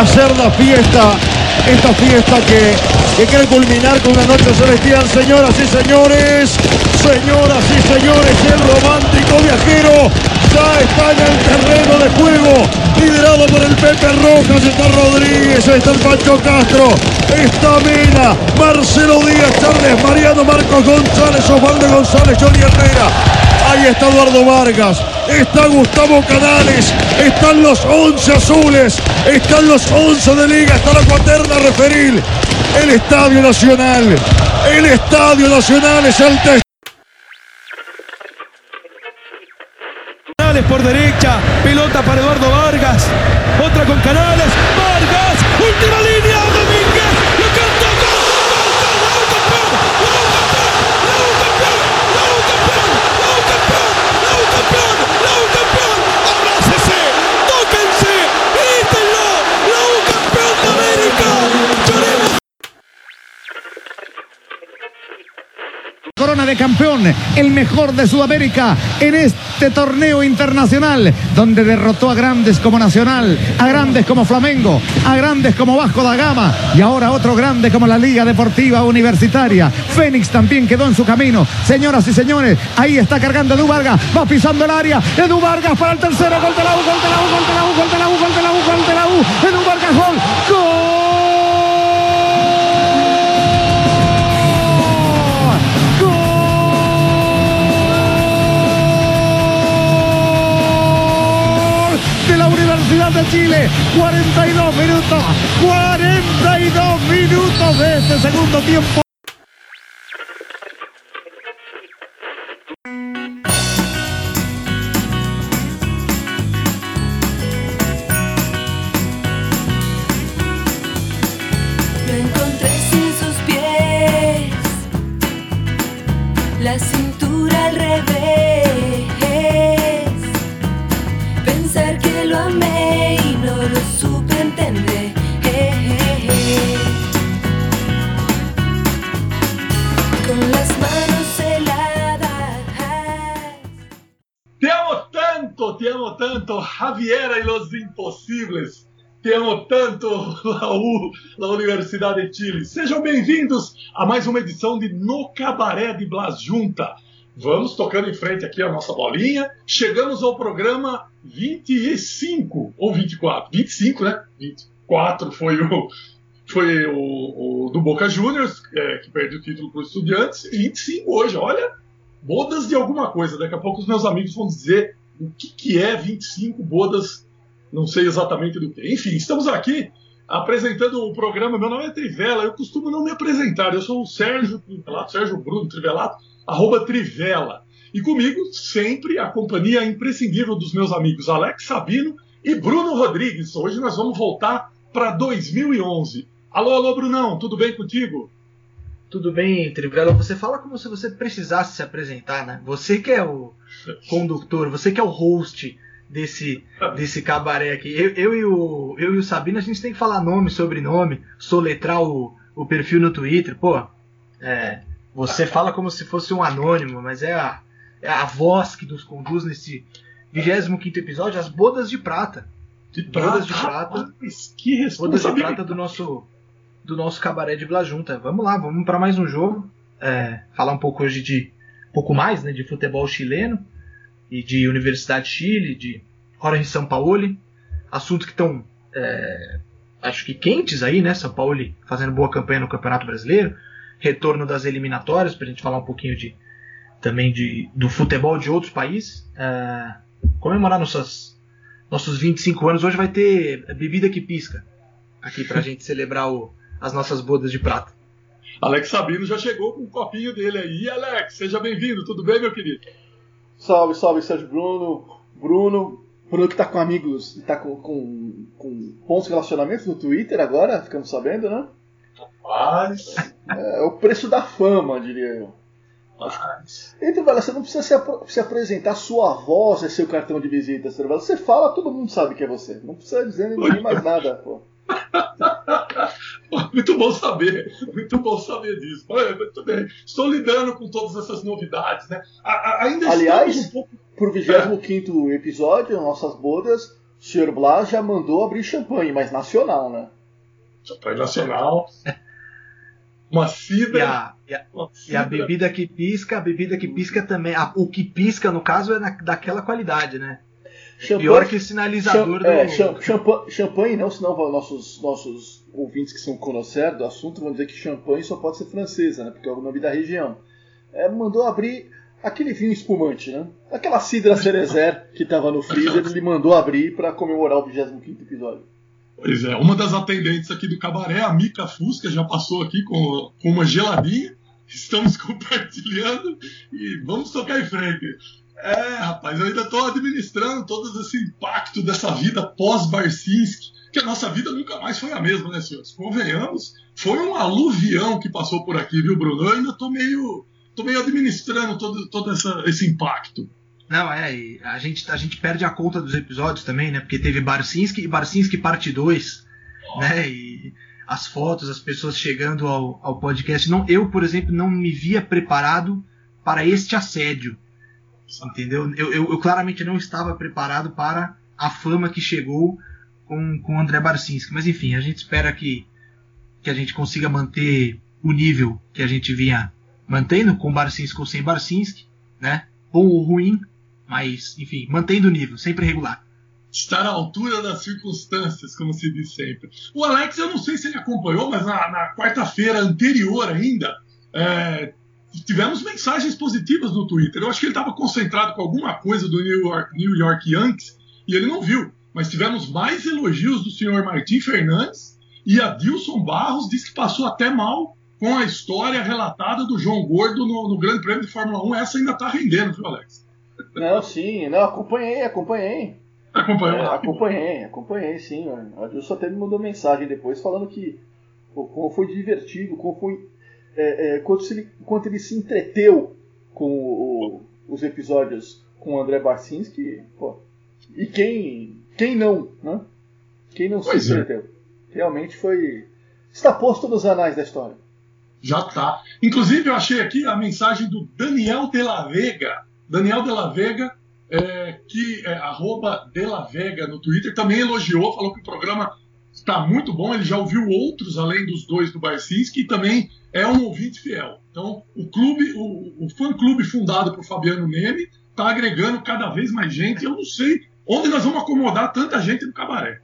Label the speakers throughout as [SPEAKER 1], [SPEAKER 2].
[SPEAKER 1] hacer la fiesta, esta fiesta que, que quiere culminar con una noche celestial, señoras y señores, señoras y señores, el romántico viajero ya está en el terreno de juego, liderado por el Pepe Rojas, está Rodríguez, está el Pancho Castro, está Mena, Marcelo Díaz, Charles Mariano, Marcos González, Osvaldo González, Johnny Herrera. Ahí está Eduardo Vargas, está Gustavo Canales, están los 11 azules, están los 11 de liga, está la cuaterna referil, el Estadio Nacional, el Estadio Nacional es el test.
[SPEAKER 2] Pelota para Eduardo Vargas, otra con Canales, Vargas, De
[SPEAKER 3] campeón, el mejor de Sudamérica en este torneo internacional, donde derrotó a grandes como Nacional, a grandes como Flamengo, a grandes como Vasco da Gama y ahora otro grande como la Liga Deportiva Universitaria. Fénix también quedó en su camino. Señoras y señores, ahí está cargando Edu Vargas, va pisando el área. Edu Vargas para el tercero, gol de la U, gol de la U, gol de la U, gol de la U, gol de la U, gol de la U. Edu Vargas, gol, gol. Universidad de Chile. 42 minutos, 42 minutos de este segundo tiempo.
[SPEAKER 4] Te amo tanto, Raul, da Universidade de Chile. Sejam bem-vindos a mais uma edição de No Cabaré de Blas Junta. Vamos tocando em frente aqui a nossa bolinha. Chegamos ao programa 25 ou 24. 25, né? 24 foi o, foi o, o do Boca Juniors, é, que perdeu o título para os Estudiantes. E 25 hoje, olha, bodas de alguma coisa. Daqui a pouco os meus amigos vão dizer o que, que é 25 bodas, não sei exatamente do que. Enfim, estamos aqui apresentando o programa. Meu nome é Trivela, eu costumo não me apresentar. Eu sou o Sérgio Trivelato, Sérgio Bruno Trivelato, arroba Trivela. E comigo, sempre, a companhia imprescindível dos meus amigos Alex Sabino e Bruno Rodrigues. Hoje nós vamos voltar para 2011. Alô, alô, Brunão, tudo bem contigo?
[SPEAKER 5] Tudo bem, Trivela? Você fala como se você precisasse se apresentar, né? Você que é o condutor, você que é o host desse, desse cabaré aqui. Eu, eu, e o, eu e o Sabino, a gente tem que falar nome, sobrenome, soletrar o, o perfil no Twitter. Pô, é, você fala como se fosse um anônimo, mas é a, é a voz que nos conduz nesse 25 episódio, as bodas de prata.
[SPEAKER 4] De
[SPEAKER 5] Bodas de prata.
[SPEAKER 4] Rapaz, que
[SPEAKER 5] Bodas de prata do nosso do nosso cabaré de Blajunta. Vamos lá, vamos para mais um jogo. É, falar um pouco hoje de um pouco mais, né, de futebol chileno e de Universidade de Chile, de Jorge Sampaoli, assuntos que estão é, acho que quentes aí, né? São Paulo fazendo boa campanha no Campeonato Brasileiro, retorno das eliminatórias para a gente falar um pouquinho de também de, do futebol de outros países. É, comemorar nossas, nossos 25 anos. Hoje vai ter bebida que pisca aqui pra gente celebrar o, as nossas bodas de prata.
[SPEAKER 4] Alex Sabino já chegou com um copinho dele aí. E Alex, seja bem-vindo, tudo bem, meu querido?
[SPEAKER 6] Salve, salve, Sérgio Bruno. Bruno, Bruno que tá com amigos e tá com, com, com bons relacionamentos no Twitter agora, ficamos sabendo, né?
[SPEAKER 4] Paz,
[SPEAKER 6] É o preço da fama, diria eu.
[SPEAKER 4] paz.
[SPEAKER 6] E Trivela, você não precisa se, apro- se apresentar, sua voz é seu cartão de visita. Você fala, todo mundo sabe que é você. Não precisa dizer ninguém mais nada, pô.
[SPEAKER 4] Muito bom saber, muito bom saber disso. Muito bem. Estou lidando com todas essas novidades, né? A- a- ainda
[SPEAKER 6] Aliás,
[SPEAKER 4] um pouco.
[SPEAKER 6] Pro 25 episódio, nossas bodas, O senhor Blas já mandou abrir champanhe, mas nacional, né?
[SPEAKER 4] Champanhe nacional. Uma
[SPEAKER 5] E
[SPEAKER 4] cidra.
[SPEAKER 5] a, e a-
[SPEAKER 4] uma
[SPEAKER 5] e a bebida que pisca, a bebida que pisca também. a- o que pisca, no caso, é na- daquela qualidade, né? Pior que sinalizador
[SPEAKER 6] Cham- é,
[SPEAKER 5] do.
[SPEAKER 6] cham- champa- champanhe não, senão nossos, nossos ouvintes que são conhecedores do assunto vão dizer que champanhe só pode ser francesa, né? Porque é o nome da região. É, mandou abrir aquele vinho espumante, né? Aquela cidra cerezer que estava no freezer, ele mandou abrir para comemorar o 25 episódio.
[SPEAKER 4] Pois é, uma das atendentes aqui do cabaré, a Mica Fusca, já passou aqui com, com uma geladinha. Estamos compartilhando e vamos tocar em frente. É, rapaz, eu ainda estou administrando todo esse impacto dessa vida pós-Barcinski, que a nossa vida nunca mais foi a mesma, né, senhores? Convenhamos, foi um aluvião que passou por aqui, viu, Bruno? Eu ainda estou meio, tô meio administrando todo, todo essa, esse impacto.
[SPEAKER 5] Não, é, a gente, a gente perde a conta dos episódios também, né? Porque teve Barcinski e Barcinski parte 2, né? E as fotos, as pessoas chegando ao, ao podcast. Não, eu, por exemplo, não me via preparado para este assédio. Entendeu? Eu, eu, eu claramente não estava preparado para a fama que chegou com, com o André Barcinski. Mas enfim, a gente espera que, que a gente consiga manter o nível que a gente vinha mantendo, com Barcinski ou sem Barcinski, né? Bom ou ruim, mas enfim, mantendo o nível, sempre regular.
[SPEAKER 4] estar à altura das circunstâncias, como se diz sempre. O Alex, eu não sei se ele acompanhou, mas na, na quarta-feira anterior ainda, é, tivemos mensagens positivas no Twitter. Eu acho que ele estava concentrado com alguma coisa do New York, New York Yankees e ele não viu. Mas tivemos mais elogios do senhor Martim Fernandes e a Dilson Barros disse que passou até mal com a história relatada do João Gordo no, no Grande Prêmio de Fórmula 1. Essa ainda está rendendo, viu, Alex?
[SPEAKER 6] Não, sim, não, acompanhei, acompanhei.
[SPEAKER 4] Acompanhou?
[SPEAKER 6] É, acompanhei, acompanhei sim. mano. A Dilson até me mandou mensagem depois falando que como foi divertido, como foi. É, é, quanto, se ele, quanto ele se entreteu com o- os episódios com o André Barcinski. Pô, e quem, quem não, né? Quem não
[SPEAKER 4] Pois
[SPEAKER 6] se
[SPEAKER 4] é.
[SPEAKER 6] entreteu? Realmente foi. Está posto nos anais da história.
[SPEAKER 4] Já tá. Inclusive, eu achei aqui a mensagem do Daniel de la Vega. Daniel de la Vega, é, que é arroba de la Vega no Twitter, também elogiou, falou que o programa está muito bom. Ele já ouviu outros, além dos dois do Barcinski, e também é um ouvinte fiel. Então, o clube, o, o fã-clube fundado por Fabiano Neme, está agregando cada vez mais gente. Eu não sei onde nós vamos acomodar tanta gente no cabaré.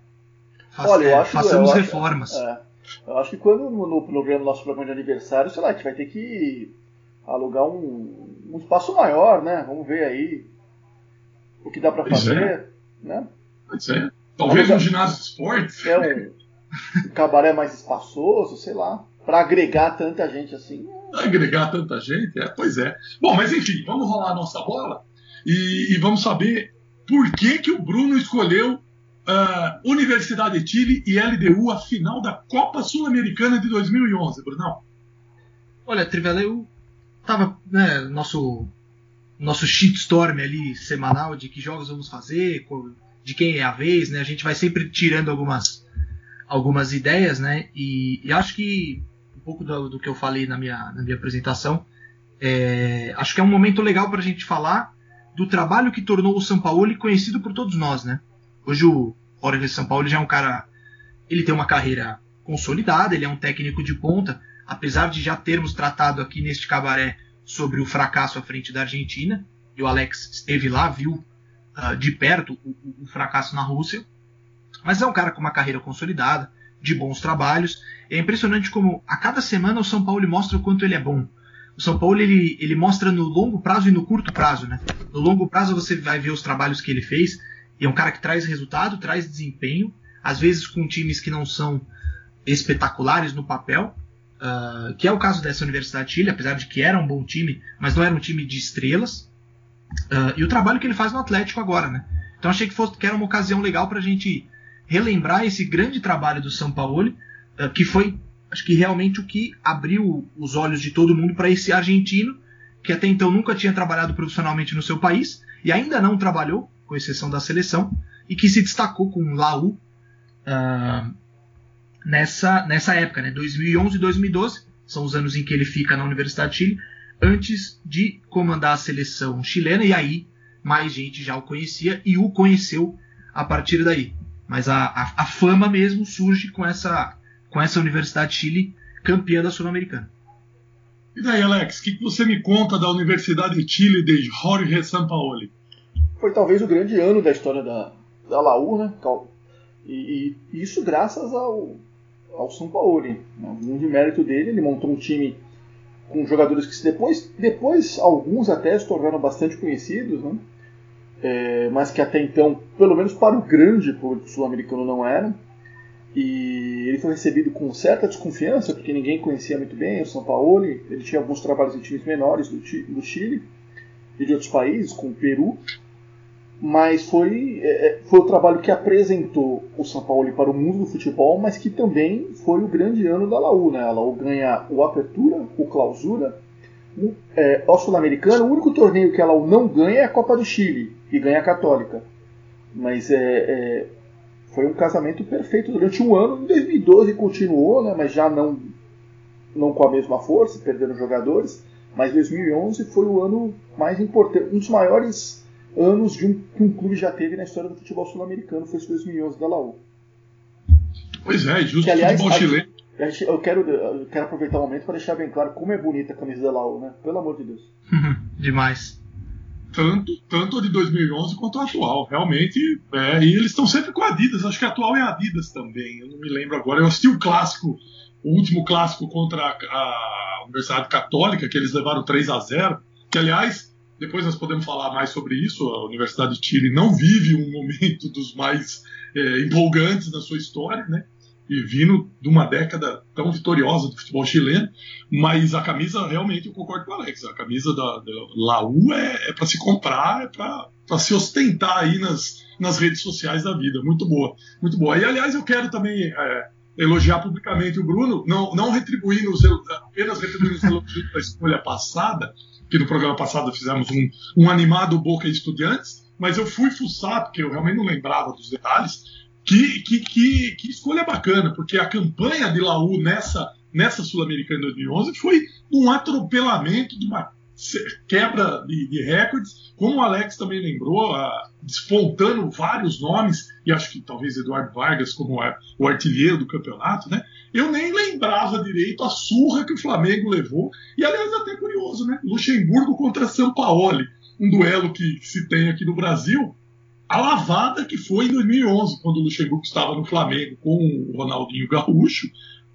[SPEAKER 6] Olha, eu
[SPEAKER 5] é,
[SPEAKER 6] acho que-
[SPEAKER 5] façamos
[SPEAKER 6] eu acho-
[SPEAKER 5] reformas.
[SPEAKER 6] É. Eu acho que quando no, no programa, nosso programa de aniversário, sei lá, a gente vai ter que alugar um, um espaço maior, né? Vamos ver aí o que dá pra
[SPEAKER 4] Pois
[SPEAKER 6] fazer,
[SPEAKER 4] é.
[SPEAKER 6] né?
[SPEAKER 4] Pode ser. Talvez um ginásio de esportes.
[SPEAKER 6] É um, um cabaré mais espaçoso, sei lá, Pra agregar tanta gente assim.
[SPEAKER 4] agregar tanta gente, é, pois é. Bom, mas enfim, vamos rolar a nossa bola e, e vamos saber por que, que o Bruno escolheu ah, Universidade de Chile e LDU a final da Copa Sul-Americana de 2011, Brunão.
[SPEAKER 5] Olha, Trivela, eu tava, né, nosso nosso shitstorm ali semanal de que jogos vamos fazer, de quem é a vez, né? A gente vai sempre tirando algumas algumas ideias, né? E, e acho que um pouco do, do que eu falei na minha, na minha apresentação, é, acho que é um momento legal para a gente falar do trabalho que tornou o São Paulo conhecido por todos nós, né? Hoje o Jorge São Paulo já é um cara, ele tem uma carreira consolidada, ele é um técnico de ponta, apesar de já termos tratado aqui neste cabaré sobre o fracasso à frente da Argentina, e o Alex esteve lá, viu ah, de perto o, o- fracasso na Rússia, mas é um cara com uma carreira consolidada, de bons trabalhos. É impressionante como a cada semana o São Paulo mostra o quanto ele é bom. O São Paulo ele, ele mostra no longo prazo e no curto prazo, né? No longo prazo você vai ver os trabalhos que ele fez, e é um cara que traz resultado, traz desempenho, às vezes com times que não são espetaculares no papel, ah, que é o caso dessa Universidade de Chile, apesar de que era um bom time, mas não era um time de estrelas. Ah, e o trabalho que ele faz no Atlético agora, né? Então achei que, fosse, que era uma ocasião legal para a gente relembrar esse grande trabalho do São Paulo, ah, que foi, acho que realmente o que abriu os olhos de todo mundo para esse argentino, que até então nunca tinha trabalhado profissionalmente no seu país e ainda não trabalhou, com exceção da seleção, e que se destacou com o Laú ah, nessa, nessa época, né? 2011 e 2012 são os anos em que ele fica na Universidade de Chile, antes de comandar a seleção chilena, e aí mais gente já o conhecia e o conheceu a partir daí. Mas a, a, a fama mesmo surge com essa, com essa Universidade de Chile campeã da Sul-Americana.
[SPEAKER 4] E daí, Alex, o que, que você me conta da Universidade de Chile de Jorge Sampaoli?
[SPEAKER 6] Foi talvez o grande ano da história da, da Laú, né? E, e isso graças ao, ao São Paulo. Né? Um de mérito dele, ele montou um time com jogadores que depois, depois alguns até se tornaram bastante conhecidos, né? É, mas que até então, pelo menos para o grande público sul-americano, não eram. E ele foi recebido com certa desconfiança, porque ninguém conhecia muito bem o São Paulo. Ele tinha alguns trabalhos em times menores do, do Chile e de outros países, como o Peru. Mas foi, é, é, foi o trabalho que apresentou o São Paulo para o mundo do futebol, mas que também foi o grande ano da Laú. Né? A Laú ganha o Apertura, o Clausura, o, é, o Sul-Americano. O único torneio que a Laú não ganha é a Copa do Chile, e ganha a Católica. Mas é, é foi um casamento perfeito durante um ano. Em 2012 continuou, né, mas já não, não com a mesma força, perdendo jogadores. Mas 2011 foi o ano mais importante, um dos maiores anos de um, que um clube já teve na história do futebol sul-americano. Foi esse 2011 da Laú.
[SPEAKER 4] Pois é, justo que, aliás, futebol chileno.
[SPEAKER 6] Eu quero, eu quero aproveitar o momento para deixar bem claro como é bonita a camisa da Laú, né? Pelo amor de Deus.
[SPEAKER 5] Demais
[SPEAKER 4] tanto, tanto a de 2011 quanto a atual. Realmente, é, e eles estão sempre com a Adidas. Acho que a atual é a Adidas também. Eu não me lembro agora. Eu assisti o clássico, o último clássico contra a, a Universidade Católica, que eles levaram 3 a 0 Que, aliás, depois nós podemos falar mais sobre isso. A Universidade de Chile não vive um momento dos mais é, empolgantes da sua história, né? e vindo de uma década tão vitoriosa do futebol chileno, mas a camisa realmente eu concordo com o Alex, a camisa da, da Laú é, é para se comprar, é para se ostentar aí nas, nas redes sociais da vida, muito boa, muito boa. E aliás eu quero também é, elogiar publicamente o Bruno, não, não retribuindo apenas retribuindo os elogios da escolha passada, que no programa passado fizemos um, um animado Boca Estudiantes, mas eu fui fuçar, porque eu realmente não lembrava dos detalhes, que, que, que, que, escolha bacana, porque a campanha de Laú nessa, nessa Sul-Americana de 2011 foi um atropelamento, de uma quebra de, de recordes, como o Alex também lembrou, a, despontando vários nomes, e acho que talvez Eduardo Vargas como a, o artilheiro do campeonato, né? Eu nem lembrava direito a surra que o Flamengo levou, e aliás até curioso, né? Luxemburgo contra São Paulo, um duelo que se tem aqui no Brasil, a lavada que foi em 2011, quando o Luxemburgo estava no Flamengo com o Ronaldinho Gaúcho,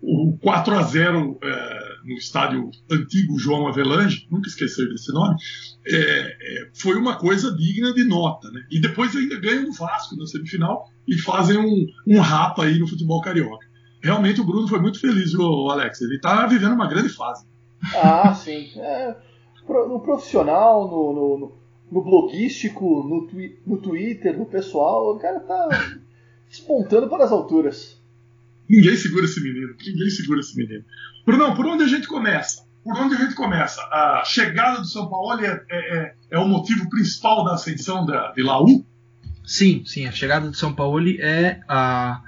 [SPEAKER 4] o 4 a 0 é, no estádio antigo João Avelange, nunca esquecer desse nome, é, é, foi uma coisa digna de nota. Né? E depois ainda ganham do Vasco na semifinal e fazem um, um rapa aí no futebol carioca. Realmente o Bruno foi muito feliz, viu, Alex? Ele está vivendo uma grande fase.
[SPEAKER 6] Ah, sim. É, no profissional, no, no no blogístico, no, twi no Twitter, no pessoal, o cara tá despontando para as alturas.
[SPEAKER 4] Ninguém segura esse menino, ninguém segura esse menino. Brunão, por onde a gente começa? Por onde a gente começa? A chegada do São Paulo é, é, é, é o motivo principal da ascensão da, de Laú?
[SPEAKER 5] Sim, sim. A chegada do São Paulo é, a,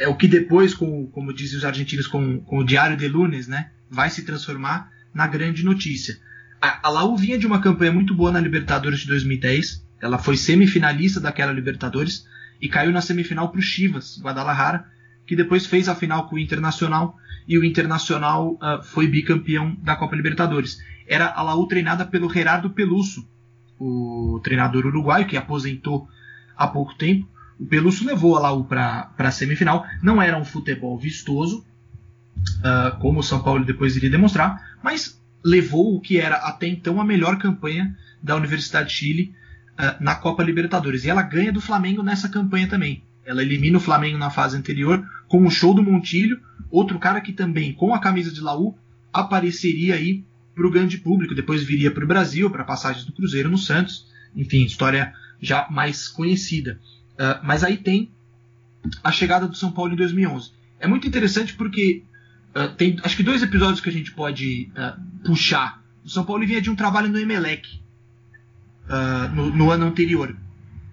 [SPEAKER 5] é o que depois, com, como dizem os argentinos, com, com o Diário de Lunes, né, vai se transformar na grande notícia a, a Laú vinha de uma campanha muito boa na Libertadores de 2010. Ela foi semifinalista daquela Libertadores e caiu na semifinal para o Chivas, Guadalajara, que depois fez a final com o Internacional e o Internacional uh, foi bicampeão da Copa Libertadores. Era a Laú treinada pelo Gerardo Peluso, o treinador uruguaio que aposentou há pouco tempo. O Peluso levou a Laú para a semifinal. Não era um futebol vistoso, uh, como o São Paulo depois iria demonstrar, mas levou o que era até então a melhor campanha da Universidade de Chile uh, na Copa Libertadores. E ela ganha do Flamengo nessa campanha também. Ela elimina o Flamengo na fase anterior com o show do Montilho, outro cara que também, com a camisa de Laú, apareceria aí para o grande público. Depois viria para o Brasil, para passagens do Cruzeiro no Santos. Enfim, história já mais conhecida. Uh, mas aí tem a chegada do São Paulo em 2011. É muito interessante porque Uh, tem acho que dois episódios que a gente pode uh, puxar. O São Paulo vinha de um trabalho no Emelec no, no, ano anterior.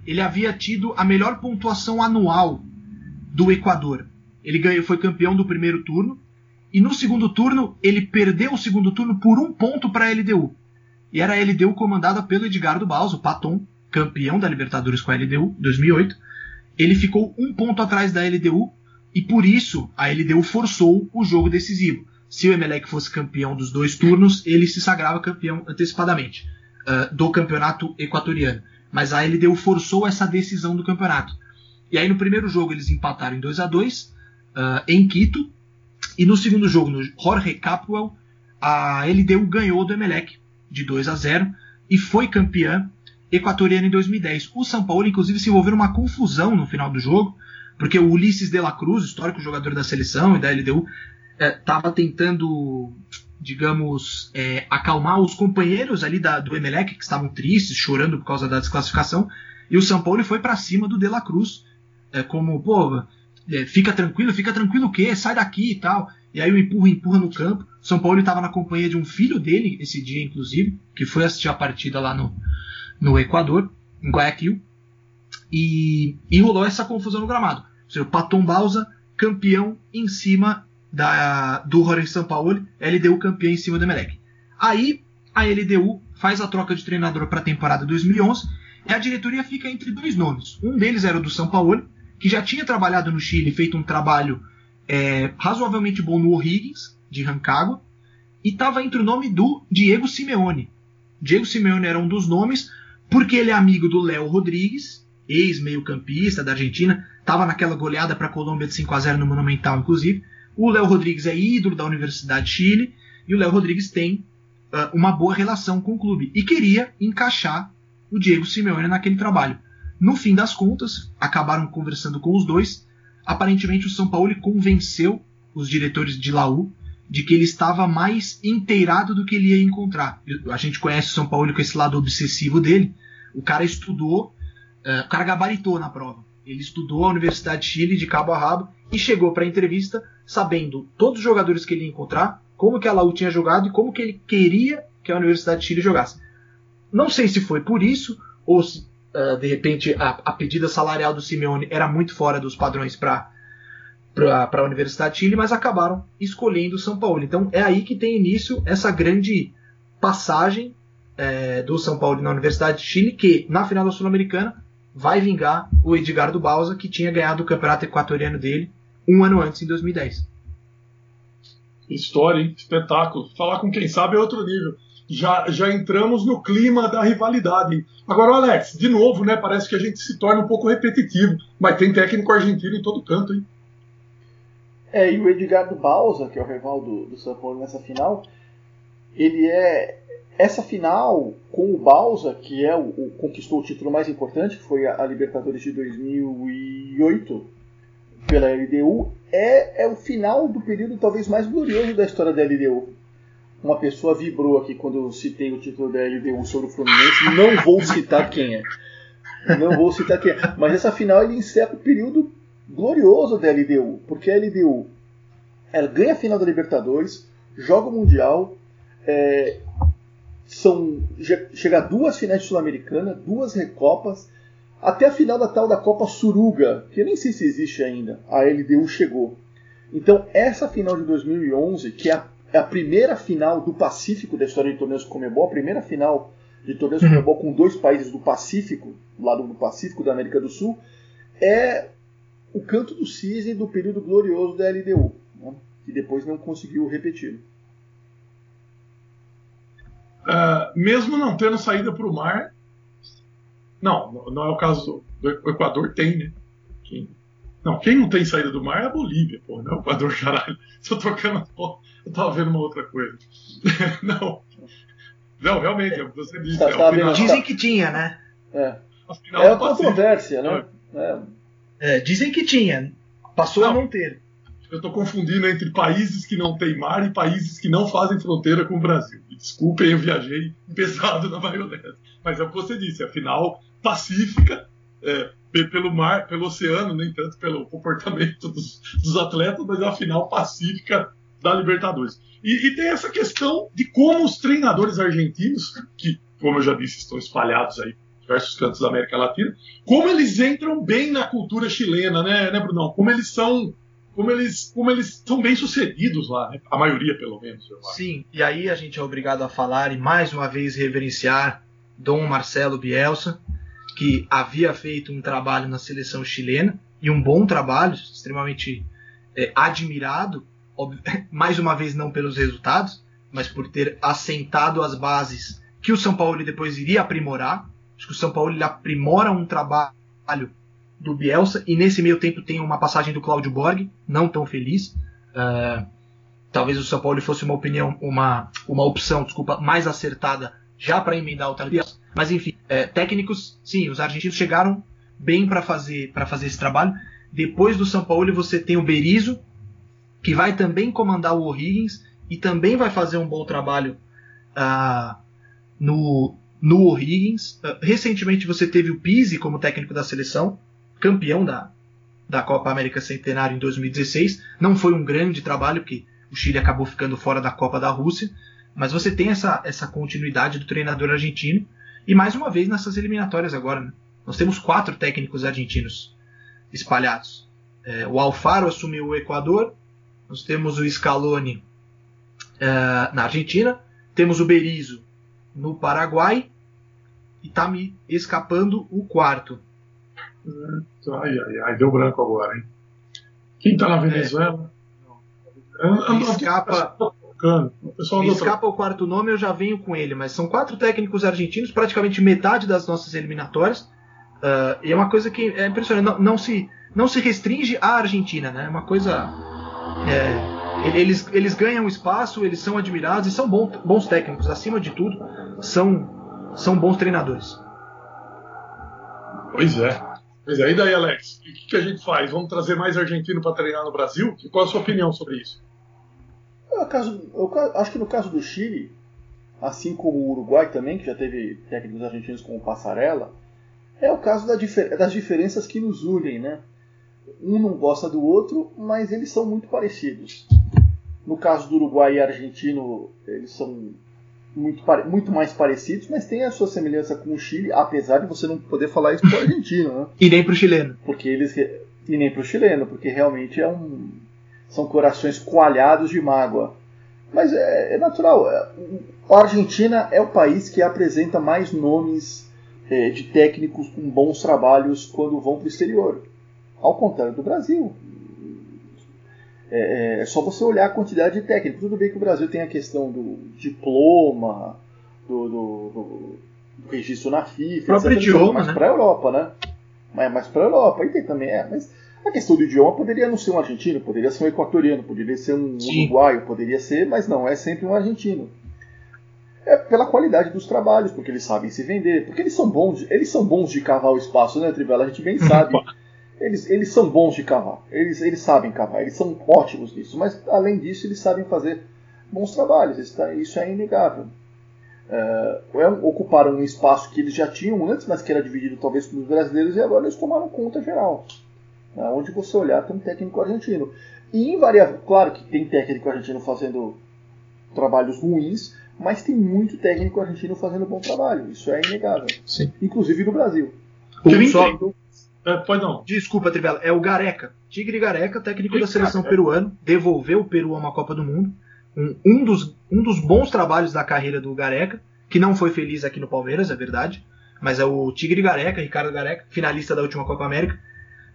[SPEAKER 5] Ele havia tido a melhor pontuação anual do Equador. Ele ganhou, foi campeão do primeiro turno e no segundo turno ele perdeu o segundo turno por um ponto para a LDU. E era a LDU comandada pelo Edgardo Baus, o Paton, campeão da Libertadores com a LDU 2008. ele ficou um ponto atrás da LDU e por isso a LDU forçou o jogo decisivo. Se o Emelec fosse campeão dos dois turnos, ele se sagrava campeão antecipadamente uh, do campeonato equatoriano. Mas a LDU forçou essa decisão do campeonato. E aí no primeiro jogo eles empataram em 2 a 2 uh, em Quito. E no segundo jogo, no Jorge Capwell, a LDU ganhou do Emelec de 2 a 0 e foi campeã equatoriana em 2010. O São Paulo, inclusive, se envolveu numa confusão no final do jogo, porque o Ulisses de la Cruz, histórico jogador da seleção e da LDU, estava é, tentando, digamos, é, acalmar os companheiros ali da, do Emelec, que estavam tristes, chorando por causa da desclassificação, e o São Paulo foi para cima do de la Cruz, é, como, pô, é, fica tranquilo, fica tranquilo o quê? Sai daqui e tal. E aí o empurra, empurra no campo. São Paulo estava na companhia de um filho dele, esse dia, inclusive, que foi assistir a partida lá no, no Equador, em Guayaquil. E, e rolou essa confusão no gramado. Ou seja, o Paton Balsa, campeão em cima da, do Jorge Sampaoli, LDU campeão em cima do Emelec. Aí a LDU faz a troca de treinador para a temporada 2011 e a diretoria fica entre dois nomes. Um deles era o do São Paulo, que já tinha trabalhado no Chile, feito um trabalho é, razoavelmente bom no O'Higgins, de Rancagua, e estava entre o nome do Diego Simeone. Diego Simeone era um dos nomes, porque ele é amigo do Léo Rodrigues, ex-meio-campista da Argentina, estava naquela goleada para a Colômbia de 5 a 0 no Monumental, inclusive. O Léo Rodrigues é ídolo da Universidade de Chile e o Léo Rodrigues tem uh, uma boa relação com o clube e queria encaixar o Diego Simeone naquele trabalho. No fim das contas, acabaram conversando com os dois. Aparentemente, o São Paulo convenceu os diretores de Laú de que ele estava mais inteirado do que ele ia encontrar. A gente conhece o São Paulo com esse lado obsessivo dele. O cara estudou, uh, o cara gabaritou na prova. Ele estudou a Universidade de Chile de cabo a rabo e chegou para a entrevista sabendo todos os jogadores que ele ia encontrar, como que a Laú tinha jogado e como que ele queria que a Universidade de Chile jogasse. Não sei se foi por isso ou se uh, de repente a, a, pedida salarial do Simeone era muito fora dos padrões para para a Universidade de Chile, mas acabaram escolhendo o São Paulo. Então é aí que tem início essa grande passagem é, do São Paulo na Universidade de Chile, que na final da Sul-Americana vai vingar o Edgardo Balsa, que tinha ganhado o campeonato equatoriano dele um ano antes, em 2010.
[SPEAKER 4] História, hein? Espetáculo. Falar com quem sabe é outro nível. Já, já entramos no clima da rivalidade. Agora, Alex, de novo, né? Parece que a gente se torna um pouco repetitivo, mas tem técnico argentino em todo canto, hein?
[SPEAKER 6] É, e o Edgardo Balsa, que é o rival do, do São Paulo nessa final, ele é essa final com o Balsa, que é o, o, conquistou o título mais importante, que foi a, a, Libertadores de 2008 pela LDU, é, é o final do período talvez mais glorioso da história da LDU. Uma pessoa vibrou aqui quando eu citei o título da LDU sobre o Fluminense, não vou citar quem é. Não vou citar quem é. Mas essa final ele encerra o período glorioso da LDU, porque a LDU ela ganha a final da Libertadores, joga o Mundial, é, são chega a duas finais sul-americanas, duas recopas, até a final da tal da Copa Suruga, que eu nem sei se existe ainda. A LDU chegou. Então essa final de 2011, que é a, é a primeira final do Pacífico da história de torneios Comebol, a primeira final de torneios uhum. Comebol com dois países do Pacífico, lado do Pacífico da América do Sul, é o canto do cisne do período glorioso da LDU, né, que depois não conseguiu repetir.
[SPEAKER 4] Uh, mesmo não tendo saída para o mar, não, não é o caso do Equador, tem, né? Quem, não, quem não tem saída do mar é a Bolívia, pô, não é o Equador, caralho. Estou trocando, eu tava vendo uma outra coisa. não, não, realmente, você disse. Tá,
[SPEAKER 5] é tá dizem que tinha, né?
[SPEAKER 6] É, é a controvérsia, né?
[SPEAKER 5] É. É, dizem que tinha, passou não. a não ter
[SPEAKER 4] eu estou confundindo entre países que não têm mar e países que não fazem fronteira com o Brasil. Me desculpem, eu viajei pesado na maionese. Mas é o que você disse, afinal, pacífica, é, pelo mar, pelo oceano, nem tanto pelo comportamento dos, dos atletas, mas é a final pacífica da Libertadores. E, e, tem essa questão de como os treinadores argentinos, que, como eu já disse, estão espalhados aí diversos cantos da América Latina, como eles entram bem na cultura chilena, né, né Brunão? Como eles são como eles, como eles são bem sucedidos lá, né? a maioria pelo menos.
[SPEAKER 5] Sim, e aí a gente é obrigado a falar e mais uma vez reverenciar Dom Marcelo Bielsa, que havia feito um trabalho na seleção chilena e um bom trabalho, extremamente é, admirado, mais uma vez não pelos resultados, mas por ter assentado as bases que o São Paulo depois iria aprimorar. Acho que o São Paulo ele aprimora um trabalho do Bielsa e nesse meio tempo tem uma passagem do Cláudio Borg, não tão feliz. Uh, talvez o São Paulo fosse uma opinião, uma, uma opção, desculpa, mais acertada já para emendar o trabalho. Mas enfim, é, técnicos, sim, os argentinos chegaram bem para fazer para fazer esse trabalho. Depois do São Paulo você tem o Berizzo, que vai também comandar o O'Higgins e também vai fazer um bom trabalho uh, no no O'Higgins. Uh, recentemente você teve o Pizzi como técnico da seleção, campeão da, da Copa América Centenário em 2016. Não foi um grande trabalho, porque o Chile acabou ficando fora da Copa da Rússia, mas você tem essa, essa continuidade do treinador argentino. E mais uma vez nessas eliminatórias agora, né? nós temos quatro técnicos argentinos espalhados. É, o Alfaro assumiu o Equador, nós temos o Scaloni é, na Argentina, temos o Berizzo no Paraguai e está me escapando o quarto.
[SPEAKER 4] Ai, ai, ai, deu branco agora, hein? Quem está na Venezuela?
[SPEAKER 5] É. Me escapa, me escapa o quarto nome, eu já venho com ele, mas são quatro técnicos argentinos, praticamente metade das nossas eliminatórias. Uh, e é uma coisa que é impressionante, não, não, se, não se restringe à Argentina, né? É uma coisa. É, eles, eles ganham espaço, eles são admirados e são bons, bons técnicos, acima de tudo, são, são bons treinadores.
[SPEAKER 4] Pois é. Pois é, e daí, Alex? O que, que a gente faz? Vamos trazer mais argentino para treinar no Brasil? Qual a sua opinião sobre isso?
[SPEAKER 6] Eu, caso, eu acho que no caso do Chile, assim como o Uruguai também, que já teve técnicos argentinos como Passarella, é o caso da das diferenças que nos unem, né? Um não gosta do outro, mas eles são muito parecidos. No caso do Uruguai e argentino, eles são muito, muito mais parecidos, mas tem a sua semelhança com o Chile, apesar de você não poder falar isso para o argentino, né?
[SPEAKER 5] E nem para o chileno.
[SPEAKER 6] Porque eles e nem para o chileno, porque realmente é um são corações coalhados de mágoa. Mas é, é natural. É, a Argentina é o país que apresenta mais nomes é, de técnicos com bons trabalhos quando vão para o exterior. Ao contrário do Brasil. É, é, só você olhar a quantidade de técnicos. Tudo bem que o Brasil tem a questão do diploma, do, do, do, do registro na FIFA, o
[SPEAKER 5] próprio etc, idioma,
[SPEAKER 6] mas
[SPEAKER 5] né?
[SPEAKER 6] para a Europa, né? Mas, mas para a Europa, e tem também, é, mas a questão do idioma poderia não ser um argentino, poderia ser um equatoriano, poderia ser um Sim. uruguaio, poderia ser, mas não, é sempre um argentino. É pela qualidade dos trabalhos, porque eles sabem se vender, porque eles são bons, de, eles são bons de cavar o espaço, né, Trivela? A gente bem sabe. Eles, eles são bons de cavar, eles, eles sabem cavar, eles são ótimos nisso, mas além disso eles sabem fazer bons trabalhos, isso, tá, isso é inegável. É ocuparam um espaço que eles já tinham antes, mas que era dividido talvez com os brasileiros, e agora eles tomaram conta geral. É, onde você olhar tem um técnico argentino. E invariável, claro que tem técnico argentino fazendo trabalhos ruins, mas tem muito técnico argentino fazendo bom trabalho. Isso é inegável.
[SPEAKER 5] Sim.
[SPEAKER 6] Inclusive no Brasil.
[SPEAKER 5] Um só,
[SPEAKER 4] é, pode não.
[SPEAKER 5] Desculpa, Trivela. É o Gareca. Tigre Gareca, técnico da seleção peruana. Devolveu o Peru a uma Copa do Mundo. Um, um, dos, um dos bons trabalhos da carreira do Gareca, que não foi feliz aqui no Palmeiras, é verdade. Mas é o Tigre Gareca, Ricardo Gareca, finalista da última Copa América.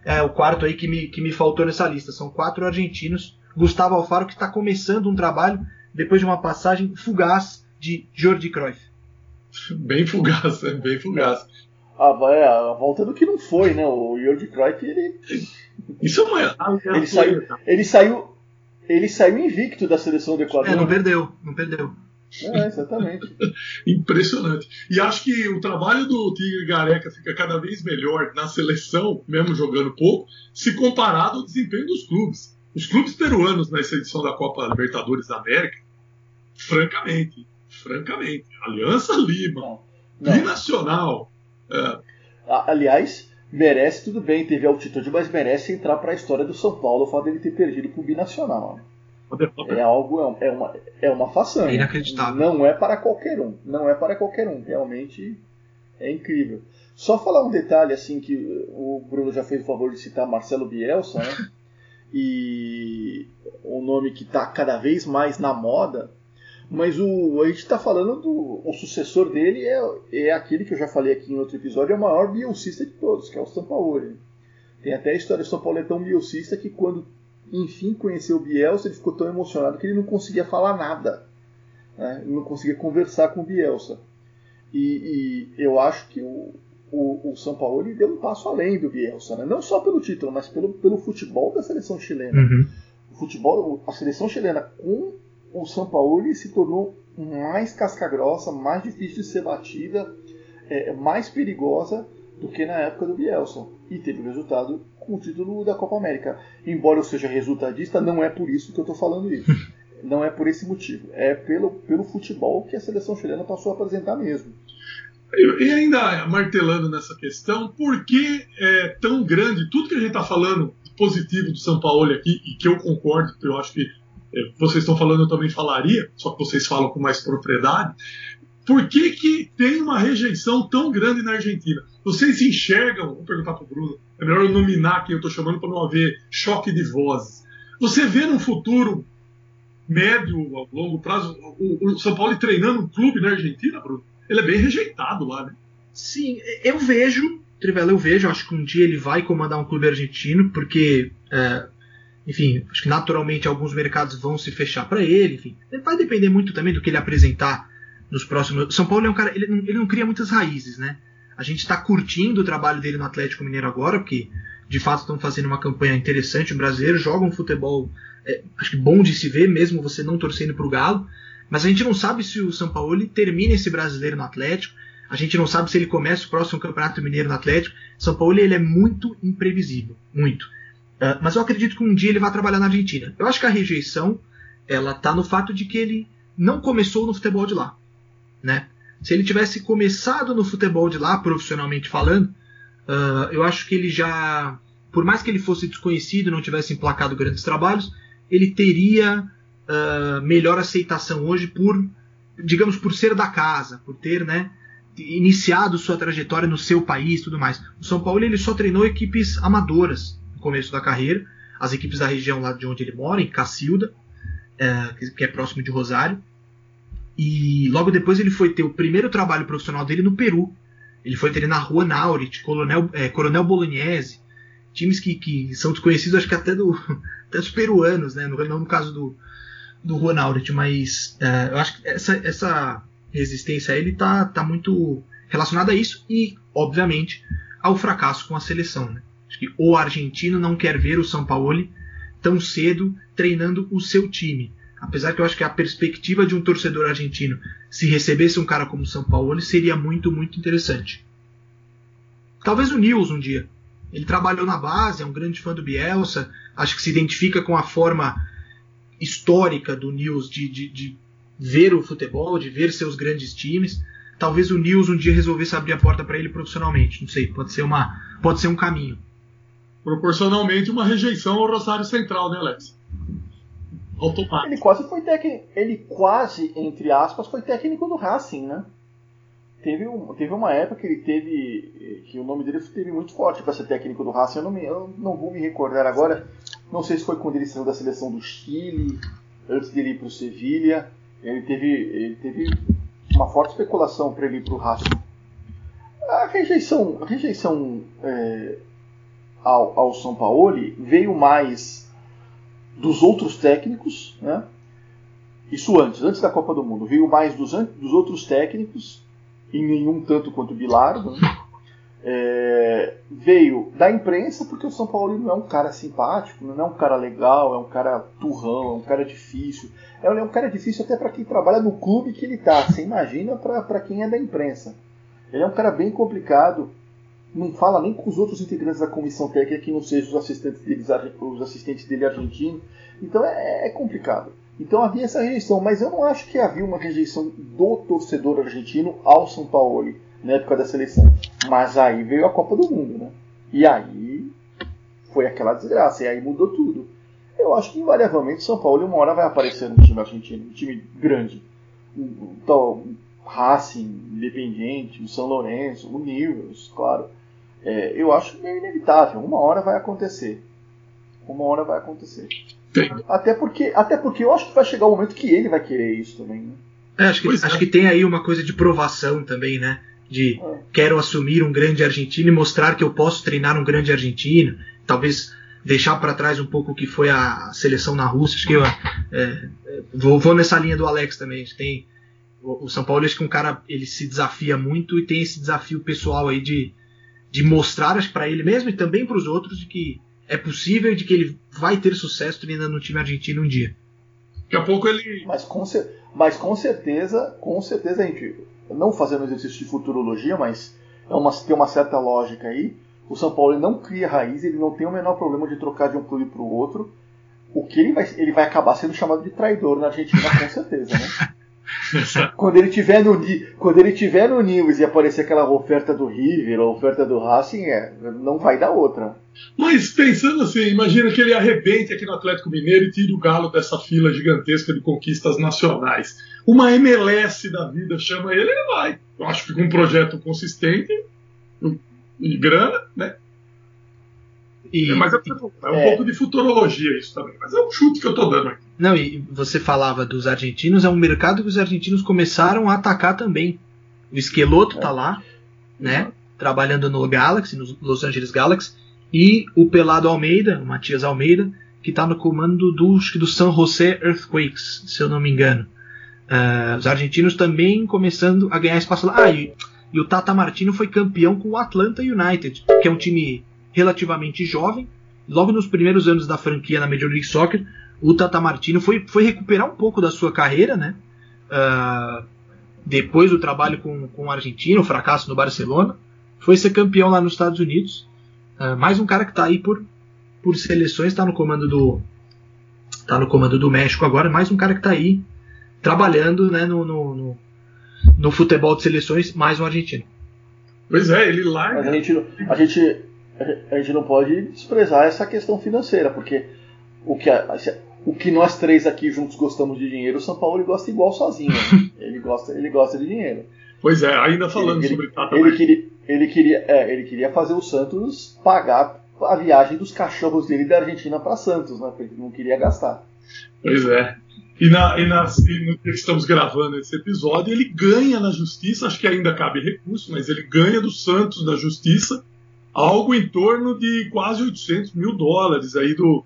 [SPEAKER 5] É o quarto aí que me, que me faltou nessa lista. São quatro argentinos. Gustavo Alfaro, que está começando um trabalho depois de uma passagem fugaz de Jordi Cruyff.
[SPEAKER 4] Bem fugaz, é bem fugaz
[SPEAKER 6] a, é, a volta do que não foi, né? O Jordi Cruyff, ele.
[SPEAKER 4] Isso é uma.
[SPEAKER 6] Ele saiu, ele saiu. Ele saiu invicto da seleção do Equador.
[SPEAKER 5] É, não perdeu, não perdeu.
[SPEAKER 6] É, exatamente.
[SPEAKER 4] Impressionante. E acho que o trabalho do Tigre Gareca fica cada vez melhor na seleção, mesmo jogando pouco, se comparado ao desempenho dos clubes. Os clubes peruanos nessa edição da Copa Libertadores da América, francamente, francamente, Aliança Lima, Binacional,
[SPEAKER 6] é. Aliás, merece tudo bem, teve altitude, mas merece entrar para a história do São Paulo o fato dele ter perdido para o Binacional. É algo, é uma, é uma façanha.
[SPEAKER 5] É inacreditável.
[SPEAKER 6] Não é para qualquer um. Não é para qualquer um. Realmente é incrível. Só falar um detalhe assim que o Bruno já fez o favor de citar Marcelo Bielsa, né? E o nome que está cada vez mais na moda Mas o, a gente está falando do o sucessor dele é, é aquele que eu já falei aqui em outro episódio, é o maior bielcista de todos, que é o Sampaoli. Tem até a história do São Paulo é tão bielcista que quando enfim conheceu o Bielsa, ele ficou tão emocionado que ele não conseguia falar nada. Né? Ele não conseguia conversar com o Bielsa. E, e eu acho que o, o, o São Paulo deu um passo além do Bielsa, né? não só pelo título, mas pelo, pelo futebol da seleção chilena.
[SPEAKER 5] Uhum.
[SPEAKER 6] O futebol, a seleção chilena com o São Paulo se tornou mais casca-grossa, mais difícil de ser batida, é, mais perigosa do que na época do Bielsa. E teve o resultado com o título da Copa América. Embora eu seja resultadista, não é por isso que eu estou falando isso. não é por esse motivo. É pelo, pelo futebol que a seleção chilena passou a apresentar mesmo.
[SPEAKER 4] E ainda martelando nessa questão, por que é tão grande tudo que a gente está falando positivo do São Paulo aqui, e que eu concordo, eu acho que vocês estão falando, eu também falaria, só que vocês falam com mais propriedade. Por que, que tem uma rejeição tão grande na Argentina? Vocês enxergam, vou perguntar para o Bruno, é melhor eu nominar quem eu estou chamando para não haver choque de vozes. Você vê num futuro médio, a longo prazo, o, o São Paulo treinando um clube na Argentina, Bruno? Ele é bem rejeitado lá, né?
[SPEAKER 5] Sim, eu vejo, Trivela, eu vejo, acho que um dia ele vai comandar um clube argentino, porque é, enfim, acho que naturalmente alguns mercados vão se fechar para ele, enfim. Vai depender muito também do que ele apresentar nos próximos. São Paulo é um cara, ele não, ele não cria muitas raízes, né? A gente está curtindo o trabalho dele no Atlético Mineiro agora, porque de fato estão fazendo uma campanha interessante. O brasileiro joga um futebol, é, acho que bom de se ver, mesmo você não torcendo para o Galo. Mas a gente não sabe se o São Paulo termina esse brasileiro no Atlético. A gente não sabe se ele começa o próximo Campeonato Mineiro no Atlético. São Paulo ele é muito imprevisível, muito. Uh, mas eu acredito que um dia ele vai trabalhar na Argentina. Eu acho que a rejeição ela tá no fato de que ele não começou no futebol de lá, né? Se ele tivesse começado no futebol de lá, profissionalmente falando, uh, eu acho que ele já, por mais que ele fosse desconhecido, não tivesse emplacado grandes trabalhos, ele teria uh, melhor aceitação hoje por, digamos, por ser da casa, por ter, né, iniciado sua trajetória no seu país, tudo mais. O São Paulo ele só treinou equipes amadoras começo da carreira, as equipes da região lá de onde ele mora, em Cacilda, é, que é próximo de Rosário. E logo depois ele foi ter o primeiro trabalho profissional dele no Peru. Ele foi ter na Rua Naurit, Coronel, é, Coronel Bolognese, times que, que são desconhecidos, acho que até, do, até dos peruanos, né? não no caso do, do Rua Naurit, mas é, eu acho que essa, essa resistência a ele tá, tá muito relacionada a isso e, obviamente, ao fracasso com a seleção. Né? Acho que o argentino não quer ver o São Paulo tão cedo treinando o seu time. Apesar que eu acho que a perspectiva de um torcedor argentino se recebesse um cara como o São Paulo seria muito, muito interessante. Talvez o Nils um dia. Ele trabalhou na base, é um grande fã do Bielsa, acho que se identifica com a forma histórica do Nils de, de, de ver o futebol, de ver seus grandes times. Talvez o Nils um dia resolvesse abrir a porta para ele profissionalmente. Não sei, pode ser, uma, pode ser um caminho.
[SPEAKER 4] Proporcionalmente, uma rejeição ao Rosário Central, né, Alex?
[SPEAKER 6] automático. Ele quase foi técnico, ele quase, entre aspas, foi técnico do Racing, né? Teve, um, teve uma época que ele teve, que o nome dele teve muito forte para ser técnico do Racing, eu não, me, eu não vou me recordar agora, não sei se foi quando ele saiu da seleção do Chile, antes dele ir para o Sevilha, ele teve, ele teve uma forte especulação para ele ir para o Racing. A rejeição, a rejeição é, ao, ao São Paulo veio mais dos outros técnicos, né? Isso antes, antes da Copa do Mundo, veio mais dos, dos outros técnicos, e nenhum tanto quanto Bilardo. Né? É, veio da imprensa, porque o São Paulo não é um cara simpático, não é um cara legal, é um cara turrão, é um cara difícil. É, é um cara difícil até para quem trabalha no clube que ele tá. Você imagina para quem é da imprensa. Ele é um cara bem complicado, não fala nem com os outros integrantes da comissão técnica que não sejam os assistentes, os assistentes dele argentinos. Então é, é, complicado. Então havia essa rejeição, mas eu não acho que havia uma rejeição do torcedor argentino ao São Paulo na época da seleção. Mas aí veio a Copa do Mundo, né? E aí foi aquela desgraça, e aí mudou tudo. Eu acho que invariavelmente São Paulo uma hora vai aparecer no time argentino, um time grande. Então, Racing, Independiente, o São Lourenço, o Newell's, claro é, eu acho meio inevitável. Uma hora vai acontecer. Uma hora vai acontecer.
[SPEAKER 4] Tem.
[SPEAKER 6] Até porque, até porque eu acho que vai chegar o momento que ele vai querer isso também. Né?
[SPEAKER 5] É, acho que,
[SPEAKER 4] Pois é.
[SPEAKER 5] acho que tem aí uma coisa de provação também, né? De
[SPEAKER 6] É.
[SPEAKER 5] quero assumir um grande argentino e mostrar que eu posso treinar um grande argentino. Talvez deixar para trás um pouco o que foi a seleção na Rússia. Acho que eu é, é, vou, vou nessa linha do Alex também. Acho Tem, o, o São Paulo acho que um cara ele se desafia muito e tem esse desafio pessoal aí de, de mostrar para ele mesmo e também para os outros de que é possível e de que ele vai ter sucesso treinando no time argentino um dia.
[SPEAKER 4] Daqui a pouco ele.
[SPEAKER 6] Mas com, cer- mas com certeza, com certeza a gente, não fazendo exercício de futurologia, mas é uma, tem uma certa lógica aí. O São Paulo ele não cria raiz, ele não tem o menor problema de trocar de um clube para o outro. O que ele vai, ele vai acabar sendo chamado de traidor na Argentina, com certeza, né? quando ele tiver no quando ele tiver no Newell's e aparecer aquela oferta do River, ou oferta do Racing, é, não vai dar outra.
[SPEAKER 4] Mas pensando assim, imagina que ele arrebente aqui no Atlético Mineiro e tire o Galo dessa fila gigantesca de conquistas nacionais. Uma MLS da vida chama ele, ele vai. Eu acho que com um projeto consistente e grana, né?
[SPEAKER 5] E,
[SPEAKER 4] Mas é, é um
[SPEAKER 6] É.
[SPEAKER 4] pouco de futurologia isso também. Mas é um chute que eu tô dando aqui.
[SPEAKER 5] Não, e você falava dos argentinos, é um mercado que os argentinos começaram a atacar também. O Esqueloto tá lá, né? Trabalhando no Galaxy, no Los Angeles Galaxy, e o Pelado Almeida, o Matias Almeida, que tá no comando do, do San José Earthquakes, se eu não me engano. Ah, os argentinos também começando a ganhar espaço lá. Ah, e, e o Tata Martino foi campeão com o Atlanta United, que é um time relativamente jovem. Logo nos primeiros anos da franquia na Major League Soccer, o Tata Martino foi, foi recuperar um pouco da sua carreira, né? Ah, depois do trabalho com, com o Argentino, o fracasso no Barcelona, foi ser campeão lá nos Estados Unidos. Ah, mais um cara que está aí por, por seleções, está no comando do tá no comando do México agora, mais um cara que está aí trabalhando né, no, no, no, no futebol de seleções, mais um argentino.
[SPEAKER 4] Pois é, ele
[SPEAKER 6] Mas
[SPEAKER 4] larga.
[SPEAKER 6] a gente, a gente, a gente não pode desprezar essa questão financeira, porque o que, a- o que nós três aqui juntos gostamos de dinheiro, o São Paulo ele gosta igual sozinho. né? ele, gosta, ele gosta de dinheiro.
[SPEAKER 4] Pois é, ainda falando
[SPEAKER 6] Ele-
[SPEAKER 4] sobre Tata
[SPEAKER 6] Ele
[SPEAKER 4] Martino.
[SPEAKER 6] queria, ele, queria, é, ele queria fazer o Santos pagar a viagem dos cachorros dele da Argentina para Santos, né? Porque ele não queria gastar.
[SPEAKER 4] Pois é. E, na, e, na, e no que estamos gravando esse episódio, ele ganha na justiça, acho que ainda cabe recurso, mas ele ganha do Santos na justiça algo em torno de quase 800 mil dólares aí do,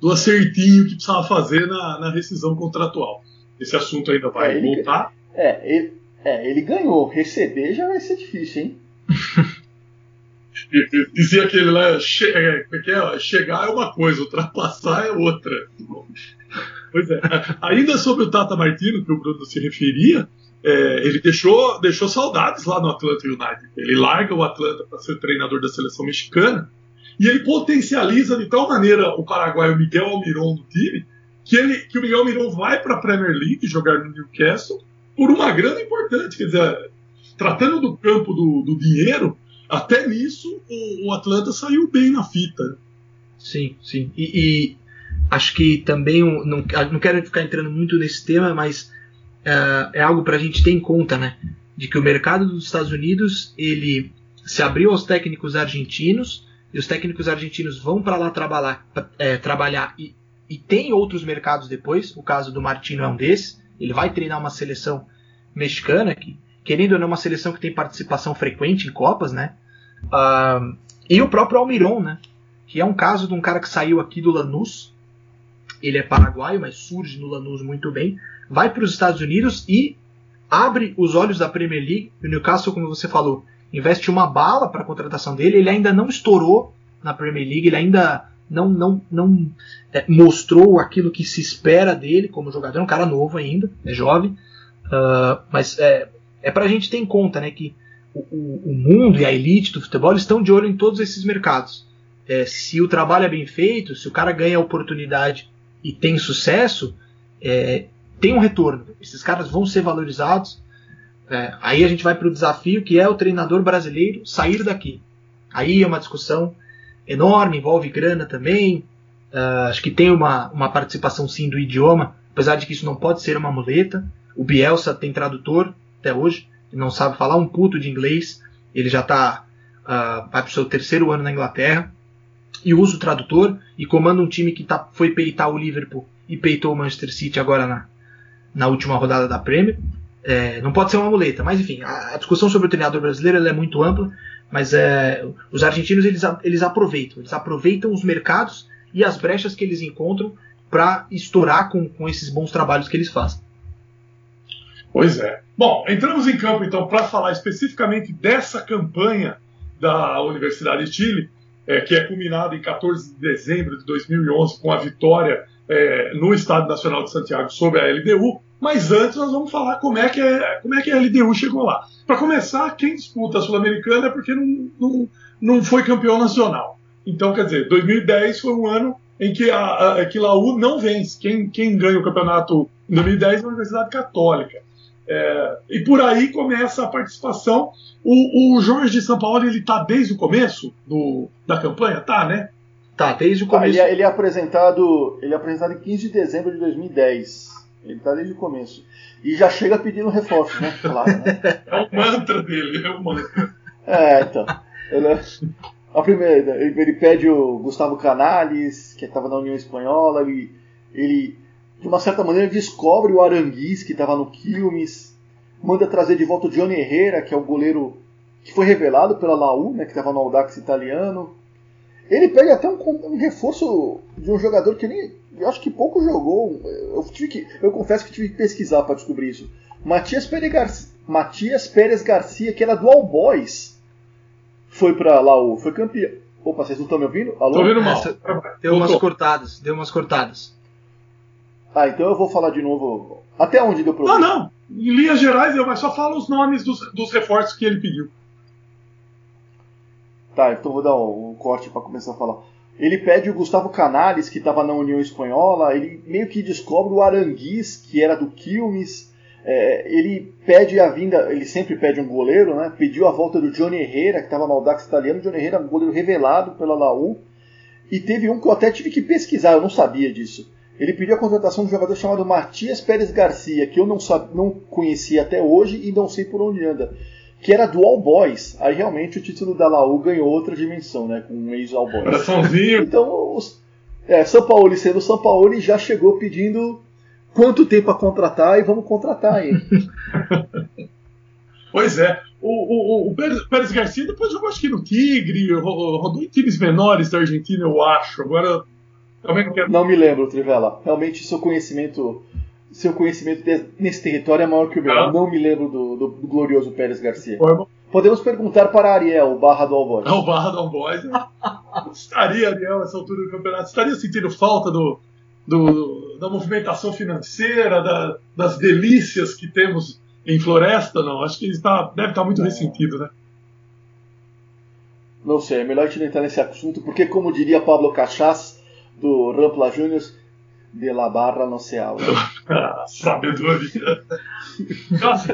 [SPEAKER 4] do acertinho que precisava fazer na, na rescisão contratual. Esse assunto ainda vai
[SPEAKER 6] É, ele-
[SPEAKER 4] voltar.
[SPEAKER 6] É, ele, é, ele ganhou. Receber já vai ser difícil, hein?
[SPEAKER 4] Dizia aquele lá, che, é, é é? chegar é uma coisa, ultrapassar é outra. Pois é. Ainda sobre o Tata Martino, que o Bruno se referia, é, ele deixou, deixou saudades lá no Atlanta United. Ele larga o Atlanta para ser treinador da seleção mexicana e ele potencializa de tal maneira o paraguaio Miguel Almiron no time que, ele, que o Miguel Almiron vai para a Premier League jogar no Newcastle por uma grana importante. Quer dizer, tratando do campo do, do dinheiro, até nisso o, o Atlanta saiu bem na fita.
[SPEAKER 5] Sim, sim. E, e acho que também, não, não quero ficar entrando muito nesse tema, mas é, é algo para a gente ter em conta, né? De que o mercado dos Estados Unidos ele se abriu aos técnicos argentinos e os técnicos argentinos vão para lá trabalhar, é, trabalhar e, e tem outros mercados depois. O caso do Martino é um desses. Ele vai treinar uma seleção mexicana que, querendo ou não, é uma seleção que tem participação frequente em Copas, né? Ah, e o próprio Almiron, né? que é um caso de um cara que saiu aqui do Lanús. Ele é paraguaio, mas surge no Lanús muito bem. Vai para os Estados Unidos e abre os olhos da Premier League. O Newcastle, como você falou, investe uma bala para a contratação dele. Ele ainda não estourou na Premier League, ele ainda não, não, não é, mostrou aquilo que se espera dele como jogador. É um cara novo ainda, é jovem. Ah, mas é, é para a gente ter em conta né, que o, o, o mundo e a elite do futebol estão de olho em todos esses mercados é, se o trabalho é bem feito, se o cara ganha a oportunidade e tem sucesso, é, tem um retorno. Esses caras vão ser valorizados. É, aí a gente vai para o desafio que é o treinador brasileiro sair daqui. Aí é uma discussão enorme, envolve grana também. Ah, acho que tem uma, uma participação sim do idioma, apesar de que isso não pode ser uma muleta. O Bielsa tem tradutor até hoje, não sabe falar um puto de inglês, ele já está vai para o seu terceiro ano na Inglaterra. e usa o tradutor e comanda um time que tá, foi peitar o Liverpool e peitou o Manchester City agora na, na última rodada da Premier. É, não pode ser uma muleta, mas enfim, a, a discussão sobre o treinador brasileiro é muito ampla, mas é, os argentinos eles, eles aproveitam, eles aproveitam os mercados e as brechas que eles encontram para estourar com, com esses bons trabalhos que eles fazem.
[SPEAKER 4] Pois é. Bom, entramos em campo então para falar especificamente dessa campanha da Universidade de Chile, é, que é culminada em 14 de dezembro de 2011 com a vitória é, no Estado Nacional de Santiago sobre a LDU. Mas antes nós vamos falar como é que, é, como é que a LDU chegou lá. Para começar, quem disputa a Sul-Americana é porque não, não, não foi campeão nacional. Então, quer dizer, 2010 foi um ano em que a, a que Laú não vence. Quem, quem ganha o campeonato em 2010 é a Universidade Católica. É, e por aí começa a participação. O, o Jorge de São Paulo ele está desde o começo do, da campanha, tá, né?
[SPEAKER 5] Tá, desde o
[SPEAKER 6] Ah,
[SPEAKER 5] começo.
[SPEAKER 6] ele, é, ele é apresentado, ele é apresentado em 15 de dezembro de 2010. Ele tá desde o começo. E já chega pedindo reforço, né? Claro, né?
[SPEAKER 4] É o mantra dele, é o mantra.
[SPEAKER 6] É, então. Ele, é- a primeira, ele, ele pede o Gustavo Canales, que estava na União Espanhola, ele, ele, de uma certa maneira, descobre o Aranguiz, que estava no Quilmes, manda trazer de volta o Johnny Herrera, que é o goleiro que foi revelado pela Laú, né, que estava no Audax italiano. Ele pede até um, um reforço de um jogador que nem. Eu acho que pouco jogou. Eu, tive que, eu confesso que tive que pesquisar para descobrir isso. Matias Pérez, Garcia, Matias Pérez Garcia, que era do All Boys, foi para Laú, foi campeão. Opa, vocês não estão me ouvindo? Alô?
[SPEAKER 4] Tô ouvindo mal.
[SPEAKER 5] Essa- Deu umas cortadas, deu umas cortadas.
[SPEAKER 6] Ah, então eu vou falar de novo. Até onde deu
[SPEAKER 4] Não,
[SPEAKER 6] problema?
[SPEAKER 4] não. Em linhas gerais, eu mas só falo os nomes dos, dos reforços que ele pediu.
[SPEAKER 6] Tá, então vou dar um, um corte para começar a falar. Ele pede o Gustavo Canales, que estava na União Espanhola, ele meio que descobre o Aranguiz, que era do Quilmes. É, ele pede a vinda, ele sempre pede um goleiro, né? Pediu a volta do Johnny Herrera, que estava no Audax italiano. Johnny Herrera um goleiro revelado pela Laú. E teve um que eu até tive que pesquisar, eu não sabia disso. Ele pediu a contratação de um jogador chamado Matias Pérez Garcia, que eu não, não conhecia até hoje e não sei por onde anda. Que era do All Boys. Aí realmente o título da Laú ganhou outra dimensão, né? Com um ex-All Boys.
[SPEAKER 4] Coraçãozinho.
[SPEAKER 6] Então, os, é, São Paulo sendo São Paulo já chegou pedindo quanto tempo a contratar e vamos contratar aí.
[SPEAKER 4] Pois é. O, o, o- Pérez, Pérez Garcia depois jogou acho que no Tigre, ro- rodou em times menores da Argentina, eu acho. Agora também não quero.
[SPEAKER 6] Não me lembro, Trivela. Realmente seu conhecimento, seu conhecimento de- nesse território é maior que o meu.
[SPEAKER 4] Não.
[SPEAKER 6] Não me lembro do, do- do glorioso Pérez Garcia.
[SPEAKER 4] Forma.
[SPEAKER 6] Podemos perguntar para Ariel, barra do All Boys.
[SPEAKER 4] Não, o Barra Don Boys. Estaria, Ariel, nessa altura do campeonato, estaria sentindo falta do, do- da movimentação financeira, da- das delícias que temos em Floresta? Não, acho que ele está, deve estar muito ressentido, né?
[SPEAKER 6] Não sei, é melhor a gente não entrar nesse assunto, porque como diria Pablo Cachas, do Rampla Juniors, de la barra no.
[SPEAKER 4] Ah, sabedoria.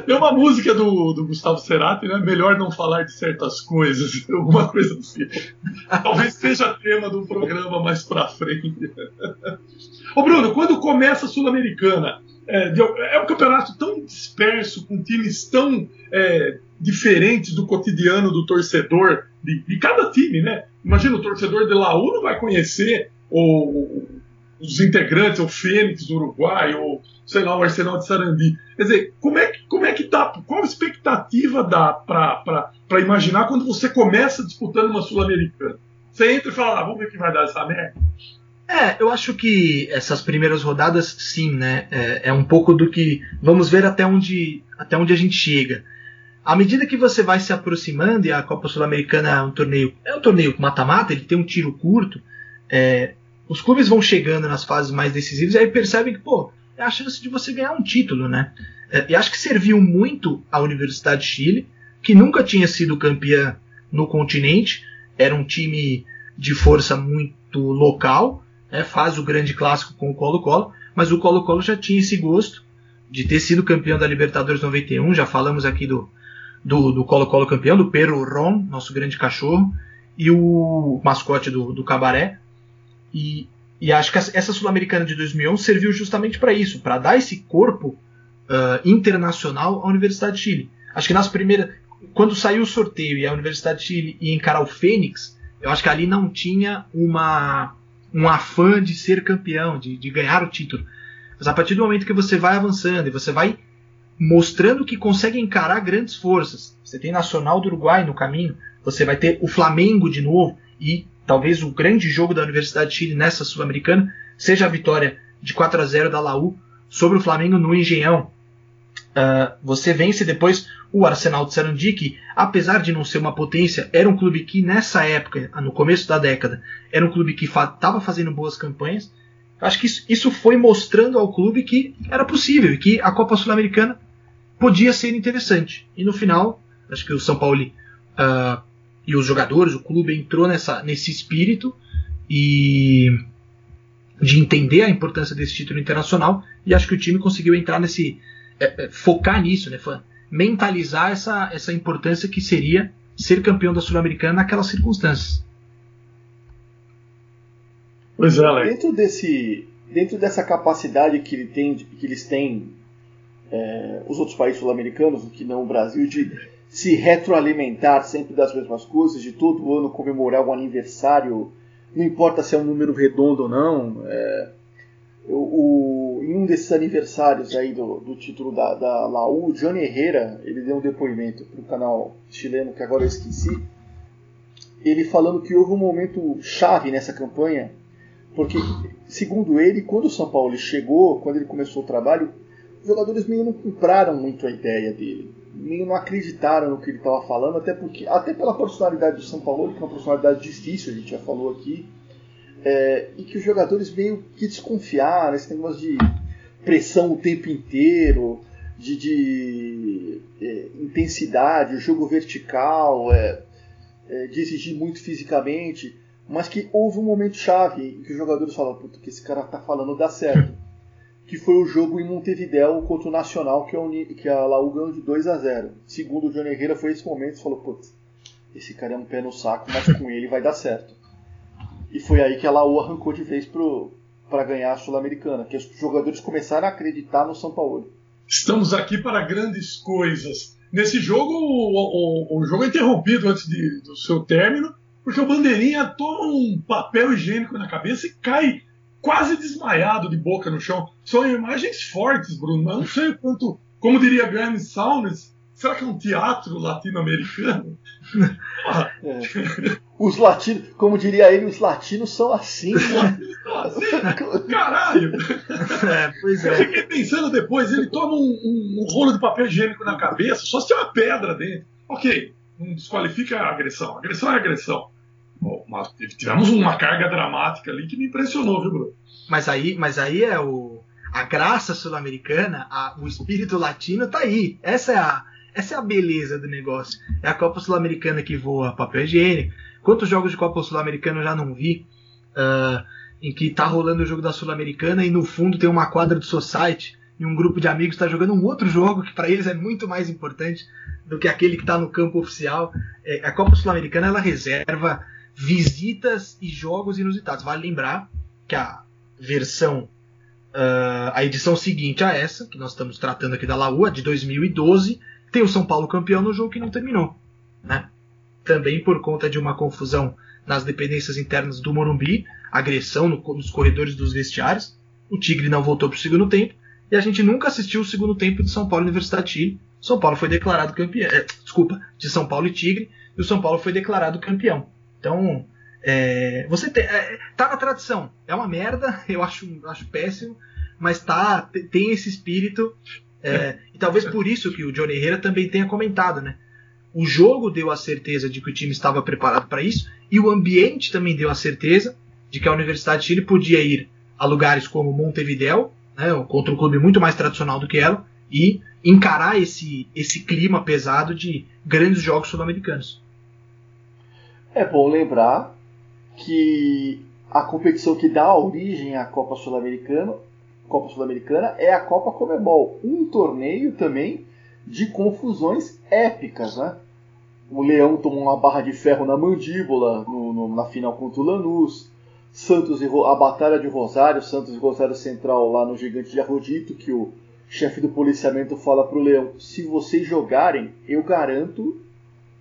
[SPEAKER 4] Tem uma música do, do Gustavo Cerati, né? Melhor não falar de certas coisas, alguma coisa assim. Talvez seja tema do programa mais pra frente. Ô Bruno, quando começa a Sul-Americana, é, de- é um campeonato tão disperso, com times tão é, diferentes do cotidiano do torcedor, de, de cada time, né? Imagina o torcedor de Laú não vai conhecer o, os integrantes, o Fênix do Uruguai, ou sei lá, o Arsenal de Sarandi. Quer dizer, como é que, como é que tá? Qual a expectativa dá para imaginar quando você começa disputando uma Sul-Americana? Você entra e fala, ah, vamos ver o que vai dar essa merda.
[SPEAKER 5] É, eu acho que essas primeiras rodadas, sim, né? É, é um pouco do que. Vamos ver até onde, até onde a gente chega. À medida que você vai se aproximando, e a Copa Sul-Americana é um torneio. É um torneio mata-mata, ele tem um tiro curto. é, os clubes vão chegando nas fases mais decisivas e aí percebem que, pô, é a chance de você ganhar um título, né? É, e acho que serviu muito à Universidade de Chile, que nunca tinha sido campeã no continente, era um time de força muito local, né, faz o grande clássico com o Colo-Colo, mas o Colo-Colo já tinha esse gosto de ter sido campeão da Libertadores 91, já falamos aqui do do do Colo-Colo campeão, do Pero Ron, nosso grande cachorro, e o mascote do, do Cabaré. E, e acho que essa Sul-Americana de 2011 serviu justamente para isso, para dar esse corpo ah, internacional à Universidade de Chile. Acho que nas primeiras. Quando saiu o sorteio e a Universidade de Chile ia encarar o Fênix, Eu acho que ali não tinha uma um afã de ser campeão, de, de ganhar o título. Mas a partir do momento que você vai avançando e você vai mostrando que consegue encarar grandes forças, você tem Nacional do Uruguai no caminho, você vai ter o Flamengo de novo e talvez o grande jogo da Universidade de Chile nessa Sul-Americana seja a vitória de 4 a 0 da Laú sobre o Flamengo no Engenhão. Uh, você vence depois o Arsenal de Sarandi, que apesar de não ser uma potência, era um clube que nessa época, no começo da década, era um clube que estava fa fazendo boas campanhas. Acho que isso, isso, foi mostrando ao clube que era possível e que a Copa Sul-Americana podia ser interessante. E no final, acho que o São Paulo uh, e os jogadores, o clube entrou nessa, nesse espírito e de entender a importância desse título internacional e acho que o time conseguiu entrar nesse é, é, focar nisso, né, mentalizar essa, essa importância que seria ser campeão da Sul-Americana naquelas circunstâncias.
[SPEAKER 6] Pois é, Alex. Dentro desse, dentro dessa capacidade que ele tem, que eles têm, é, os outros países sul-americanos, que não o Brasil, de se retroalimentar sempre das mesmas coisas, de todo ano comemorar um aniversário, não importa se é um número redondo ou não. É, o, em um desses aniversários aí do, do título da, da Laú, Johnny Herrera, ele deu um depoimento para o canal chileno, que agora eu esqueci, ele falando que houve um momento chave nessa campanha, porque, segundo ele, quando o São Paulo chegou, quando ele começou o trabalho, os jogadores meio não compraram muito a ideia dele, meio não acreditaram no que ele estava falando, até porque até pela personalidade do São Paulo, que é uma personalidade difícil, a gente já falou aqui, é, e que os jogadores meio que desconfiaram, esse negócio de pressão o tempo inteiro, de, de é, intensidade, jogo vertical, é, é, de exigir muito fisicamente, mas que houve um momento chave em que os jogadores falaram, puta, que esse cara tá falando dá certo. Que foi o jogo em Montevideo contra o Nacional, que, é que a Laú ganhou de 2 a 0 Segundo o Johnny Herrera, foi esse momento, falou, putz, esse cara é um pé no saco, mas com ele vai dar certo. E foi aí que a Laú arrancou de vez para ganhar a Sul-Americana, que os jogadores começaram a acreditar no São Paulo.
[SPEAKER 4] Estamos aqui para grandes coisas. Nesse jogo, o, o, o jogo é interrompido antes de, do seu término, porque o Bandeirinha toma um papel higiênico na cabeça e cai quase desmaiado de boca no chão. São imagens fortes, Bruno, mas não sei quanto, como diria Granny Saunders, Será que é um teatro latino-americano?
[SPEAKER 6] É. Os latinos, como diria ele, os latinos são assim. Né?
[SPEAKER 4] assim caralho!
[SPEAKER 5] É, pois é.
[SPEAKER 4] Eu fiquei pensando depois, ele toma um, um, um, rolo de papel higiênico na cabeça, só se tem uma pedra dentro. Ok, não desqualifica a agressão. Agressão é agressão. Tivemos uma carga dramática ali que me impressionou, viu, Bruno?
[SPEAKER 5] Mas aí, mas aí é o. A graça sul-americana, o espírito latino tá aí. Essa é a, essa é a beleza do negócio. É a Copa Sul-Americana que voa papel higiênico. Quantos jogos de Copa Sul-Americana eu já não vi? Uh, em que tá rolando o jogo da Sul-Americana e no fundo tem uma quadra do Society e um grupo de amigos está jogando um outro jogo que para eles é muito mais importante do que aquele que está no campo oficial. É, a Copa Sul-Americana ela reserva visitas e jogos inusitados. Vale lembrar que a versão, uh, a edição seguinte a essa, que nós estamos tratando aqui da Laú, de 2012, tem o São Paulo campeão no jogo que não terminou. Né? Também por conta de uma confusão nas dependências internas do Morumbi, agressão no, nos corredores dos vestiários. O Tigre não voltou para o segundo tempo e a gente nunca assistiu o segundo tempo de São Paulo Universidade de Chile. São Paulo foi declarado campeão. É, desculpa, de São Paulo e Tigre, e o São Paulo foi declarado campeão. Então, é, você tem, é, tá na tradição. É uma merda, eu acho, acho péssimo, mas tá, tem esse espírito é, e talvez por isso que o Johnny Herrera também tenha comentado, né? O jogo deu a certeza de que o time estava preparado para isso e o ambiente também deu a certeza de que a Universidade de Chile podia ir a lugares como Montevideo, né, contra um clube muito mais tradicional do que ela, e encarar esse, esse clima pesado de grandes jogos sul-americanos.
[SPEAKER 6] É bom lembrar que a competição que dá origem à Copa Sul-Americana Copa Sul-Americana é a Copa Comebol, um torneio também de confusões épicas, né? O Leão tomou uma barra de ferro na mandíbula no, no, na final contra o Lanús. Santos e a Batalha de Rosário, Santos e Rosário Central lá no Gigante de Arrodito, que o chefe do policiamento fala pro Leão: se vocês jogarem, eu garanto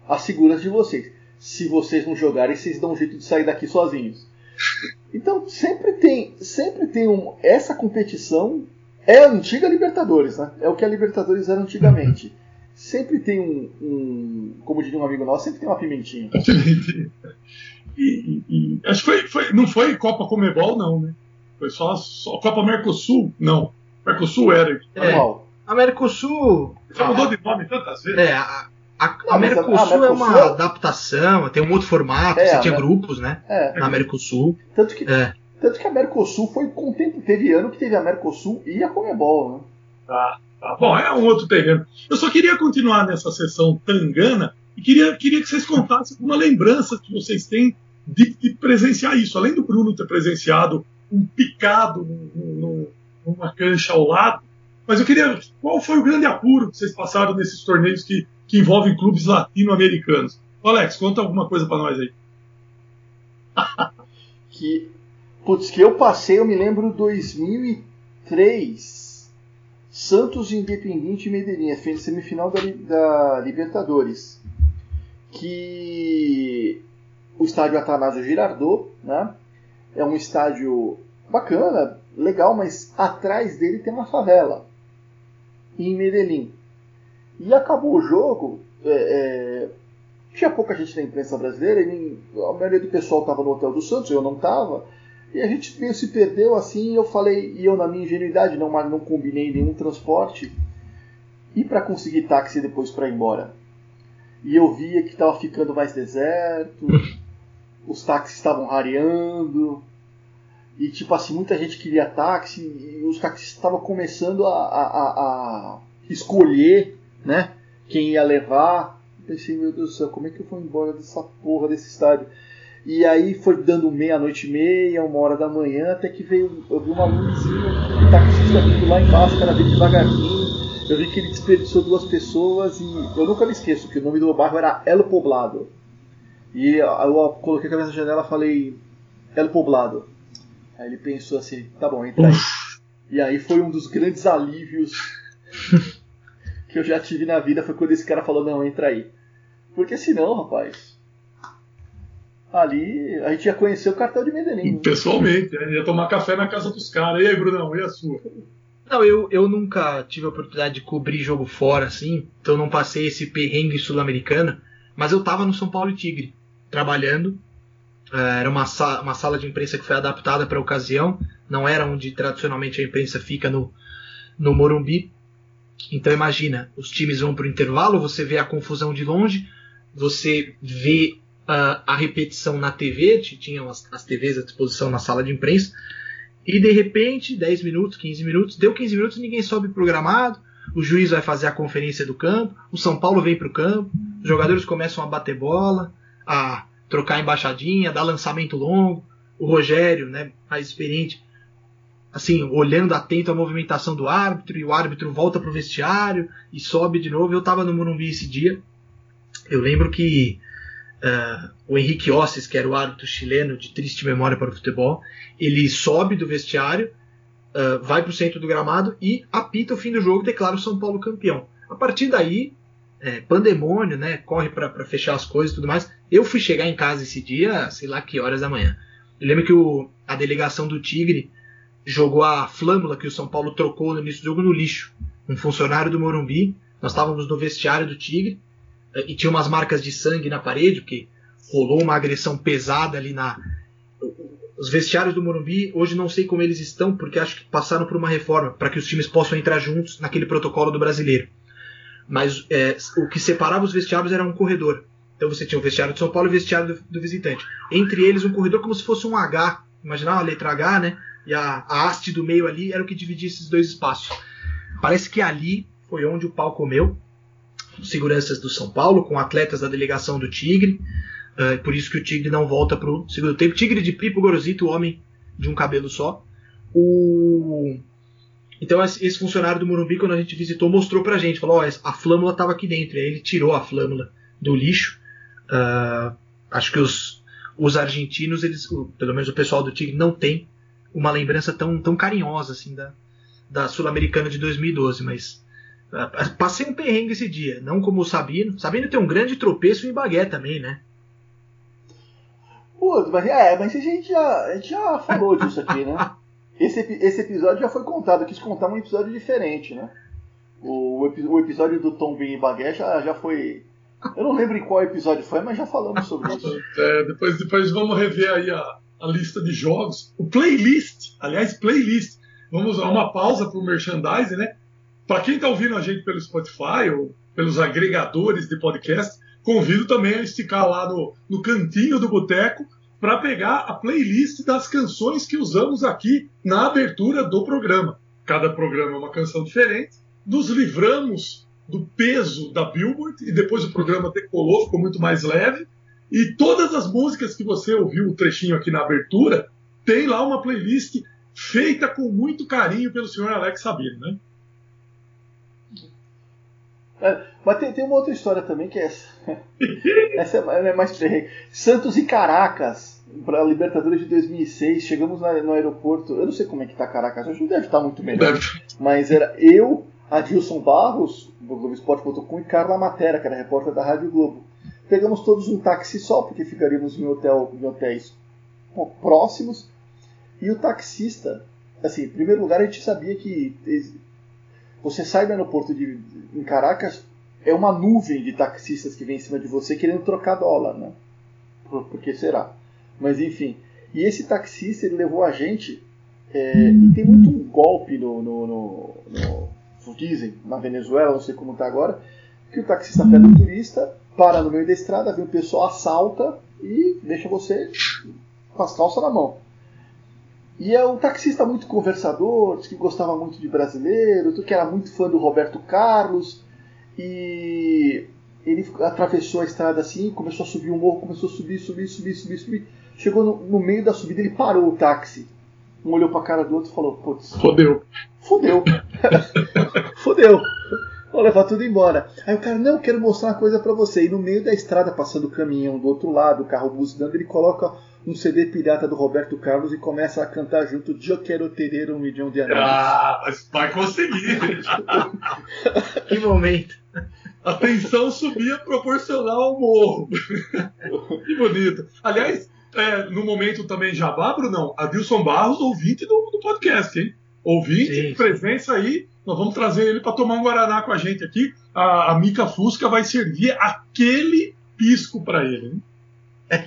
[SPEAKER 6] a segurança de vocês. Se vocês não jogarem, vocês dão um jeito de sair daqui sozinhos. Então sempre tem, sempre tem um, essa competição é a antiga Libertadores, né? É o que a Libertadores era antigamente. Sempre tem um, um como diria um amigo nosso, sempre tem uma pimentinha.
[SPEAKER 4] E, e- e- acho que foi, foi- não foi Copa Comebol, não, né? Foi só, só Copa Mercosul? Não. Mercosul era.
[SPEAKER 5] É.
[SPEAKER 6] Normal.
[SPEAKER 5] A Mercosul.
[SPEAKER 4] Já mudou de nome tantas vezes.
[SPEAKER 5] É, a, a, a
[SPEAKER 6] Não, a-
[SPEAKER 5] Mercosul é uma
[SPEAKER 6] Mercosul-
[SPEAKER 5] adaptação, tem um outro formato,
[SPEAKER 6] É,
[SPEAKER 5] você
[SPEAKER 6] a
[SPEAKER 5] tinha grupos, né?
[SPEAKER 6] É,
[SPEAKER 5] Na Mercosul.
[SPEAKER 6] tanto que,
[SPEAKER 5] É.
[SPEAKER 6] tanto que a Mercosul foi com tempo. Teve ano que teve a Mercosul e a Comebol, né?
[SPEAKER 4] Tá, tá. Bom, é um outro terreno. Eu só queria continuar nessa sessão tangana e queria, queria que vocês contassem uma lembrança que vocês têm de, de presenciar isso. Além do Bruno ter presenciado um picado num- num- numa cancha ao lado, mas eu queria. Qual foi o grande apuro que vocês passaram nesses torneios que, que envolvem clubes latino-americanos? Alex, conta alguma coisa pra nós aí.
[SPEAKER 6] que putz, que eu passei, eu me lembro 2003, Santos Independiente e Medellín, a semifinal da, da Libertadores, que o estádio Atanásio Girardot, né? É um estádio bacana, legal, mas atrás dele tem uma favela em Medellín. E acabou o jogo, é, é, tinha pouca gente da imprensa brasileira, e nem- a maioria do pessoal estava no Hotel do Santos, eu não estava. E a gente meio se perdeu assim, e eu falei, e eu na minha ingenuidade não, não combinei nenhum transporte, e para conseguir táxi depois para ir embora. E eu via que estava ficando mais deserto, os táxis estavam rareando, e tipo assim, muita gente queria táxi, e os taxistas estavam começando a, a, a- a escolher, né, quem ia levar. Eu pensei, meu Deus do céu, como é que eu vou embora dessa porra desse estádio? E aí foi dando meia-noite e meia, uma hora da manhã, até que veio, eu vi uma luzinha, um taxista vindo lá embaixo, cara veio devagarzinho. Eu vi que ele desperdiçou duas pessoas e eu nunca me esqueço que o nome do meu bairro era El Poblado. E eu eu coloquei a cabeça na janela e falei, El Poblado. Aí ele pensou assim, tá bom, entra aí. E aí foi um dos grandes alívios que eu já tive na vida, foi quando esse cara falou, não, entra aí. Porque senão, rapaz, ali a gente ia conhecer o cartel de Medellín. né?
[SPEAKER 4] Pessoalmente, né? ia tomar café na casa dos caras. E aí, Brunão, e a sua?
[SPEAKER 5] Não, eu, eu nunca tive a oportunidade de cobrir jogo fora, assim, então não passei esse perrengue sul-americano, mas eu tava no São Paulo e Tigre, trabalhando. Eh, Era uma, sa uma sala de imprensa que foi adaptada para a ocasião, não era onde tradicionalmente a imprensa fica no, no Morumbi. Então imagina, os times vão para o intervalo, você vê a confusão de longe, você vê ah, a repetição na TV, tinham as, as TVs à disposição na sala de imprensa, e de repente, 10 minutos, 15 minutos, deu 15 minutos, ninguém sobe programado, o juiz vai fazer a conferência do campo, o São Paulo vem para o campo, os jogadores começam a bater bola, a trocar embaixadinha, dar lançamento longo, o Rogério, né, mais experiente, assim, olhando atento à movimentação do árbitro, e o árbitro volta pro vestiário e sobe de novo. Eu estava no Morumbi esse dia. Eu lembro que ah, o Henrique Osses, que era o árbitro chileno de triste memória para o futebol, ele sobe do vestiário, ah, vai para o centro do gramado e apita o fim do jogo e declara o São Paulo campeão. A partir daí, é, pandemônio, né? Corre para fechar as coisas e tudo mais. Eu fui chegar em casa esse dia, sei lá que horas da manhã. Eu lembro que o, a delegação do Tigre jogou a flâmula que o São Paulo trocou no início do jogo no lixo. Um funcionário do Morumbi, nós estávamos no vestiário do Tigre eh, e tinha umas marcas de sangue na parede, porque rolou uma agressão pesada ali na. Os vestiários do Morumbi, hoje não sei como eles estão, porque acho que passaram por uma reforma para que os times possam entrar juntos naquele protocolo do brasileiro. Mas eh, o que separava os vestiários era um corredor. Então você tinha o vestiário de São Paulo e o vestiário do, do visitante. Entre eles, um corredor como se fosse um H. Imaginava a letra H, né? E a, a haste do meio ali era o que dividia esses dois espaços. Parece que ali foi onde o pau comeu. Seguranças do São Paulo, com atletas da delegação do Tigre. Uh, por isso que o Tigre não volta pro segundo tempo. Tigre de Pipo Gorosito, homem de um cabelo só. O... Então esse funcionário do Morumbi, quando a gente visitou, mostrou pra gente. Falou, ó, a flâmula estava aqui dentro. E aí ele tirou a flâmula do lixo. Uh, acho que os, os argentinos, eles, pelo menos o pessoal do Tigre, não tem uma lembrança tão, tão carinhosa assim da, da Sul-Americana de 2012, mas uh, passei um perrengue esse dia, não como o Sabino. Sabino tem um grande tropeço em Bagué também, né?
[SPEAKER 6] Pô, mas, é, mas a gente, já, a gente já falou disso aqui, né? Esse, esse episódio já foi contado, eu quis contar um episódio diferente, né? O, o episódio do Tom Bin e Bagué já, já foi. Eu não lembro em qual episódio foi, mas já falamos sobre isso.
[SPEAKER 4] É, depois, depois vamos rever aí a, a lista de jogos. O playlist, aliás, playlist. Vamos a uma pausa para o merchandising, né? Para quem está ouvindo a gente pelo Spotify ou pelos agregadores de podcast, convido também a esticar lá no, no cantinho do boteco para pegar a playlist das canções que usamos aqui na abertura do programa. Cada programa é uma canção diferente. Nos livramos do peso da Billboard e depois o programa decolou, ficou muito mais leve. E todas as músicas que você ouviu o trechinho aqui na abertura, tem lá uma playlist feita com muito carinho pelo senhor Alex Sabino, né?
[SPEAKER 6] É, mas tem, tem uma outra história também que é essa. essa é, é mais perrengue. Santos e Caracas, para a Libertadores de 2006. Chegamos na- no aeroporto. Eu não sei como é que tá Caracas, hoje não deve estar muito melhor.
[SPEAKER 4] Deve-
[SPEAKER 6] Mas era eu, Adilson Barros, do Globoesporte.com, e Carla Matera, que era repórter da Rádio Globo. Pegamos todos um táxi só, porque ficaríamos em, hotel, em hotéis próximos. E o taxista, assim, em primeiro lugar, a gente sabia que você sai do aeroporto de, em Caracas, é uma nuvem de taxistas que vem em cima de você querendo trocar dólar, né? Por, por que será? Mas enfim. E esse taxista, ele levou a gente. é, e tem muito um golpe no, no, no, no- dizem, na Venezuela, não sei como está agora, que o taxista pega o turista, para no meio da estrada, vem o pessoal, assalta e deixa você com as calças na mão. E é um taxista muito conversador, que gostava muito de brasileiro, que era muito fã do Roberto Carlos. E ele atravessou a estrada assim, começou a subir o morro, começou a subir, subir, subir, subir, subir. Chegou no, no meio da subida, ele parou o táxi. Um olhou pra cara do outro e falou: Putz,
[SPEAKER 4] Fodeu.
[SPEAKER 6] fodeu. fodeu. Vou levar tudo embora. Aí o cara, não, quero mostrar uma coisa pra você. E no meio da estrada, passando o caminhão do outro lado, o carro buzinando, ele coloca um CD pirata do Roberto Carlos e começa a cantar junto Eu quero ter um milhão de anéis.
[SPEAKER 4] Ah, mas vai conseguir.
[SPEAKER 5] Que momento.
[SPEAKER 4] A tensão subia proporcional ao morro. que bonito. Aliás, é, no momento também jabá, Brunão, Adilson Barros, ouvinte do, do podcast, hein? Ouvinte,
[SPEAKER 5] sim.
[SPEAKER 4] presença aí. Nós vamos trazer ele para tomar um Guaraná com a gente aqui. A, a Mica Fusca vai servir aquele pisco para ele. Hein?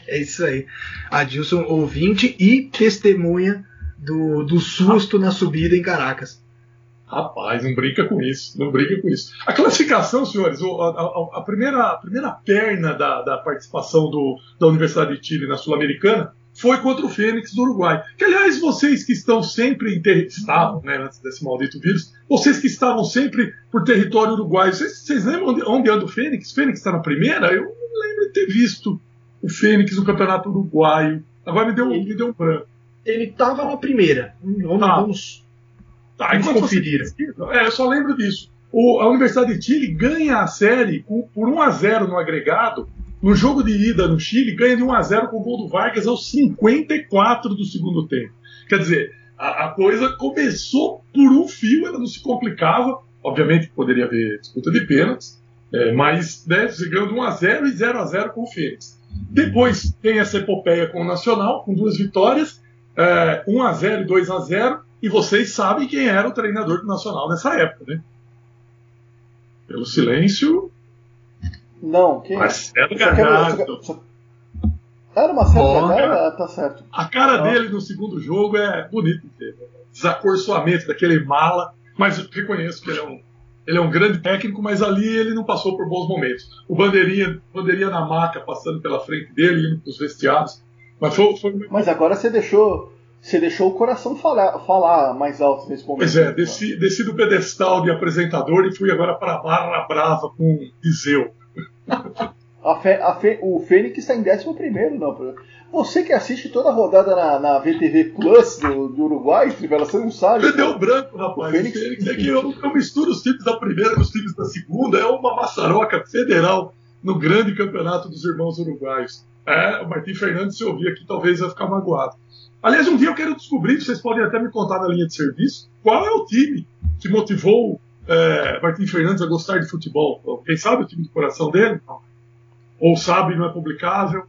[SPEAKER 5] É isso aí. Adilson, ouvinte e testemunha do, do susto na subida em Caracas.
[SPEAKER 4] Rapaz, não brinca com isso, não brinca com isso. A classificação, senhores, a, a- a primeira, a primeira perna da, da participação do, da Universidade de Chile na Sul-Americana foi contra o Fênix do Uruguai. Que, aliás, vocês que estão sempre em ter... estavam, né, antes desse maldito vírus, vocês que estavam sempre por território uruguaio, vocês, vocês lembram onde, onde anda o Fênix? Fênix está na primeira? Eu não lembro de ter visto o Fênix no Campeonato Uruguaio. Agora me deu, me deu um branco.
[SPEAKER 5] Ele estava na primeira. Vamos,
[SPEAKER 4] Ah.
[SPEAKER 5] vamos
[SPEAKER 4] Tá,
[SPEAKER 5] Vamos conferir.
[SPEAKER 4] você É, eu só lembro disso. O- a Universidade de Chile ganha a série por 1 a 0 no agregado. No jogo de ida no Chile, ganha de 1 a 0 com o gol do Vargas aos 54 do segundo tempo. Quer dizer, a, a coisa começou por um fio, ela não se complicava. Obviamente poderia haver disputa de pênaltis, é, mas né, de 1 a 0 e 0 a 0 com o Fênix. Depois tem essa epopeia com o Nacional, com duas vitórias, é, 1 a 0 e 2 a 0 e vocês sabem quem era o treinador do Nacional nessa época, né? Pelo silêncio,
[SPEAKER 6] Não, quem é?
[SPEAKER 4] Marcelo
[SPEAKER 6] só- só- Era Marcelo
[SPEAKER 4] cara.
[SPEAKER 6] Ah, tá certo.
[SPEAKER 4] A cara dele no segundo jogo é bonito de ver. Desacorçoamento daquele mala, mas eu reconheço que ele é um, ele é um grande técnico, mas ali ele não passou por bons momentos. O Bandeirinha, Bandeirinha na maca, passando pela frente dele, indo para os vestiários. Mas foi, foi
[SPEAKER 6] Mas agora você deixou, você deixou o coração falar, falar mais alto nesse momento.
[SPEAKER 4] Pois é, desci, desci do pedestal de apresentador e fui agora para a Barra Brava com Viseu.
[SPEAKER 6] A Fê- a Fê- o Fênix está em 11 não. Você que assiste toda a rodada na, na VTV Plus do, do Uruguai, Trivela, você não sabe.
[SPEAKER 4] Você deu branco, rapaz.
[SPEAKER 6] O Fênix-
[SPEAKER 4] O Fênix é que eu, eu misturo os times da primeira com os times da segunda. É uma maçaroca federal no grande campeonato dos irmãos uruguaios. É, o Martim Fernandes, se ouvir aqui, talvez vai ficar magoado. Aliás, um dia eu quero descobrir, vocês podem até me contar na linha de serviço, qual é o time que motivou é, Martim Fernandes a gostar de futebol. Quem sabe o time do coração dele? Não. Ou sabe, não é publicável.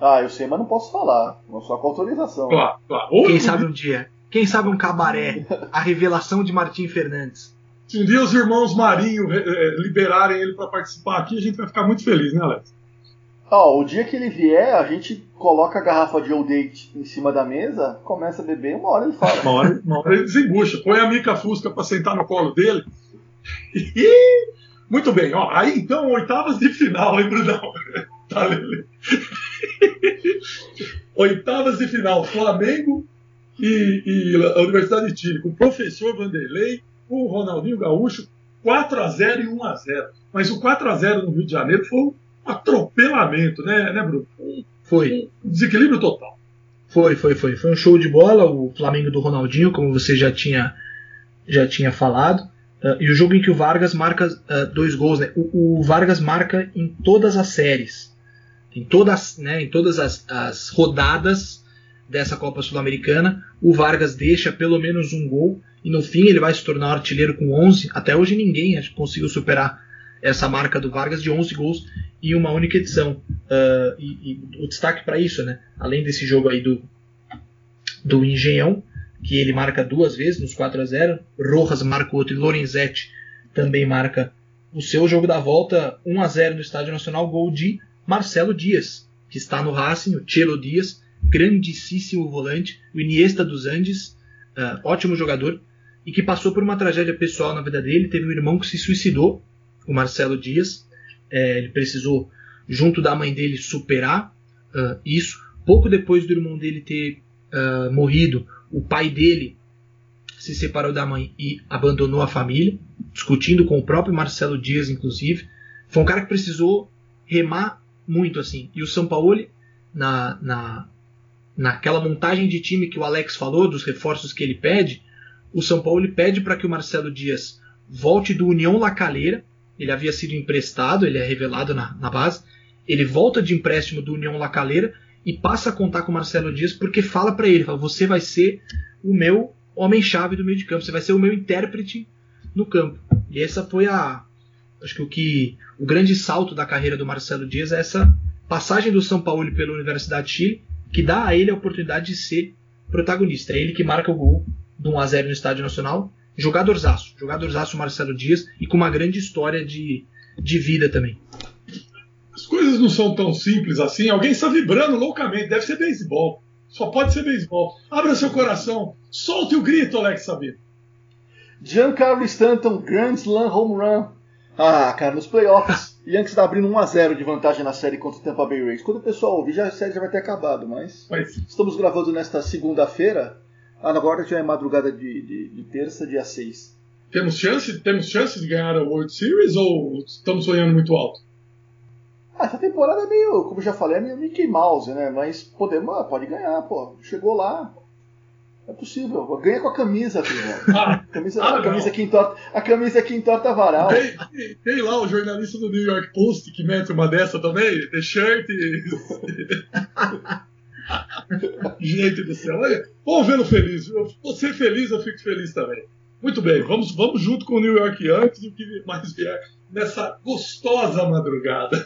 [SPEAKER 6] Ah, eu sei, mas não posso falar. Não só com autorização.
[SPEAKER 4] Claro, claro. Ou
[SPEAKER 5] Quem sabe um dia? Quem sabe um cabaré? A revelação de Martim Fernandes.
[SPEAKER 4] Se um dia os irmãos Marinho eh, eh, liberarem ele para participar aqui, a gente vai ficar muito feliz, né, Alex?
[SPEAKER 6] Ó, o dia que ele vier, a gente coloca a garrafa de Old Date em cima da mesa, começa a beber, uma hora ele fala.
[SPEAKER 4] Uma hora, uma hora ele desembucha. Põe a Mica Fusca para sentar no colo dele. Muito bem, ó. Aí então, oitavas de final, hein, Brunão? Tá, oitavas de final, Flamengo e, e a Universidade de Chile, com o professor Vanderlei, o Ronaldinho Gaúcho, 4x0 e 1x0. Mas o 4x0 no Rio de Janeiro foi atropelamento, né, né Bruno?
[SPEAKER 5] Foi.
[SPEAKER 4] Um desequilíbrio total.
[SPEAKER 5] Foi, foi, foi. Foi um show de bola, o Flamengo do Ronaldinho, como você já tinha, já tinha falado. Uh, e o jogo em que o Vargas marca uh, dois gols. Né? O, o, Vargas marca em todas as séries. Em todas, né, em todas as, as rodadas dessa Copa Sul-Americana, o Vargas deixa pelo menos um gol. E no fim ele vai se tornar artilheiro com 11. Até hoje ninguém conseguiu superar essa marca do Vargas de 11 gols em uma única edição. Uh, e, e, o destaque para isso, né? além desse jogo aí do, do Engenhão, que ele marca duas vezes nos 4 a 0 Rojas marca outro e Lorenzetti também marca o seu jogo da volta 1 a 0 no Estádio Nacional, gol de Marcelo Dias, que está no Racing, o Chelo Dias, grandíssimo volante, o Iniesta dos Andes, uh, ótimo jogador, e que passou por uma tragédia pessoal na vida dele, teve um irmão que se suicidou, o Marcelo Dias, é, ele precisou, junto da mãe dele, superar uh, isso. Pouco depois do irmão dele ter uh, morrido, o pai dele se separou da mãe e abandonou a família, discutindo com o próprio Marcelo Dias, inclusive. Foi um cara que precisou remar muito assim. E o São Paulo, na, na, naquela montagem de time que o Alex falou, dos reforços que ele pede, o São Paulo pede para que o Marcelo Dias volte do União La Calera. Ele havia sido emprestado, ele é revelado na, na base. Ele volta de empréstimo do União La Calera e passa a contar com o Marcelo Dias porque fala para ele, fala, você vai ser o meu homem-chave do meio de campo, você vai ser o meu intérprete no campo. E essa foi a acho que o que o grande salto da carreira do Marcelo Dias é essa passagem do São Paulo pela Universidade de Chile, que dá a ele a oportunidade de ser protagonista. É ele que marca o gol do 1 a 0 no Estádio Nacional. Jogadorzaço, jogadorzaço Marcelo Dias e com uma grande história de, de vida também.
[SPEAKER 4] As coisas não são tão simples assim. Alguém está vibrando loucamente. Deve ser beisebol. Só pode ser beisebol. Abra seu coração. Solte o grito, Alex Sabino.
[SPEAKER 6] Giancarlo Stanton, Grand Slam Home Run. Ah, cara, nos playoffs, Yankees está abrindo 1x0 de vantagem na série contra o Tampa Bay Rays. Quando o pessoal ouvir, já, a série já vai ter acabado, mas,
[SPEAKER 4] Mas
[SPEAKER 6] estamos gravando nesta segunda-feira. Ah, agora já é madrugada de, de, de terça, dia 6.
[SPEAKER 4] temos chance, temos chance de ganhar a World Series ou estamos sonhando muito alto?
[SPEAKER 6] Ah, essa temporada é meio, como já falei, é meio Mickey Mouse, né? Mas podemos, ah, pode ganhar, pô. Chegou lá. É possível. Ganha com a camisa, filho.
[SPEAKER 4] Ah,
[SPEAKER 6] A camisa,
[SPEAKER 4] Ah,
[SPEAKER 6] a camisa que entorta, a camisa que entorta varal.
[SPEAKER 4] tem, tem- tem lá o jornalista do New York Post que mete uma dessa também, The Shirt. Gente do céu, olha, vamos vê-lo feliz. Você feliz, eu fico feliz também. Muito bem, vamos, vamos junto com o New York Yankees e o que mais vier nessa gostosa madrugada.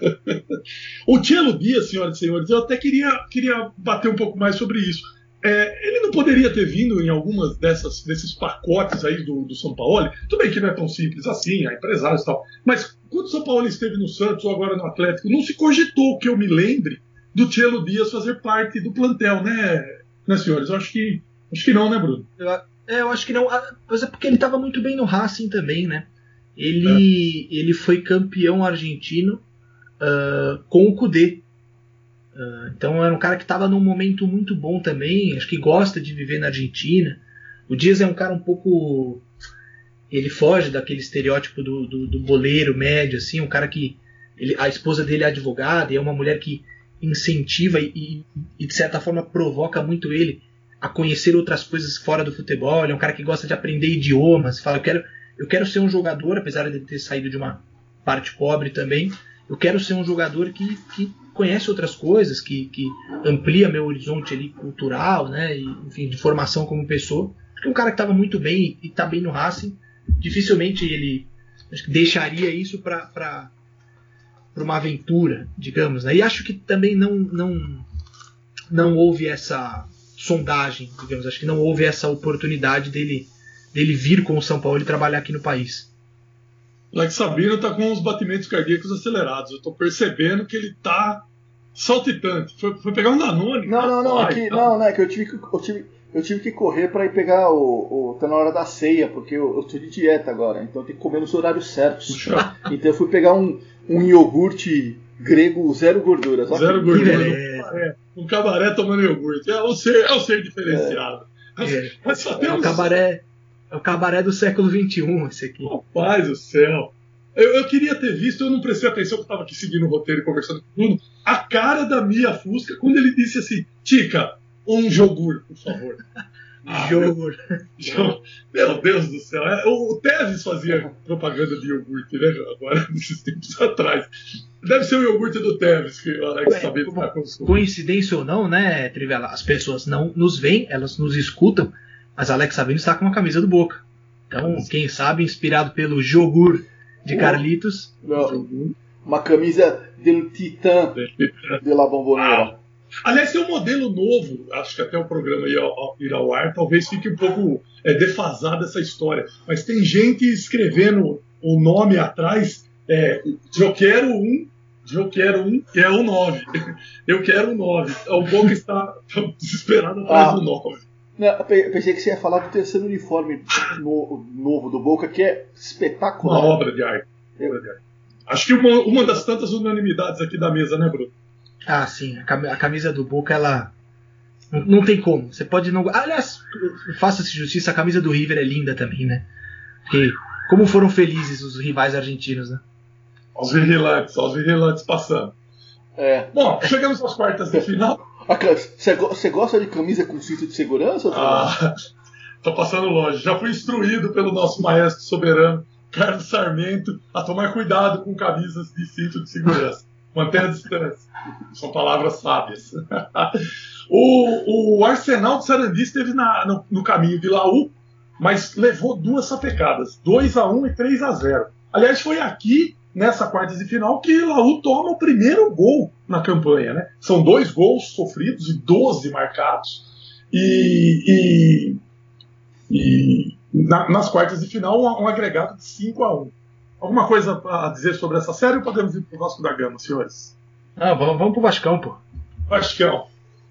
[SPEAKER 4] o Tielo Dias, senhoras e senhores, eu até queria, queria bater um pouco mais sobre isso. É, ele não poderia ter vindo em algumas dessas, desses pacotes aí do, do São Paulo? Tudo bem que não é tão simples assim, há empresários e tal. Mas quando o São Paulo esteve no Santos ou agora no Atlético, não se cogitou que eu me lembre do Tielo Dias fazer parte do plantel, né, né senhores? Eu acho que, acho que não, né, Bruno?
[SPEAKER 5] É, eu acho que não. ah, Mas é porque ele estava muito bem no Racing também, né? Ele, ele foi campeão argentino ah, com o Kudê. Ah, então era um cara que estava num momento muito bom também. Acho que gosta de viver na Argentina. O Dias é um cara um pouco. Ele foge daquele estereótipo do, do, do boleiro médio, assim, um cara que. Ele, a esposa dele é advogada e é uma mulher que incentiva e, e, de certa forma provoca muito ele a conhecer outras coisas fora do futebol. Ele é um cara que gosta de aprender idiomas. Fala, eu quero, eu quero ser um jogador, apesar de ter saído de uma parte pobre também. Eu quero ser um jogador que, que conhece outras coisas, que, que amplia meu horizonte ali cultural, né? E, enfim, de formação como pessoa. Porque é um cara que estava muito bem e está bem no Racing. Dificilmente ele deixaria isso para para uma aventura, digamos. Né? E acho que também não, não não houve essa sondagem, digamos, acho que não houve essa oportunidade dele, dele vir com o São Paulo e trabalhar aqui no país.
[SPEAKER 4] Alex Sabino tá com os batimentos cardíacos acelerados. Eu tô percebendo que ele tá saltitante. Foi, foi pegar um Danone.
[SPEAKER 6] Não, não, não, que,
[SPEAKER 4] tá?
[SPEAKER 6] não, não, é que eu tive que, eu tive, eu tive que correr pra ir pegar o, o. Tá na hora da ceia, porque eu, eu tô de dieta agora, então tenho que comer nos horários certos.
[SPEAKER 4] Puxa,
[SPEAKER 6] Então eu fui pegar um, um iogurte grego zero gordura. Só que-
[SPEAKER 4] zero gordura. Um cabaré, um cabaré tomando iogurte. É o ser, é o ser diferenciado.
[SPEAKER 5] É.
[SPEAKER 4] Mas só
[SPEAKER 5] É o
[SPEAKER 4] temos.
[SPEAKER 5] cabaré, é o cabaré do século XXI, esse aqui.
[SPEAKER 4] Rapaz do céu. Eu, eu queria ter visto, eu não prestei atenção, que eu estava aqui seguindo o roteiro e conversando com o Bruno, a cara da Mia Fusca quando ele disse assim: Tica, um jogurt, por favor. Ah, meu, meu Deus do céu. É, o, o Tevez fazia propaganda de iogurte, né? Agora, nesses tempos atrás. Deve ser o iogurte do Tevez que o Alex
[SPEAKER 5] Ué,
[SPEAKER 4] Sabino
[SPEAKER 5] como-
[SPEAKER 4] consumindo.
[SPEAKER 5] Coincidência ou não, né, Trivela? As pessoas não nos veem, elas nos escutam, mas Alex Sabino está com uma camisa do Boca. Então, quem sabe, inspirado pelo Jogur de. Carlitos,
[SPEAKER 6] Não, uma camisa del Titã de la Bombonera.
[SPEAKER 4] Aliás, tem um modelo novo, acho que até o programa ir ao, ir ao ar, talvez fique um pouco é, defasada essa história. Mas tem gente escrevendo o nome atrás, é, eu quero um, eu quero um, que é o 9. Eu quero um 9. O Boca está desesperado atrás
[SPEAKER 6] Ah.
[SPEAKER 4] do 9.
[SPEAKER 6] Não, eu pe- eu pensei que você ia falar do terceiro uniforme no- novo do Boca, que é
[SPEAKER 4] Uma
[SPEAKER 6] espetacular.
[SPEAKER 4] obra de arte. Obra de arte. Acho que uma, uma das tantas unanimidades aqui da mesa, né, Bruno?
[SPEAKER 5] Ah, sim, a cam- a camisa do Boca, ela. Não, não tem como. Você pode não. Aliás, faça-se justiça, a camisa do River é linda também, né? Porque como foram felizes os rivais argentinos, né?
[SPEAKER 4] Aos vigilantes, aos vigilantes passando.
[SPEAKER 6] É.
[SPEAKER 4] Bom, chegamos às quartas de final.
[SPEAKER 6] Você go- você gosta de camisa com cinto de segurança?
[SPEAKER 4] Ah, tô passando longe. Já fui instruído pelo nosso maestro soberano, Carlos Sarmento, a tomar cuidado com camisas de cinto de segurança. Mantenha a distância. São palavras sábias. o, o Arsenal de Sarandi esteve na- no, no caminho de Laú, mas levou duas sapecadas: 2 a 1 e 3 a 0 Aliás, foi aqui, nessa quarta de final, que Laú toma o primeiro gol na campanha. Né? São dois gols sofridos e 12 marcados. E, e- e na- nas quartas de final, um, um agregado de 5 a 1 Alguma coisa a dizer sobre essa série ou podemos ir para o Vasco da Gama, senhores?
[SPEAKER 5] Ah, vamos, vamos pro Vascão, pô.
[SPEAKER 4] Vascão.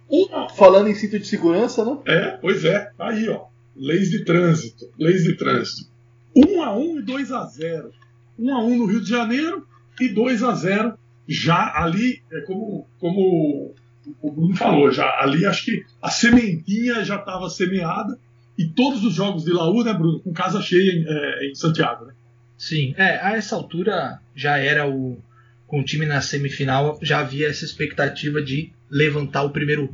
[SPEAKER 4] Um,
[SPEAKER 6] Falando em cinto de segurança, né?
[SPEAKER 4] é, pois é, aí ó. Leis de trânsito. Leis de trânsito. 1 a 1 e 2 a 0 1 a 1 no Rio de Janeiro e 2 a 0 já ali, é como, como o Bruno falou, já ali acho que a sementinha já estava semeada e todos os jogos de Laú, né, Bruno, com casa cheia em, é, em Santiago, né?
[SPEAKER 5] Sim, é, a essa altura já era o. Com o time na semifinal, já havia essa expectativa de levantar o primeiro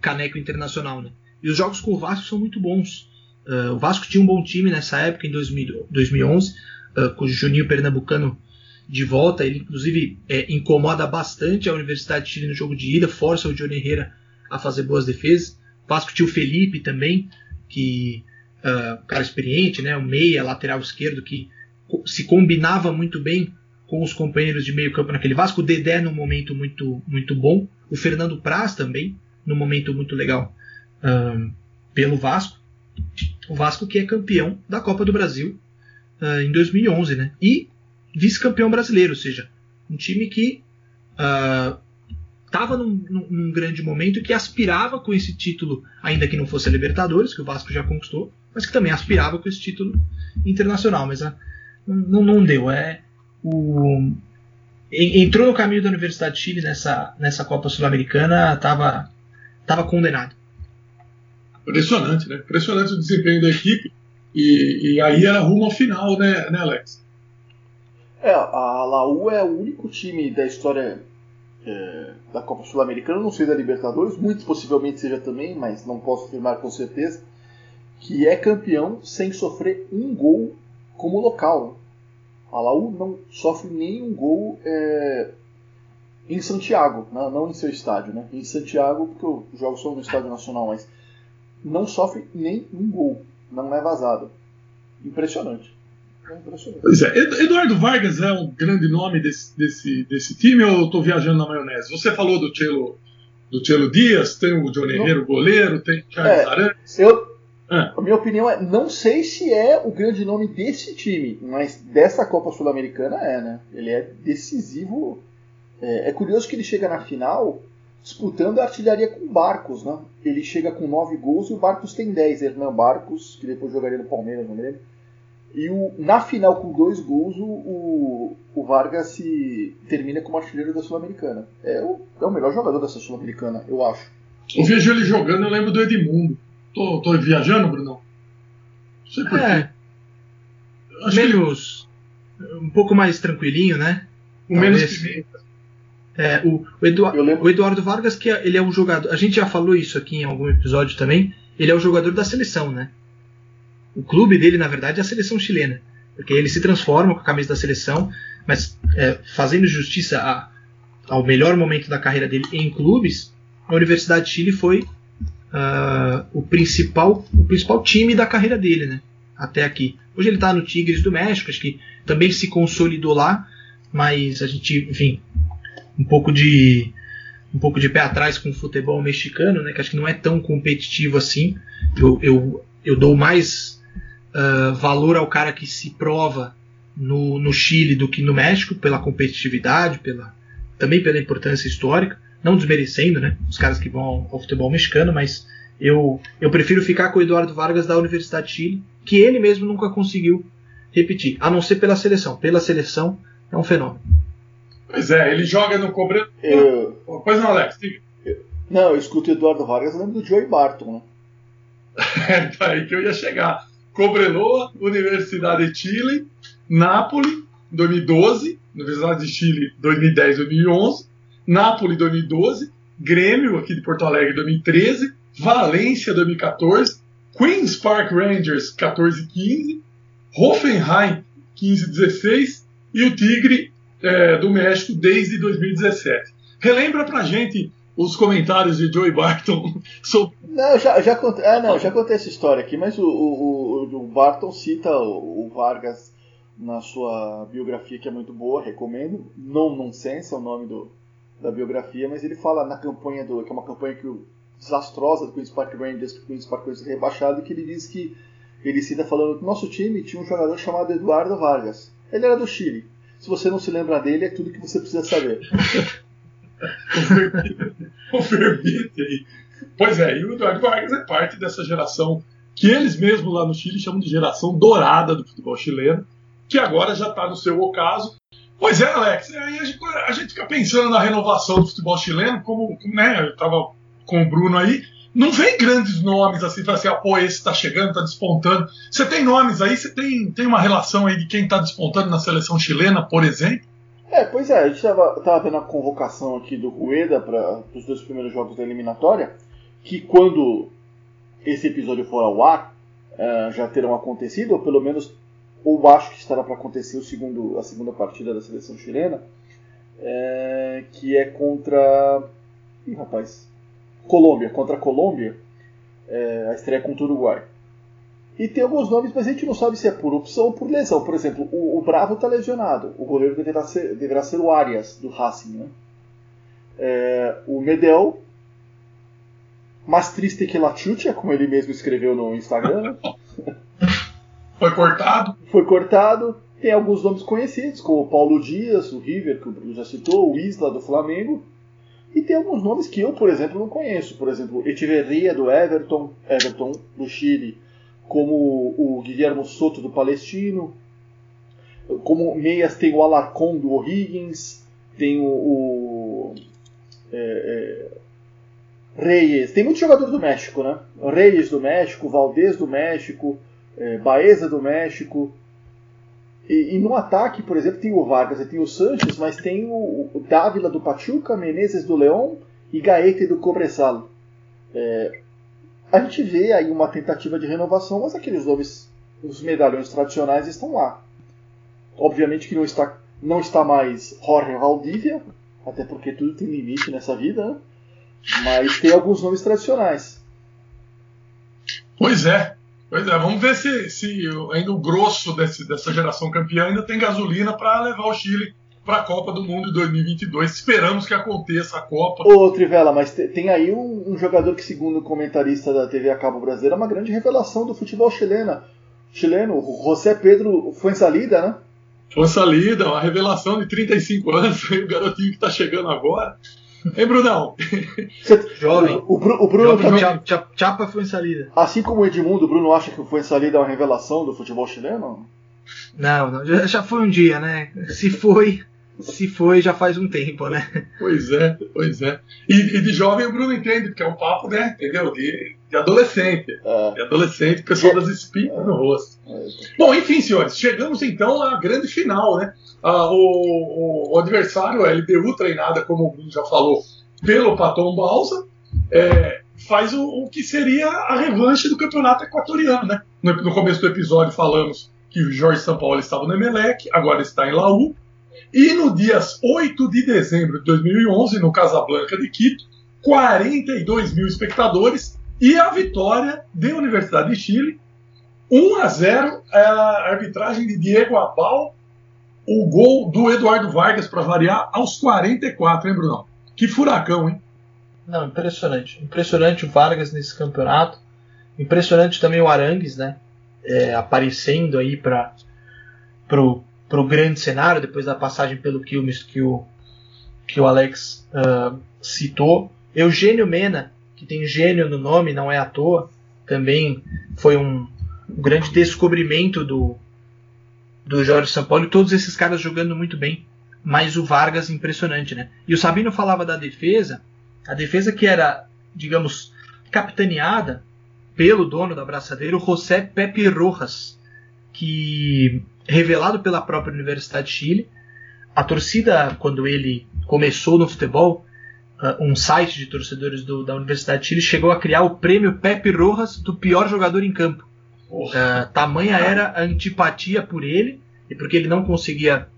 [SPEAKER 5] caneco internacional, né? E os jogos com o Vasco são muito bons. Uh, o Vasco tinha um bom time nessa época, em 2000 2011, uh, com o Juninho Pernambucano de volta. Ele, inclusive, é, incomoda bastante a Universidade de Chile no jogo de ida, força o Johnny Herrera a fazer boas defesas. O Vasco tinha o Felipe também, que uh, cara experiente, né? O meia, lateral esquerdo, que se combinava muito bem com os companheiros de meio campo naquele Vasco. O Dedé num momento muito, muito bom. O Fernando Praz também, num momento muito legal ahn, pelo Vasco. O Vasco que é campeão da Copa do Brasil ah, em 2011, né? E vice-campeão brasileiro, ou seja, um time que estava num, num- num grande momento e que aspirava com esse título, ainda que não fosse a Libertadores, que o Vasco já conquistou, mas que também aspirava com esse título internacional. Mas ah, não, não deu. É, o, en- entrou no caminho da Universidade de Chile nessa, nessa Copa Sul-Americana, estava tava condenado.
[SPEAKER 4] Impressionante, né? Impressionante o desempenho da equipe. E, e aí era rumo ao final, né, né Alex?
[SPEAKER 6] É, a Laú é o único time da história é, da Copa Sul-Americana, não sei da Libertadores, muito possivelmente seja também, mas não posso afirmar com certeza, que é campeão sem sofrer um gol como local. A Laú não sofre nenhum gol é, em Santiago, né? não em seu estádio, né? Em Santiago, porque os jogos são no Estádio Nacional, mas não sofre nem um gol, não é vazado. Impressionante. É impressionante.
[SPEAKER 4] Pois é. Ed- Eduardo Vargas é um grande nome desse, desse, desse time ou eu estou viajando na maionese? Você falou do Chelo do Tchelo Dias, tem o Johnny Herrera, o goleiro, tem Charles
[SPEAKER 6] É.
[SPEAKER 4] Arantes.
[SPEAKER 6] Eu,
[SPEAKER 4] Ah.
[SPEAKER 6] a minha opinião é, não sei se é o grande nome desse time, mas dessa Copa Sul-Americana é, né? Ele é decisivo. É, é curioso que ele chega na final disputando a artilharia com o Barcos, né? Ele chega com 9 gols e o Barcos tem 10. Hernan Barcos, que depois jogaria no Palmeiras, não me lembro. E o, na final, com dois gols, o, o, o Vargas se termina como artilheiro da Sul-Americana. É o, é o melhor jogador dessa Sul-Americana, eu acho.
[SPEAKER 4] Eu vejo ele jogando, eu lembro do Edmundo. Tô, tô viajando, Brunão? Não sei porquê.
[SPEAKER 5] É,
[SPEAKER 4] Acho que
[SPEAKER 5] menos. Um pouco mais tranquilinho, né?
[SPEAKER 4] o menos
[SPEAKER 5] talvez.
[SPEAKER 4] pimenta.
[SPEAKER 5] É, o, o, Edu-
[SPEAKER 6] Eu lembro-
[SPEAKER 5] o Eduardo Vargas, que é- ele é um jogador. A gente já falou isso aqui em algum episódio também. Ele é o jogador da seleção, né? O clube dele, na verdade, é a seleção chilena. Porque ele se transforma com a camisa da seleção, mas é, fazendo justiça a- ao melhor momento da carreira dele em clubes, a Universidade de Chile foi ah, o, principal, o principal time da carreira dele, né? Até aqui. Hoje ele está no Tigres do México, acho que também se consolidou lá, mas a gente, enfim, um pouco de um pouco de pé atrás com o futebol mexicano, né? Que acho que não é tão competitivo assim. Eu, eu, eu dou mais ah, valor ao cara que se prova no, no Chile do que no México pela competitividade, pela também pela importância histórica, não desmerecendo, né? Os caras que vão ao, futebol mexicano, mas eu eu prefiro ficar com o Eduardo Vargas da Universidade de Chile, que ele mesmo nunca conseguiu repetir, a não ser pela seleção. Pela seleção é um fenômeno.
[SPEAKER 4] Pois é, ele joga no cobrança.
[SPEAKER 6] Eu,
[SPEAKER 4] Pois não, Alex, diga.
[SPEAKER 6] não, eu escuto o Eduardo Vargas, eu lembro do Joey Barton, né?
[SPEAKER 4] É daí que eu ia chegar. Cobreloa, Universidade de Chile, Nápoles, 2012, Universidade de Chile, 2010, 2011, Nápoles, 2012, Grêmio, aqui de Porto Alegre, 2013, Valência, 2014, Queens Park Rangers, 14 15, Hoffenheim, 15 16 e o Tigre é, do México desde 2017. Relembra pra gente os comentários de Joey Barton sobre
[SPEAKER 6] Não, já, já, conte- ah, não, já contei essa história aqui, mas o, o, o- Barton cita o, o Vargas na sua biografia, que é muito boa, recomendo. No Nonsense é o nome do, da biografia, mas ele fala na campanha do. que é uma campanha que o, desastrosa do Queen's Park Rangers, que o Queen's Park Rangers rebaixado, que ele diz que ele cita falando que nosso time tinha um jogador chamado Eduardo Vargas. Ele era do Chile. Se você não se lembra dele, é tudo que você precisa saber.
[SPEAKER 4] o verbete aí. Pois é, e o Eduardo Vargas é parte dessa geração que eles mesmos lá no Chile chamam de geração dourada do futebol chileno, que agora já está no seu ocaso. Pois é, Alex, aí a gente, fica pensando na renovação do futebol chileno, como né, eu estava com o Bruno aí, não vem grandes nomes assim para assim, ah, pô, esse está chegando, está despontando. Você tem nomes aí, você tem, tem uma relação aí de quem está despontando na seleção chilena, por exemplo?
[SPEAKER 6] É, pois é, a gente tava, tava vendo a convocação aqui do Rueda para os dois primeiros jogos da eliminatória, que quando esse episódio for ao ar, eh, já terão acontecido, ou pelo menos, ou acho que estará para acontecer o segundo, a segunda partida da seleção chilena, eh, que é contra. Ih, rapaz. Colômbia, contra a Colômbia, eh, a estreia contra o Uruguai. E tem alguns nomes, mas a gente não sabe se é por opção ou por lesão. Por exemplo, o, o Bravo está lesionado. O goleiro deverá ser, deverá ser o Arias, do Racing. Né? É, o Medel, mais triste que la chucha, como ele mesmo escreveu no Instagram, né?
[SPEAKER 4] Foi cortado?
[SPEAKER 6] foi cortado. Tem alguns nomes conhecidos, como o Paulo Dias, o River, que o Bruno já citou, o Isla, do Flamengo. E tem alguns nomes que eu, por exemplo, não conheço. Por exemplo, Echeverria, do Everton, Everton do Chile, como o Guilherme Soto, do Palestino. Como meias tem o Alarcon, do O'Higgins. Tem o... o é, é, Reyes. Tem muito jogador do México, né? Reyes do México, Valdez do México, é, Baeza do México. E, e, no ataque, por exemplo, tem o Vargas e tem o Sanches, mas tem o, o Dávila do Pachuca, Menezes do León e Gaete do Cobresal. É, a gente vê aí uma tentativa de renovação, mas aqueles nomes, os medalhões tradicionais estão lá. Obviamente que não está, não está mais Jorge Valdívia, até porque tudo tem limite nessa vida, né? mas tem alguns nomes tradicionais.
[SPEAKER 4] Pois é. Pois é, vamos ver se, se ainda o grosso desse, dessa geração campeã ainda tem gasolina para levar o Chile para a Copa do Mundo 2022. Esperamos que aconteça a Copa.
[SPEAKER 6] Ô, Trivela, mas te- tem aí um, um jogador que, segundo o comentarista da TV a cabo brasileira, é uma grande revelação do futebol chileno. Chileno, José Pedro Fuensalida, né?
[SPEAKER 4] Força lida, uma revelação de 35 anos, o garotinho que está chegando agora. Hein, Brunão?
[SPEAKER 5] Jovem.
[SPEAKER 6] O, o Bruno
[SPEAKER 5] Jovem
[SPEAKER 6] também,
[SPEAKER 5] Cha- Cha- Chapa foi salida.
[SPEAKER 6] assim como o Edmundo, o Bruno acha que o Fuensalida é uma revelação do futebol chileno?
[SPEAKER 5] Não, não, já, já foi um dia, né? Se foi, se foi, já faz um tempo, né?
[SPEAKER 4] Pois é, pois é. E, e de jovem o Bruno entende, porque é um papo, né? Entendeu? De, de adolescente.
[SPEAKER 6] É,
[SPEAKER 4] De adolescente, pessoal das espinhas no rosto.
[SPEAKER 6] é,
[SPEAKER 4] Bom, enfim, senhores, chegamos então à grande final, né? Ah, o, o- o adversário, a LDU, treinada, como o Bruno já falou, pelo Paton Balsa, é, faz o, o que seria a revanche do campeonato equatoriano, né? No, no começo do episódio falamos que o Jorge Sampaoli estava no Emelec, agora está em Laú. E no dia 8 de dezembro de 2011, no Casablanca de Quito, 42 mil espectadores e a vitória da Universidade de Chile 1 a 0 a arbitragem de Diego Abal, o gol do Eduardo Vargas para variar aos 44, hein, Brunão? Que furacão, hein?
[SPEAKER 5] Não, impressionante. Impressionante o Vargas nesse campeonato. Impressionante também o Arangues, né? É, aparecendo aí para pro, pro grande cenário, depois da passagem pelo Quilmes que o, que o Alex ah, citou. Eugênio Mena, que tem gênio no nome, não é à toa, também foi um, um grande descobrimento do, do Jorge Sampaoli. Todos esses caras jogando muito bem, mas o Vargas impressionante, né? E o Sabino falava da defesa, a defesa que era, digamos, capitaneada pelo dono da braçadeira, o José Pepe Rojas, que revelado pela própria Universidade de Chile, a torcida quando ele começou no futebol, uh, um site de torcedores do- da Universidade de Chile chegou a criar o prêmio Pepe Rojas do pior jogador em campo. Uh, tamanha era a antipatia por ele e porque ele não conseguia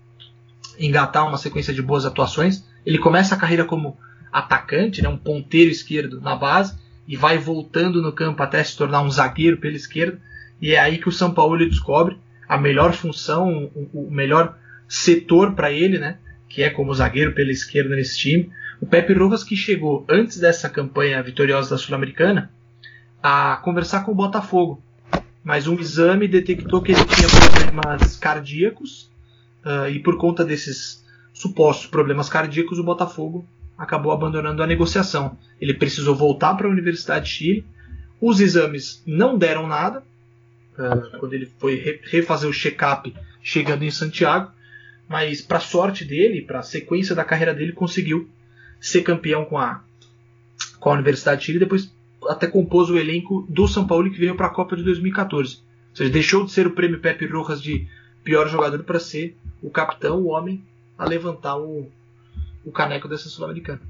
[SPEAKER 5] engatar uma sequência de boas atuações. Ele começa a carreira como atacante, né, um ponteiro esquerdo na base, e vai voltando no campo até se tornar um zagueiro pela esquerda. E é aí que o São Paulo descobre a melhor função, o, o melhor setor para ele, né, que é como zagueiro pela esquerda nesse time. O Pepe Rojas que chegou antes dessa campanha vitoriosa da Sul-Americana a conversar com o Botafogo, mas um exame detectou que ele tinha problemas cardíacos ah, e por conta desses supostos problemas cardíacos o Botafogo acabou abandonando a negociação. Ele precisou voltar para a Universidade de Chile. Os exames não deram nada quando ele foi re- refazer o check-up chegando em Santiago, mas para sorte dele, para sequência da carreira dele, conseguiu ser campeão com a com a Universidade de Chile, depois até compôs o elenco do São Paulo que veio para a Copa de 2014. Ou seja, deixou de ser o prêmio Pepe Rojas de pior jogador para ser o capitão, o homem a levantar o, o caneco dessa Sul-Americana.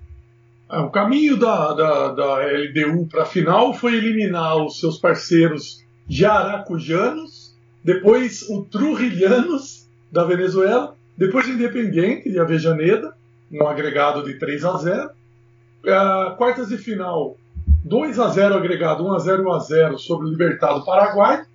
[SPEAKER 4] Ah, o caminho da, da, da LDU para a final foi eliminar os seus parceiros jaracujanos, depois o Trujilhanos da Venezuela, depois o Independiente de Avejaneda, um agregado de 3 a 0. Ah, quartas de final, 2 a 0 agregado, 1 a 0 1 a 0 sobre o Libertado Paraguai.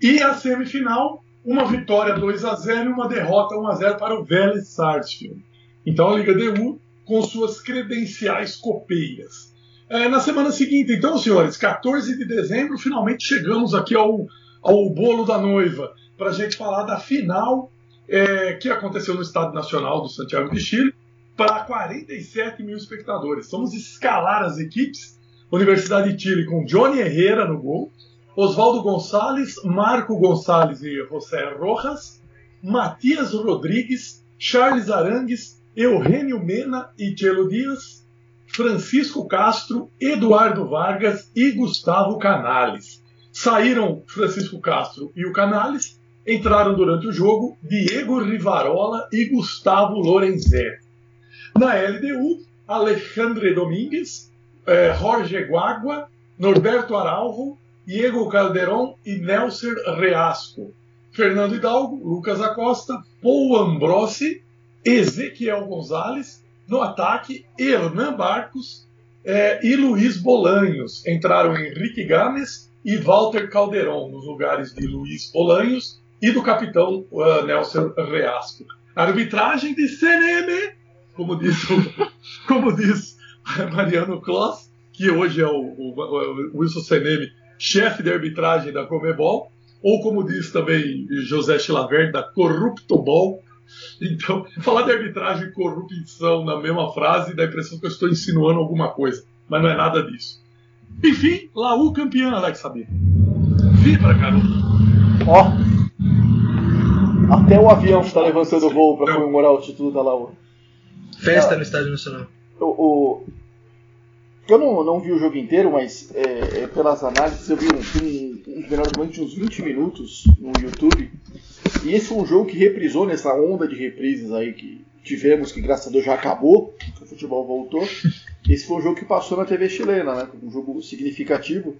[SPEAKER 4] E a semifinal, uma vitória 2 a 0 e uma derrota 1 a 0 para o Vélez Sarsfield. Então a Liga DU com suas credenciais copeias. É, na semana seguinte, então, senhores, 14 de dezembro, finalmente chegamos aqui ao, ao bolo da noiva para a gente falar da final é, que aconteceu no Estádio Nacional do Santiago de Chile para 47 mil espectadores. Vamos escalar as equipes. Universidade de Chile com Johnny Herrera no gol, Oswaldo Gonçalves, Marco Gonçalves e José Rojas, Matias Rodrigues, Charles Arangues, Eugênio Mena e Chelo Dias, Francisco Castro, Eduardo Vargas e Gustavo Canales. Saíram Francisco Castro e o Canales, entraram durante o jogo Diego Rivarola e Gustavo Lorenzetti. Na LDU, Alexandre Domingues, eh, Jorge Guagua, Norberto Araujo, Diego Calderon e Nelson Reasco. Fernando Hidalgo, Lucas Acosta, Paul Ambrosi, Ezequiel Gonzalez, no ataque, Hernan Barcos eh, e Luiz Bolanhos. Entraram Henrique Games e Walter Calderon nos lugares de Luiz Bolanhos e do capitão uh, Nelson Reasco. Arbitragem de CNM, como diz, o, como diz Mariano Kloss, que hoje é o, o, o Wilson CNM, chefe de arbitragem da Comebol, ou como diz também José Chilaverde, da Corruptobol. Então, falar de arbitragem e corrupção na mesma frase dá a impressão que eu estou insinuando alguma coisa, mas não é nada disso. Enfim, Laú campeã, Alex Sabir. Vibra, garoto.
[SPEAKER 6] Ó, até o avião está levantando voo para comemorar o título da Laú.
[SPEAKER 5] Festa no Estádio Nacional.
[SPEAKER 6] O, o- eu não, não vi o jogo inteiro, mas é, é, pelas análises eu vi um, um, um menor de uns 20 minutos no YouTube. E esse foi um jogo que reprisou nessa onda de reprises aí que tivemos, que graças a Deus já acabou, o futebol voltou. Esse foi um jogo que passou na TV chilena, né? Um jogo significativo.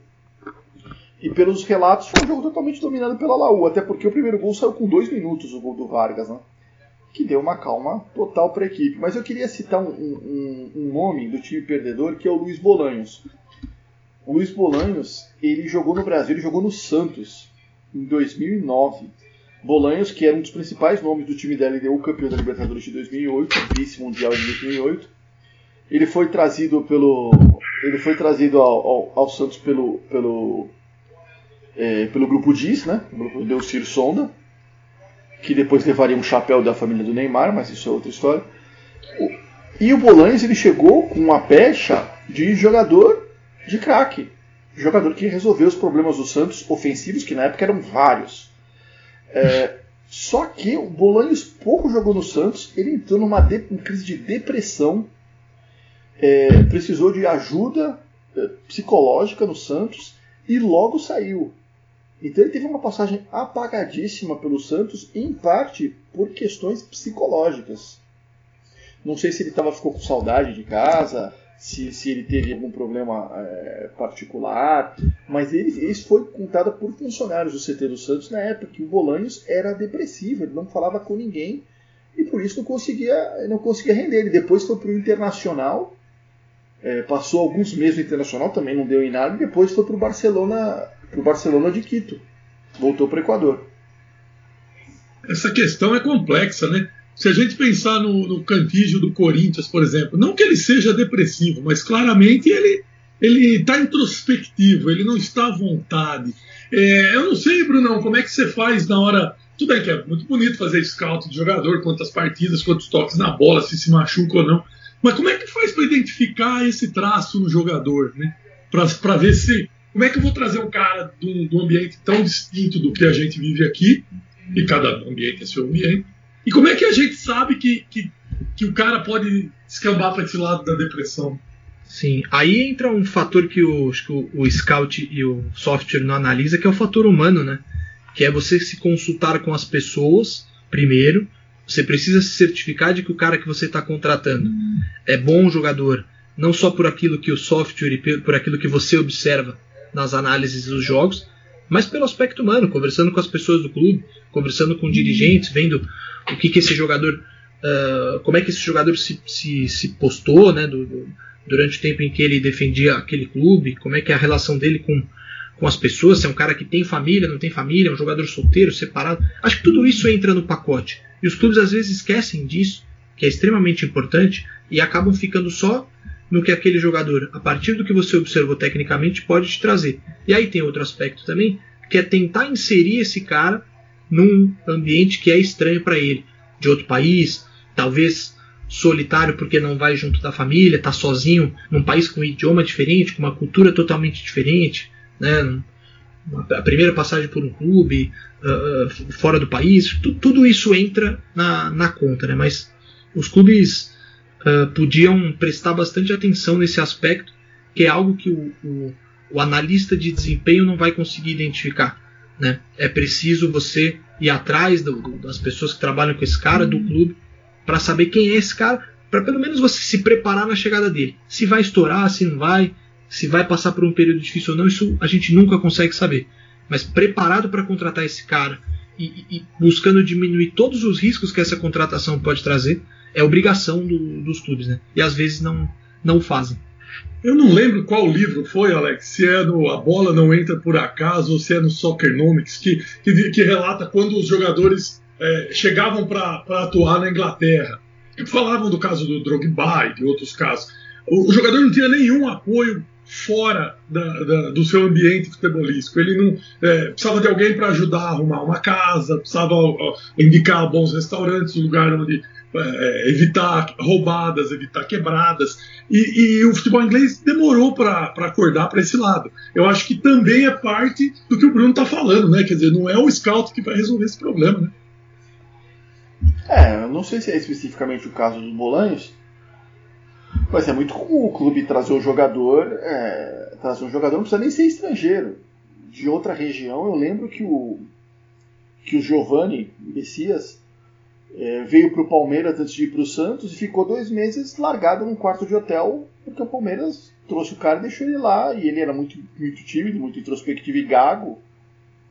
[SPEAKER 6] E pelos relatos foi um jogo totalmente dominado pela Laú, até porque o primeiro gol saiu com dois minutos, o gol do Vargas, né? Que deu uma calma total para a equipe. Mas eu queria citar um, um- um nome do time perdedor que é o Luiz Bolanhos. O Luiz Bolanhos, ele jogou no Brasil, ele jogou no Santos em 2009. Bolanhos, que era um dos principais nomes do time da LDU, campeão da Libertadores de 2008, vice-mundial de 2008. Ele foi trazido pelo, ele foi trazido ao, ao- ao Santos pelo, pelo, é, pelo grupo DIS, né? O grupo Delcir Sonda que depois levaria um chapéu da família do Neymar, mas isso é outra história. E o Bolanhos ele chegou com uma pecha de jogador de craque, jogador que resolveu os problemas do Santos ofensivos, que na época eram vários. É, só que o Bolanhos pouco jogou no Santos, ele entrou numa de- crise de depressão, é, precisou de ajuda é, psicológica no Santos e logo saiu. Então ele teve uma passagem apagadíssima pelo Santos, em parte por questões psicológicas. Não sei se ele tava, ficou com saudade de casa, se, se ele teve algum problema é, particular, mas ele, isso foi contado por funcionários do CT do Santos na época que o Bolanhos era depressivo, ele não falava com ninguém e por isso não conseguia, não conseguia render. Ele depois foi para o Internacional, é, passou alguns meses no Internacional, também não deu em nada, e depois foi para o Barcelona, pro Barcelona de Quito. Voltou para o Equador.
[SPEAKER 4] Essa questão é complexa, né? Se a gente pensar no, no Cantígio do Corinthians, por exemplo, não que ele seja depressivo, mas claramente ele ele está introspectivo, ele não está à vontade. É, eu não sei, Brunão, como é que você faz na hora. Tudo bem que é muito bonito fazer scout de jogador, quantas partidas, quantos toques na bola, se se machuca ou não. Mas como é que faz para identificar esse traço no jogador, né? Para ver se. Como é que eu vou trazer um cara de um, de um ambiente tão distinto do que a gente vive aqui, e cada ambiente é seu ambiente, e como é que a gente sabe que, que, que o cara pode escambar para esse lado da depressão?
[SPEAKER 5] Sim, aí entra um fator que o, que o, o Scout e o software não analisa, que é o fator humano, né? Que é você se consultar com as pessoas primeiro. Você precisa se certificar de que o cara que você está contratando é bom jogador, não só por aquilo que o software e por aquilo que você observa nas análises dos jogos, mas pelo aspecto humano, conversando com as pessoas do clube, conversando com dirigentes, vendo o que, que esse jogador, ah, como é que esse jogador se, se, se postou, né? do- do- durante o tempo em que ele defendia aquele clube, como é que é a relação dele com, com as pessoas, se é um cara que tem família, não tem família, é um jogador solteiro, separado. Acho que tudo isso entra no pacote. E os clubes às vezes esquecem disso, que é extremamente importante, e acabam ficando só no que aquele jogador, a partir do que você observou tecnicamente, pode te trazer. E aí tem outro aspecto também, que é tentar inserir esse cara num ambiente que é estranho para ele, de outro país, talvez solitário porque não vai junto da família, tá sozinho num país com um idioma diferente, com uma cultura totalmente diferente, né? A primeira passagem por um clube, ah, fora do país, tu- tudo isso entra na, na conta, né? Mas os clubes ah, podiam prestar bastante atenção nesse aspecto, que é algo que o, o, o analista de desempenho não vai conseguir identificar. Né? É preciso você ir atrás do- do- das pessoas que trabalham com esse cara, do clube, para saber quem é esse cara, para pelo menos você se preparar na chegada dele. Se vai estourar, se não vai, se vai passar por um período difícil ou não, isso a gente nunca consegue saber. Mas preparado para contratar esse cara e- e buscando diminuir todos os riscos que essa contratação pode trazer, é obrigação do- dos clubes, né? E às vezes não, não fazem.
[SPEAKER 4] Eu não lembro qual livro foi, Alex, se é no A Bola Não Entra Por Acaso ou se é no Soccernomics, que, que, que relata quando os jogadores é, chegavam para atuar na Inglaterra. Falavam do caso do Drogba e de outros casos. O, o jogador não tinha nenhum apoio fora da, da, do seu ambiente futebolístico. Ele não é, precisava de alguém para ajudar a arrumar uma casa, precisava ó, indicar bons restaurantes, lugar onde é, evitar roubadas, evitar quebradas. E, e o futebol inglês demorou para acordar para esse lado. Eu acho que também é parte do que o Bruno está falando, né? Quer dizer, não é o scout que vai resolver esse problema, né?
[SPEAKER 6] É, não sei se é especificamente o caso dos Bolanhos, mas é muito comum o clube trazer o jogador. É, trazer um jogador não precisa nem ser estrangeiro. De outra região, eu lembro que o que o Giovanni Messias é, veio para o Palmeiras antes de ir para o Santos e ficou dois meses largado num quarto de hotel, porque o Palmeiras trouxe o cara e deixou ele lá. E ele era muito, muito tímido, muito introspectivo e gago.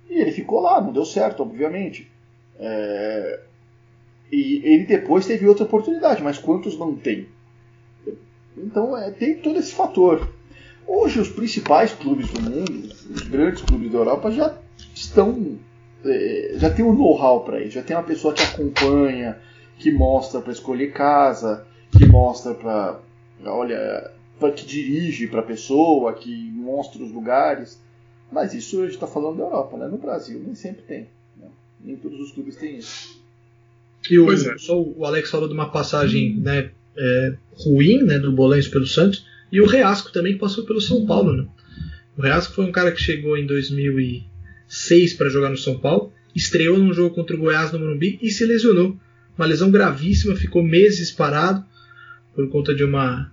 [SPEAKER 6] E ele ficou lá, não deu certo, obviamente. É, e ele depois teve outra oportunidade, mas quantos não tem? Então é, tem todo esse fator. Hoje os principais clubes do mundo, os grandes clubes da Europa já estão já tem um know-how para isso, já tem uma pessoa que acompanha, que mostra para escolher casa, que mostra para olha, pra, que dirige para a pessoa, que mostra os lugares. Mas isso a gente está falando da Europa, né? No Brasil nem sempre tem. Né? Nem todos os clubes têm isso.
[SPEAKER 5] E o, é. só o Alex falou de uma passagem né, é, ruim né, do Bolanhos pelo Santos e o Reasco também que passou pelo São Paulo. Né? O Reasco foi um cara que chegou em 2000 e 6 para jogar no São Paulo, estreou num jogo contra o Goiás no Morumbi e se lesionou. Uma lesão gravíssima, ficou meses parado por conta de uma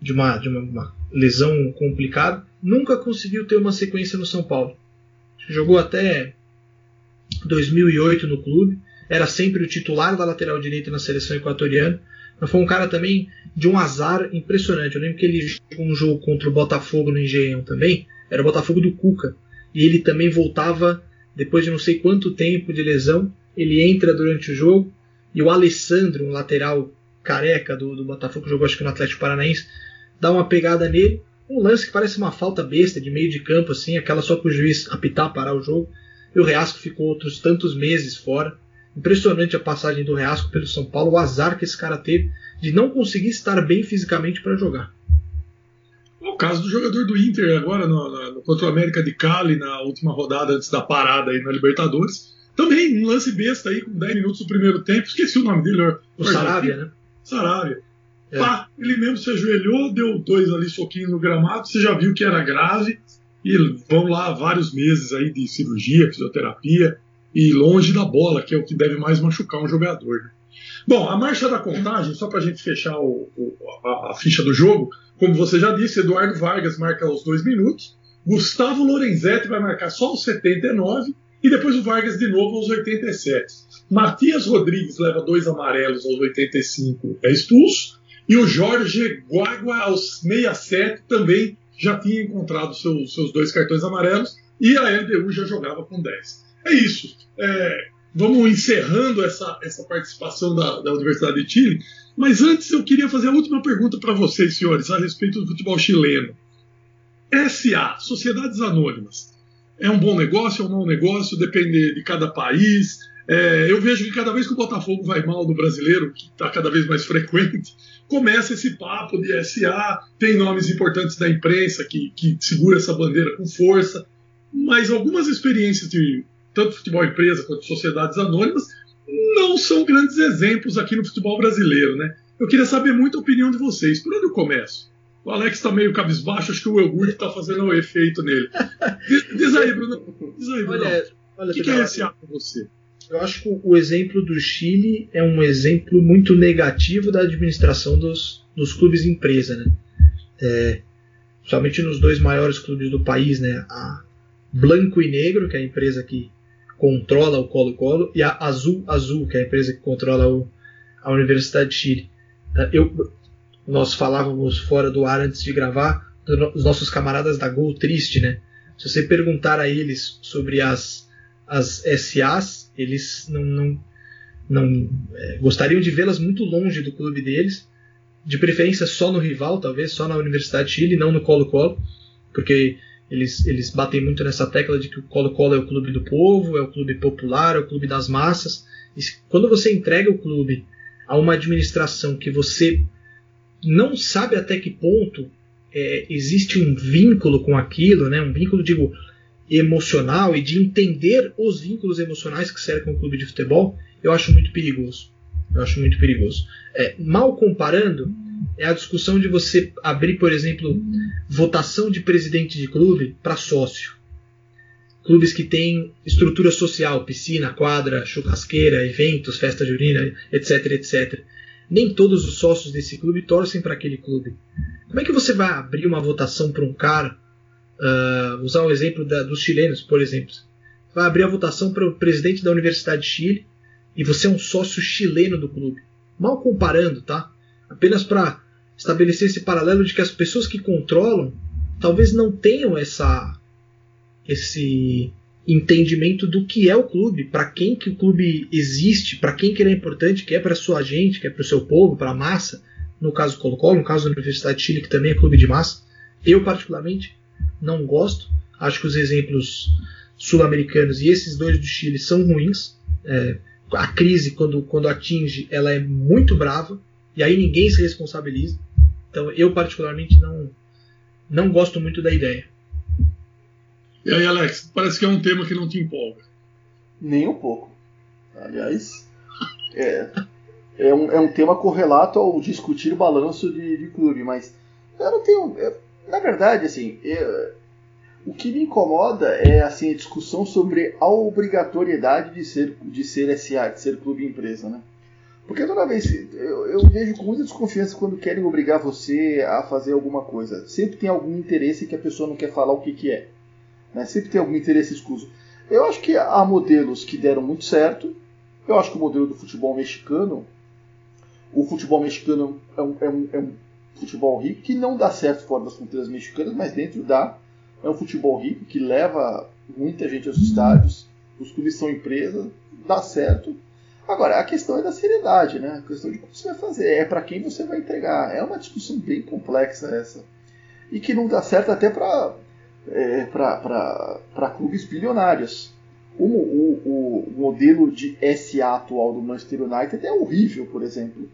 [SPEAKER 5] de uma, de uma, uma lesão complicada. Nunca conseguiu ter uma sequência no São Paulo. Jogou até 2008 no clube, era sempre o titular da lateral direita na seleção equatoriana. Mas foi um cara também de um azar impressionante. Eu lembro que ele jogou um jogo contra o Botafogo no Engenhão também. Era o Botafogo do Cuca e ele também voltava depois de não sei quanto tempo de lesão. Ele entra durante o jogo e o Alessandro, um lateral careca do, do Botafogo, jogou acho que no Atlético Paranaense, dá uma pegada nele. Um lance que parece uma falta besta de meio de campo, assim, aquela só para o juiz apitar, parar o jogo. E o Reasco ficou outros tantos meses fora. Impressionante a passagem do Reasco pelo São Paulo, o azar que esse cara teve de não conseguir estar bem fisicamente para jogar.
[SPEAKER 4] O caso do jogador do Inter agora no, no, contra o América de Cali na última rodada antes da parada aí na Libertadores. Também um lance besta aí com 10 minutos do primeiro tempo. Esqueci o nome dele.
[SPEAKER 5] O Sarabia, né?
[SPEAKER 4] Sarabia. É. Pá, ele mesmo se ajoelhou, deu dois ali soquinhos no gramado. Você já viu que era grave. E vão lá vários meses aí de cirurgia, fisioterapia e longe da bola, que é o que deve mais machucar um jogador. Né? Bom, a marcha da contagem, só para a gente fechar o, o, a, a, ficha do jogo, como você já disse, Eduardo Vargas marca os dois minutos, Gustavo Lorenzetti vai marcar só os 79 e depois o Vargas de novo aos 87. Matias Rodrigues leva dois amarelos aos 85, é expulso. E o Jorge Guagua aos 67 também já tinha encontrado seus, seus dois cartões amarelos e a LDU já jogava com 10. É isso. É, vamos encerrando essa, essa participação da, da Universidade de Chile. Mas antes eu queria fazer a última pergunta para vocês, senhores, a respeito do futebol chileno. SA, Sociedades Anônimas, é um bom negócio, é um mau negócio, depende de cada país. É, eu vejo que cada vez que o Botafogo vai mal no brasileiro, que está cada vez mais frequente, começa esse papo de SA, tem nomes importantes da imprensa que, que segura essa bandeira com força, mas algumas experiências de tanto futebol empresa quanto sociedades anônimas não são grandes exemplos aqui no futebol brasileiro, né? Eu queria saber muito a opinião de vocês. Por onde eu começo? O Alex está meio cabisbaixo, acho que o iogurte está fazendo um efeito nele. Diz, diz, aí, Bruno. Diz aí, Bruno. Olha, olha, o que, que é esse ato para você?
[SPEAKER 5] Eu acho que o exemplo do Chile é um exemplo muito negativo da administração dos, dos clubes empresa, né? É, somente nos dois maiores clubes do país, né? A Blanco e Negro, que é a empresa que controla o Colo-Colo, e a Azul Azul, que é a empresa que controla o, a Universidade de Chile. É, eu, nós falávamos fora do ar antes de gravar dos nossos camaradas da Gol Triste, né? Se você perguntar a eles sobre as, as SAs, eles não, não, não é, gostariam de vê-las muito longe do clube deles, de preferência só no rival, talvez só na Universidade de Chile, não no Colo-Colo, porque Eles, eles batem muito nessa tecla de que o Colo-Colo é o clube do povo, é o clube popular, é o clube das massas. E quando você entrega o clube a uma administração que você não sabe até que ponto é, existe um vínculo com aquilo, né? um vínculo, digo, emocional e de entender os vínculos emocionais que cercam o clube de futebol, eu acho muito perigoso. Eu acho muito perigoso. É, mal comparando, é a discussão de você abrir, por exemplo, votação de presidente de clube para sócio. Clubes que têm estrutura social, piscina, quadra, churrasqueira, eventos, festa junina, etc, etc. Nem todos os sócios desse clube torcem para aquele clube. Como é que você vai abrir uma votação para um cara? Uh, usar um exemplo da, dos chilenos, por exemplo. Vai abrir a votação para o presidente da Universidade de Chile e você é um sócio chileno do clube. Mal comparando, tá? Apenas para estabelecer esse paralelo de que as pessoas que controlam talvez não tenham essa esse entendimento do que é o clube, para quem que o clube existe, para quem que ele é importante, que é para sua gente, que é para o seu povo, para a massa. No caso do Colo-Colo, no caso da Universidade de Chile, que também é clube de massa. Eu particularmente não gosto. Acho que os exemplos sul-americanos e esses dois do Chile são ruins. É, a crise, quando, quando atinge, ela é muito brava e aí ninguém se responsabiliza. Então eu particularmente não não gosto muito da ideia.
[SPEAKER 4] E aí, Alex, parece que é um tema que não te empolga.
[SPEAKER 6] Nem um pouco. Aliás, é, é, um, é um tema correlato ao discutir balanço de, de clube, mas eu não tenho. Eu, na verdade, assim, eu, o que me incomoda é assim a discussão sobre a obrigatoriedade de ser, de ser SA, de ser clube empresa, né? Porque toda vez eu, eu, vejo com muita desconfiança quando querem obrigar você a fazer alguma coisa. Sempre tem algum interesse que a pessoa não quer falar o que, que é. Né? Sempre tem algum interesse escuso. Eu acho que há modelos que deram muito certo. Eu acho que o modelo do futebol mexicano, o futebol mexicano é um, é um, é um futebol rico que não dá certo fora das fronteiras mexicanas, mas dentro dá é um futebol rico que leva muita gente aos estádios, os clubes são empresas, dá certo. Agora, a questão é da seriedade, né? A questão de como você vai fazer, é para quem você vai entregar. É uma discussão bem complexa essa. E que não dá certo até para é, para clubes bilionários. O, o, o, modelo de SA atual do Manchester United é horrível, por exemplo.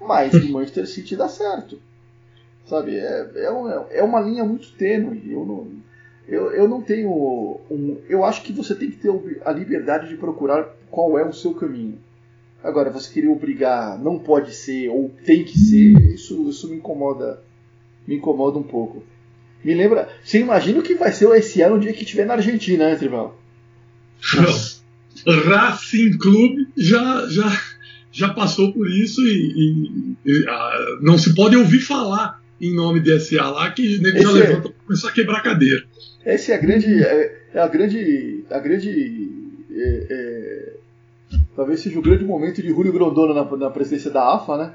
[SPEAKER 6] Mas o Manchester City dá certo. Sabe? É, é, uma, é uma linha muito tênue. Eu não, eu, eu não tenho. Um, eu acho que você tem que ter a liberdade de procurar qual é o seu caminho. Agora, você querer obrigar, não pode ser ou tem que ser, isso, isso me incomoda. Me incomoda um pouco. Me lembra. Você imagina o que vai ser o SA no dia que estiver na Argentina, né, Tribal?
[SPEAKER 4] Racing Clube já, já, já passou por isso e, e, e ah, não se pode ouvir falar em nome de SA lá que nego já é- levanta é, começar a quebrar cadeira.
[SPEAKER 6] Essa é a grande. É, é a grande. A grande. É, é, talvez seja o grande momento de Julio Grondona na, na presidência da AFA, né?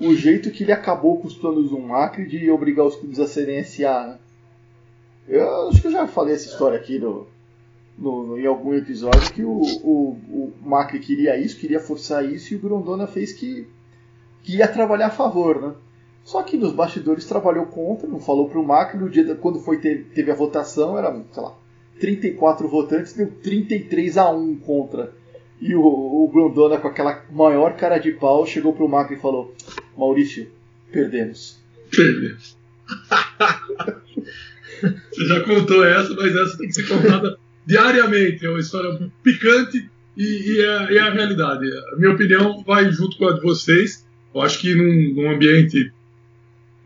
[SPEAKER 6] O jeito que ele acabou com os planos do Macri de obrigar os clubes a serem SA, né? Eu acho que eu já falei essa história aqui no, no, em algum episódio que o, o, o Macri queria isso, queria forçar isso e o Grondona fez que, que ia trabalhar a favor, né? Só que nos bastidores trabalhou contra, não falou para o Macri. No dia da, quando foi ter, teve a votação, era, sei lá, 34 votantes, deu 33 a 1 contra. E o, o Grondona, com aquela maior cara de pau, chegou para o Macri e falou: Maurício, perdemos.
[SPEAKER 4] Perdemos. Você já contou essa, mas essa tem que ser contada diariamente. É uma história picante e, e é, é, a realidade. A minha opinião vai junto com a de vocês. Eu acho que num, num ambiente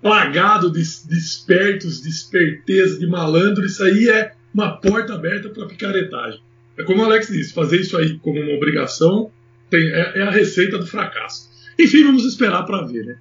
[SPEAKER 4] plagado de, de espertos, de esperteza, de malandro, isso aí é uma porta aberta para picaretagem. É como o Alex disse, fazer isso aí como uma obrigação tem, é, é a receita do fracasso. Enfim, vamos esperar para ver, né?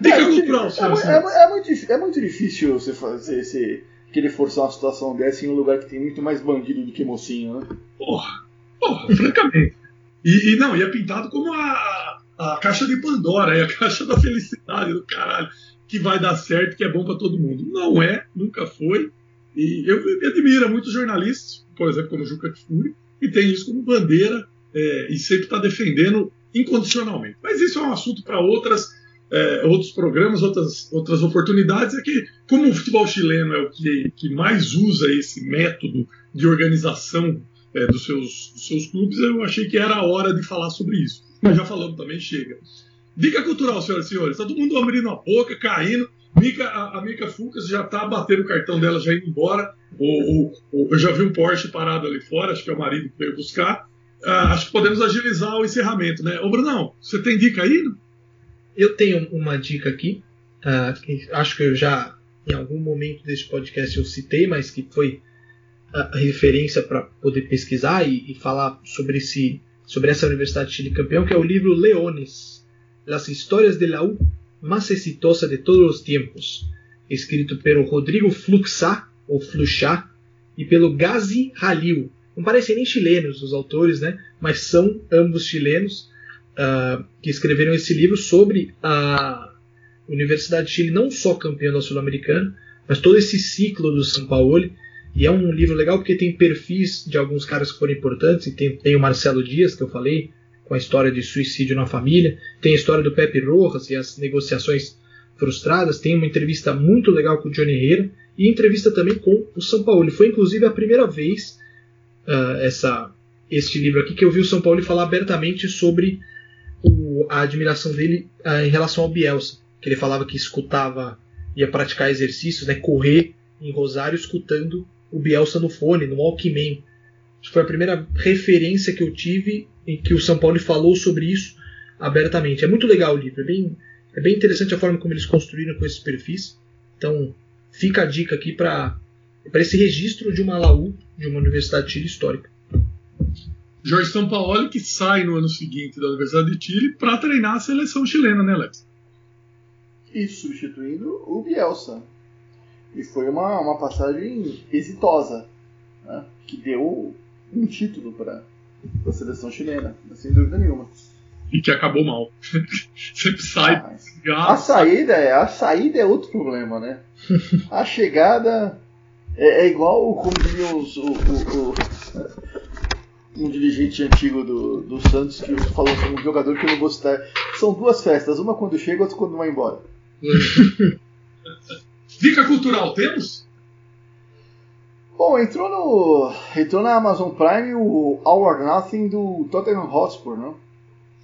[SPEAKER 6] Dica é, cultural, é, é, é, muito, é muito difícil você fazer esse, querer forçar uma situação dessa em um lugar que tem muito mais bandido do que mocinho, né?
[SPEAKER 4] Porra, porra, francamente. E, e, não, e é pintado como a, a caixa de Pandora, é a caixa da felicidade do caralho, que vai dar certo, que é bom para todo mundo. Não é, nunca foi. E eu me admiro muitos jornalistas, por exemplo, como Juca Kfouri, que tem isso como bandeira é, e sempre está defendendo incondicionalmente. Mas isso é um assunto para outras é, outros programas, outras, outras oportunidades, é que, como o futebol chileno é o que, que mais usa esse método de organização é, dos, seus, dos seus clubes, eu achei que era a hora de falar sobre isso. Mas já falamos também, chega. Dica cultural, senhoras e senhores. Está todo mundo abrindo a boca, caindo. A, a Mica Fucas já está batendo o cartão dela, já indo embora. O, o, eu já vi um Porsche parado ali fora, acho que é o marido que veio buscar. Ah, acho que podemos agilizar o encerramento, né? Ô, Brunão, você tem dica aí?
[SPEAKER 5] Eu tenho uma dica aqui, uh, que acho que eu já, em algum momento desse podcast, eu citei, mas que foi a referência para poder pesquisar e, e, falar sobre, esse, sobre essa Universidade de Chile campeão, que é o livro Leones, Las Histórias de la U Más Exitosa de Todos os Tempos, escrito pelo Rodrigo Fluxá, ou Fluxá, e pelo Gazi Halil. Não parecem nem chilenos os autores, né? mas são ambos chilenos uh, que escreveram esse livro sobre a Universidade de Chile, não só campeã da Sul-Americana, mas todo esse ciclo do São Paulo. E é um livro legal porque tem perfis de alguns caras que foram importantes. E tem, tem o Marcelo Dias, que eu falei, com a história de suicídio na família. Tem a história do Pepe Rojas e as negociações frustradas. Tem uma entrevista muito legal com o Johnny Herrera. E entrevista também com o São Paulo. Foi inclusive a primeira vez uh, essa, este livro aqui que eu vi o São Paulo falar abertamente sobre o, a admiração dele uh, em relação ao Bielsa. Que ele falava que escutava, ia praticar exercícios, né, correr em Rosário escutando o Bielsa no fone, no Walkman. Acho que foi a primeira referência que eu tive em que o São Paulo falou sobre isso abertamente. É muito legal o livro, é bem, é bem interessante a forma como eles construíram com esses perfis. Então, fica a dica aqui para esse registro de uma Laú, de uma Universidade de Chile histórica.
[SPEAKER 4] Jorge Sampaoli que sai no ano seguinte da Universidade de Chile para treinar a seleção chilena, né, Lex?
[SPEAKER 6] E substituindo o Bielsa. E foi uma, uma passagem exitosa, né, que deu um título para a seleção chilena, sem dúvida nenhuma.
[SPEAKER 4] E que acabou mal. Sempre sai.
[SPEAKER 6] Ah, a saída é a saída é outro problema, né? A chegada é, é igual como diria os, o, o, o, um dirigente antigo do, do Santos que falou sobre um jogador que eu não gostar. São duas festas, uma quando chega, outra quando vai embora.
[SPEAKER 4] Dica cultural, temos?
[SPEAKER 6] Bom, entrou no. Entrou na Amazon Prime o All or Nothing do Tottenham Hotspur, né?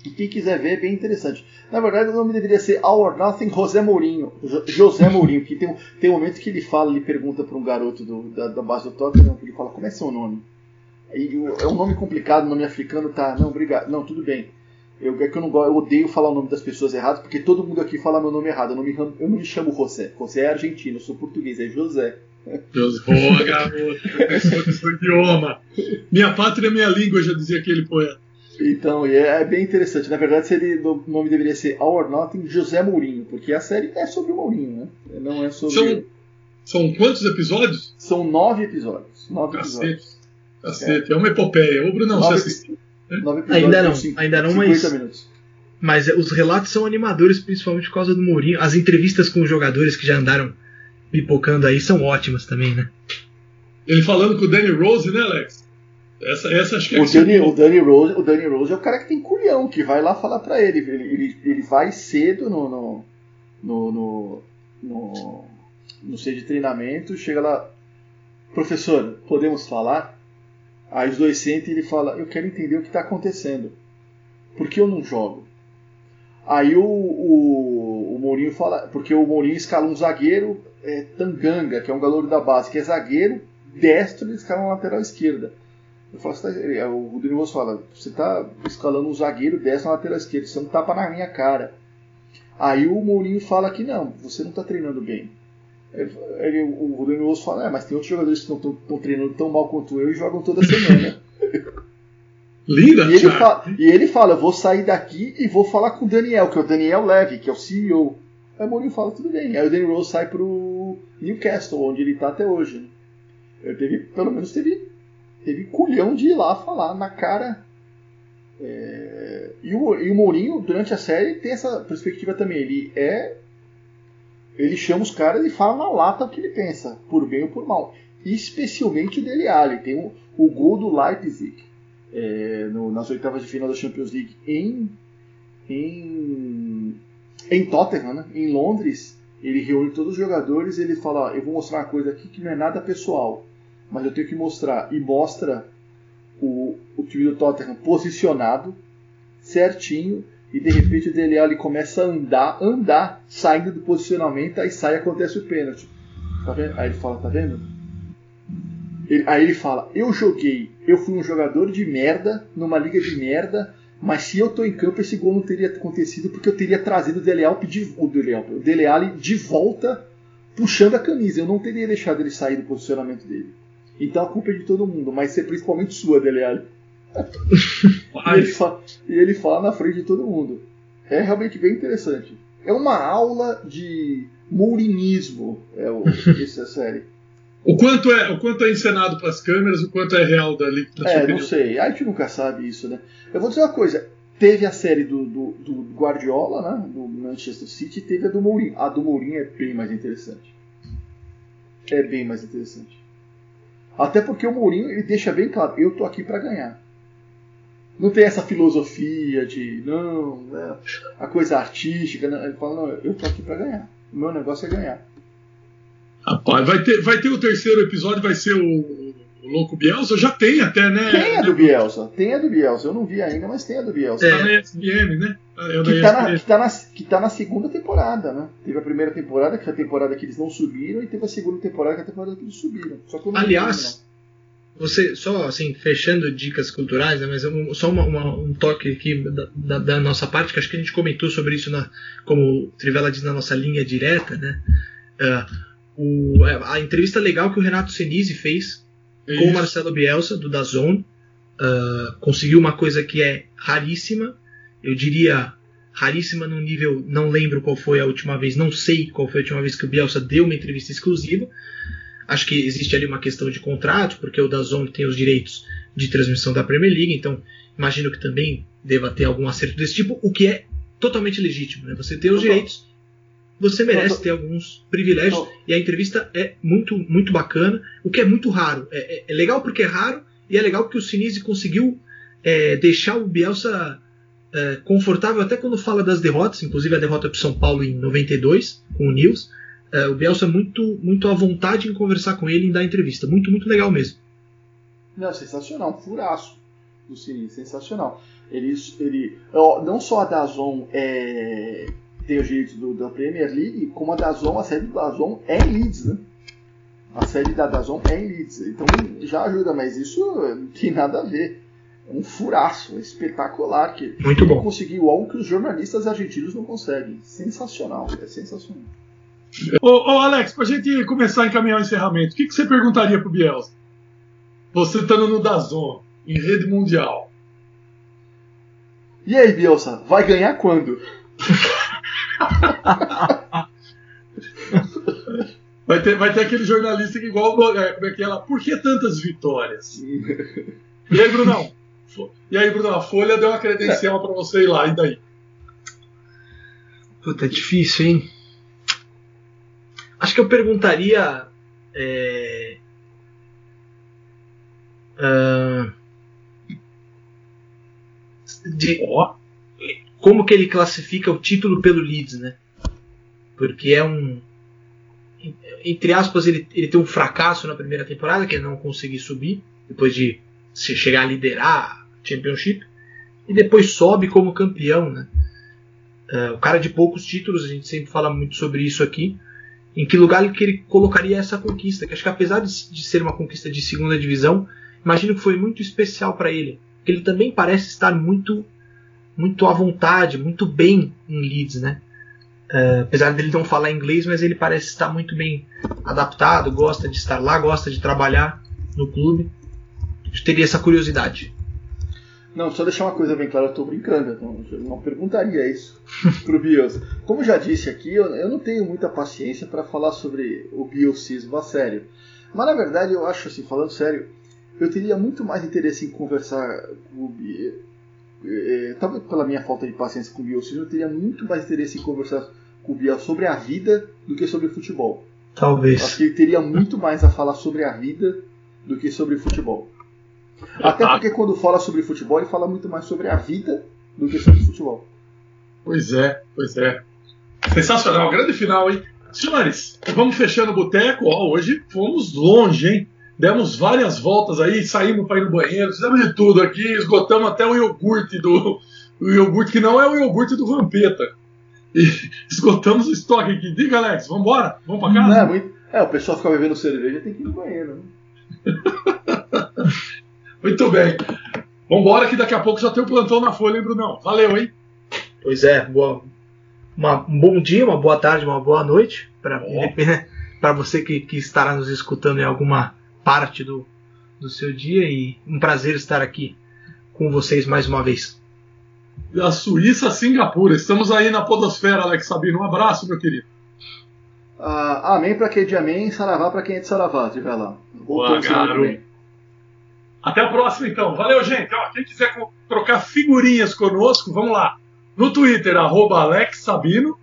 [SPEAKER 6] E quem quiser ver é bem interessante. Na verdade, o nome deveria ser All or Nothing José Mourinho. José Mourinho, porque tem, tem um momento que ele fala, ele pergunta para um garoto do, da, da, base do Tottenham, ele fala, como é seu nome? E, é um nome complicado, nome africano, tá? Não, obrigado. Não, tudo bem. Eu, é que eu não eu odeio falar o nome das pessoas errado, porque todo mundo aqui fala meu nome errado. Eu não me, eu não me chamo José. José é argentino, eu sou português, é José.
[SPEAKER 4] Deus, boa, garoto, professor do seu idioma. Minha pátria é minha língua, já dizia aquele poeta.
[SPEAKER 6] Então, é, é bem interessante. Na verdade, seria, o nome deveria ser All or Nothing José Mourinho, porque a série é sobre o Mourinho, né? Não é sobre.
[SPEAKER 4] São, são quantos episódios?
[SPEAKER 6] São nove episódios. Nove
[SPEAKER 4] Cacete.
[SPEAKER 6] episódios.
[SPEAKER 4] Cacete, é. é uma epopeia. Ô, Brunão,
[SPEAKER 6] Nove
[SPEAKER 4] você assistiu?
[SPEAKER 6] Nove episódios
[SPEAKER 5] Ainda não,
[SPEAKER 6] cinco-
[SPEAKER 5] ainda não,
[SPEAKER 6] 50
[SPEAKER 5] mas-
[SPEAKER 6] minutos.
[SPEAKER 5] Mas os relatos são animadores, principalmente por causa do Mourinho. As entrevistas com os jogadores que já andaram pipocando aí são ótimas também, né?
[SPEAKER 4] Ele falando com o Danny Rose, né, Alex? Essa, essa acho que é
[SPEAKER 6] O
[SPEAKER 4] a
[SPEAKER 6] Danny, o, Danny Rose, o Danny Rose é o cara que tem culhão, que vai lá falar pra ele. Ele, ele, ele vai cedo no, no, no, no, no, no centro de treinamento, chega lá, professor, podemos falar? Aí os dois sentem e ele fala, eu quero entender o que está acontecendo. Por que eu não jogo? Aí o, o, o Mourinho fala, porque o Mourinho escala um zagueiro é, Tanganga, que é um galouro da base, que é zagueiro, destro, ele escala na lateral esquerda. Eu falo, tá, ele- o Rodrigo Rosso fala, você está escalando um zagueiro destro na lateral esquerda, você não tapa na minha cara. Aí o Mourinho fala que não, você não está treinando bem. Ele- o Rodrigo Rosso fala, é, mas tem outros jogadores que estão treinando tão mal quanto eu e jogam toda semana.
[SPEAKER 4] Linda,
[SPEAKER 6] E ele, fala, e ele fala, eu vou sair daqui e vou falar com o Daniel, que é o Daniel Levy, que é o CEO. Aí o Mourinho fala, tudo bem. Aí o Danny Rose sai pro Newcastle, onde ele tá até hoje. Ele teve, pelo menos teve, teve culhão de ir lá falar na cara. É, E, o, e o Mourinho, durante a série, tem essa perspectiva também. Ele é. Ele chama os caras e fala na lata o que ele pensa, por bem ou por mal. Especialmente o Dele Alli. Tem o, o gol do Leipzig é, no- nas oitavas de final da Champions League em, em em Tottenham, né? em Londres, ele reúne todos os jogadores e ele fala: ó, Eu vou mostrar uma coisa aqui que não é nada pessoal, mas eu tenho que mostrar. E mostra o, o time do Tottenham posicionado, certinho, e de repente o Dele Alli começa a andar, andar, saindo do posicionamento, aí sai e acontece o pênalti. Tá vendo? Aí ele fala: Tá vendo? Ele- aí ele fala: Eu joguei, eu fui um jogador de merda, numa liga de merda. Mas se eu tô em campo, esse gol não teria acontecido porque eu teria trazido o Dele Alli de, o Dele Alli, o Dele Alli de volta puxando a camisa. Eu não teria deixado ele sair do posicionamento dele. Então a culpa é de todo mundo, mas é principalmente sua, Dele Alli. E ele, fa- e ele fala na frente de todo mundo. É realmente bem interessante. É uma aula de mourinismo, é o, essa série.
[SPEAKER 4] O quanto é, o quanto é encenado para as câmeras, o quanto é real da liga da sua
[SPEAKER 6] É, não sei. A gente nunca sabe isso, né? Eu vou dizer uma coisa. Teve a série do, do, do Guardiola, né? Do Manchester City, e teve a do Mourinho. A do Mourinho é bem mais interessante. É bem mais interessante. Até porque o Mourinho ele deixa bem claro, eu tô aqui para ganhar. Não tem essa filosofia de não, né, a coisa artística. Não. Ele fala, não, eu tô aqui para ganhar. O meu negócio é ganhar.
[SPEAKER 4] Rapaz, vai ter, vai ter o terceiro episódio, vai ser o, o Louco Bielsa? Já tem até, né?
[SPEAKER 6] Tem a do Bielsa, tem a do Bielsa. Eu não vi ainda, mas tem a do Bielsa.
[SPEAKER 4] Tá na ESPN, né? É da
[SPEAKER 6] que tá, na, que, tá na, que tá na segunda temporada, né? Teve a primeira temporada, que foi a temporada que eles não subiram, e teve a segunda temporada, que é a temporada que eles subiram. Só que
[SPEAKER 5] Aliás, você só assim fechando dicas culturais, né, mas um- só uma- uma- um toque aqui da, da- da nossa parte, que acho que a gente comentou sobre isso na, como o Trivela diz na nossa linha direta, né? Ah, o- é, a entrevista legal que o Renato Senise fez
[SPEAKER 4] É
[SPEAKER 5] com o
[SPEAKER 4] isso.
[SPEAKER 5] Marcelo Bielsa do Dazon ah, conseguiu uma coisa que é raríssima, eu diria raríssima num nível, não lembro qual foi a última vez, não sei qual foi a última vez que o Bielsa deu uma entrevista exclusiva. Acho que existe ali uma questão de contrato, porque o Dazon tem os direitos de transmissão da Premier League, então imagino que também deva ter algum acerto desse tipo, o que é totalmente legítimo, né? Você tem os direitos, você merece ter alguns privilégios, e a entrevista é muito, muito bacana, o que é muito raro. É, é- é legal porque é raro, e é legal porque o Sinise conseguiu é, deixar o Bielsa é, confortável até quando fala das derrotas, inclusive a derrota para São Paulo em 92 com o Nils. É, o Bielsa muito, muito à vontade em conversar com ele e em dar entrevista. Muito, muito legal mesmo.
[SPEAKER 6] Não, sensacional, um furaço do Cine, sensacional. Ele, ele, ó, não só a Dazon é, tem os direitos do- da Premier League, como a Dazon, a sede do Dazon é em Leeds, né? A sede da Dazon é em Leeds. Então já ajuda, mas isso não tem nada a ver. É um furaço, espetacular. Que
[SPEAKER 5] Muito
[SPEAKER 6] ele
[SPEAKER 5] bom.
[SPEAKER 6] conseguiu algo que os jornalistas argentinos não conseguem. Sensacional, é sensacional.
[SPEAKER 4] Ô, ô, Alex, pra gente começar a encaminhar o encerramento, o que, que você perguntaria pro Bielsa? Você estando no Dazon, em rede mundial.
[SPEAKER 6] E aí, Bielsa, vai ganhar quando?
[SPEAKER 4] Vai ter, vai ter aquele jornalista que igual é, como é que é por que tantas vitórias? E aí, Brunão? E aí, Brunão, a Folha deu uma credencial pra você ir lá, e daí?
[SPEAKER 5] Puta, é difícil, hein? Acho que eu perguntaria. é, ah, de
[SPEAKER 4] Ó,
[SPEAKER 5] como que ele classifica o título pelo Leeds, né? Porque é um. Entre aspas, ele, ele tem um fracasso na primeira temporada, que é não conseguir subir, depois de se chegar a liderar a Championship, e depois sobe como campeão, né? É, o cara de poucos títulos, a gente sempre fala muito sobre isso aqui. Em que lugar que ele colocaria essa conquista? Que acho que apesar de, de ser uma conquista de segunda divisão, imagino que foi muito especial para ele. Porque ele também parece estar muito, muito à vontade, muito bem em Leeds, né? É, apesar dele não falar inglês, mas ele parece estar muito bem adaptado, gosta de estar lá, gosta de trabalhar no clube. Eu teria essa curiosidade.
[SPEAKER 6] Não, só deixar uma coisa bem clara, eu tô brincando, então, eu não perguntaria isso pro Bielsa. Como já disse aqui, eu, eu não tenho muita paciência para falar sobre o bielcismo a sério. Mas na verdade eu acho assim, falando sério, eu teria muito mais interesse em conversar com o Eh, talvez pela minha falta de paciência com o bielcismo, eu teria muito mais interesse em conversar com o Biel sobre a vida do que sobre futebol. Acho
[SPEAKER 5] Talvez.
[SPEAKER 6] que ele teria muito mais a falar sobre a vida do que sobre futebol. Até porque quando fala sobre futebol, ele fala muito mais sobre a vida do que sobre futebol.
[SPEAKER 4] pois é, pois é. Sensacional, grande final, hein? Senhores, vamos fechando o boteco. Ó, hoje fomos longe, hein? Demos várias voltas aí, saímos para ir no banheiro, fizemos de tudo aqui, esgotamos até o iogurte do. O iogurte que não é o iogurte do Vampeta. E esgotamos o estoque aqui. Diga, Alex, vambora? Vamos pra casa?
[SPEAKER 6] Não, é, muito... é, o pessoal fica bebendo cerveja tem que ir no banheiro, né?
[SPEAKER 4] Muito bem. Vambora que daqui a pouco já tem o plantão na folha, hein, Brunão? Valeu, hein?
[SPEAKER 5] Pois é, boa, uma- um bom dia, uma boa tarde, uma boa noite para para você que, que estará nos escutando em alguma parte do, do seu dia e um prazer estar aqui com vocês mais uma vez.
[SPEAKER 4] Da Suíça a Singapura. Estamos aí na Podosfera, Alex Sabino. Um abraço, meu querido.
[SPEAKER 6] Ah, amém pra quem é de amém, saravá pra quem é de saravá, tiver lá.
[SPEAKER 4] Garoto.
[SPEAKER 6] vem.
[SPEAKER 4] Até a próxima, então. Valeu, gente. Ó, quem quiser trocar figurinhas conosco, vamos lá. No Twitter, arroba Alex Sabino,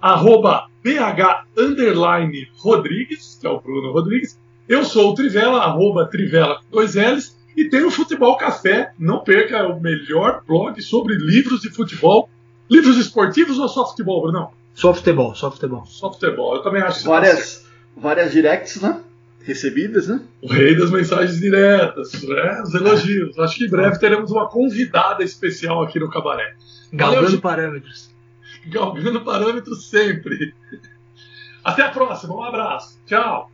[SPEAKER 4] arroba BH underline Rodrigues, que é o Bruno Rodrigues. Eu sou o Trivela, arroba Trivela com dois L's. E tem o Futebol Café. Não perca é o melhor blog sobre livros de futebol. Livros esportivos ou só futebol, Brunão?
[SPEAKER 5] Só futebol, só futebol.
[SPEAKER 4] Só futebol. Eu também acho tá.
[SPEAKER 6] Várias, várias directs, né? Recebidas, né?
[SPEAKER 4] O rei das mensagens diretas, né? os elogios. Acho que em breve teremos uma convidada especial aqui no Cabaré.
[SPEAKER 5] Galgando
[SPEAKER 4] Valeu,
[SPEAKER 5] parâmetros.
[SPEAKER 4] Galgando parâmetros sempre. Até a próxima, um abraço. Tchau.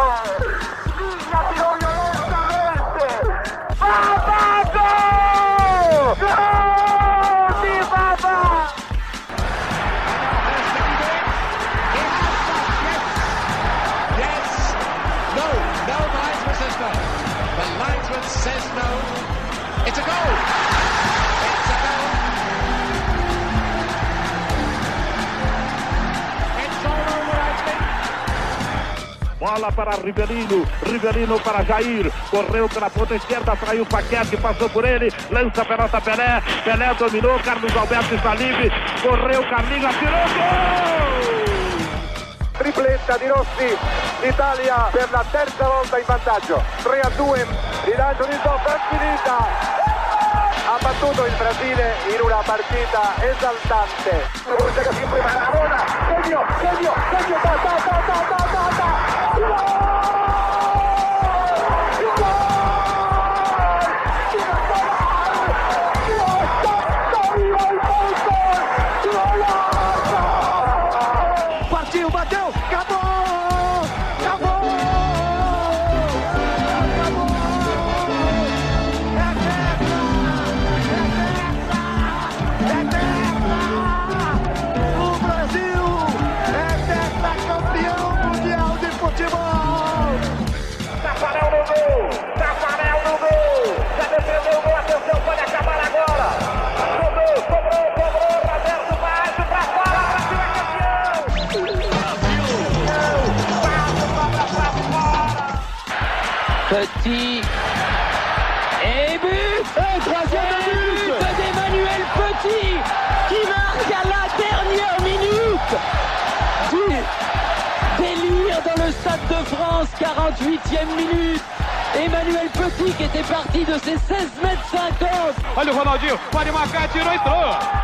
[SPEAKER 7] fire.
[SPEAKER 8] Bola para Rivelino, Rivelino para Jair, correu pela ponta esquerda, traiu o Paquete, passou por ele, lança a pelota Pelé, Pelé dominou, Carlos Alberto está livre, correu Carlinhos, atirou, gol!
[SPEAKER 9] tripletta di Rossi, l'Italia per la terza volta in vantaggio, 3 a 2, il lancio di Zoff finita, ha battuto il Brasile in una partita esaltante. Maradona. Gol! Gol! Gol!
[SPEAKER 7] Gol! Gol! Gol! Gol! 48e minute Emmanuel Petit qui était parti de ses 16 mètres 50
[SPEAKER 8] Olha o Ronaldinho, pode marcar, tirou, entrou!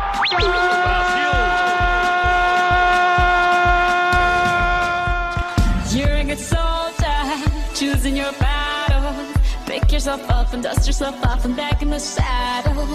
[SPEAKER 10] You're a good soldier, choosing your battle. Pick yourself up and dust yourself off and back in the saddle.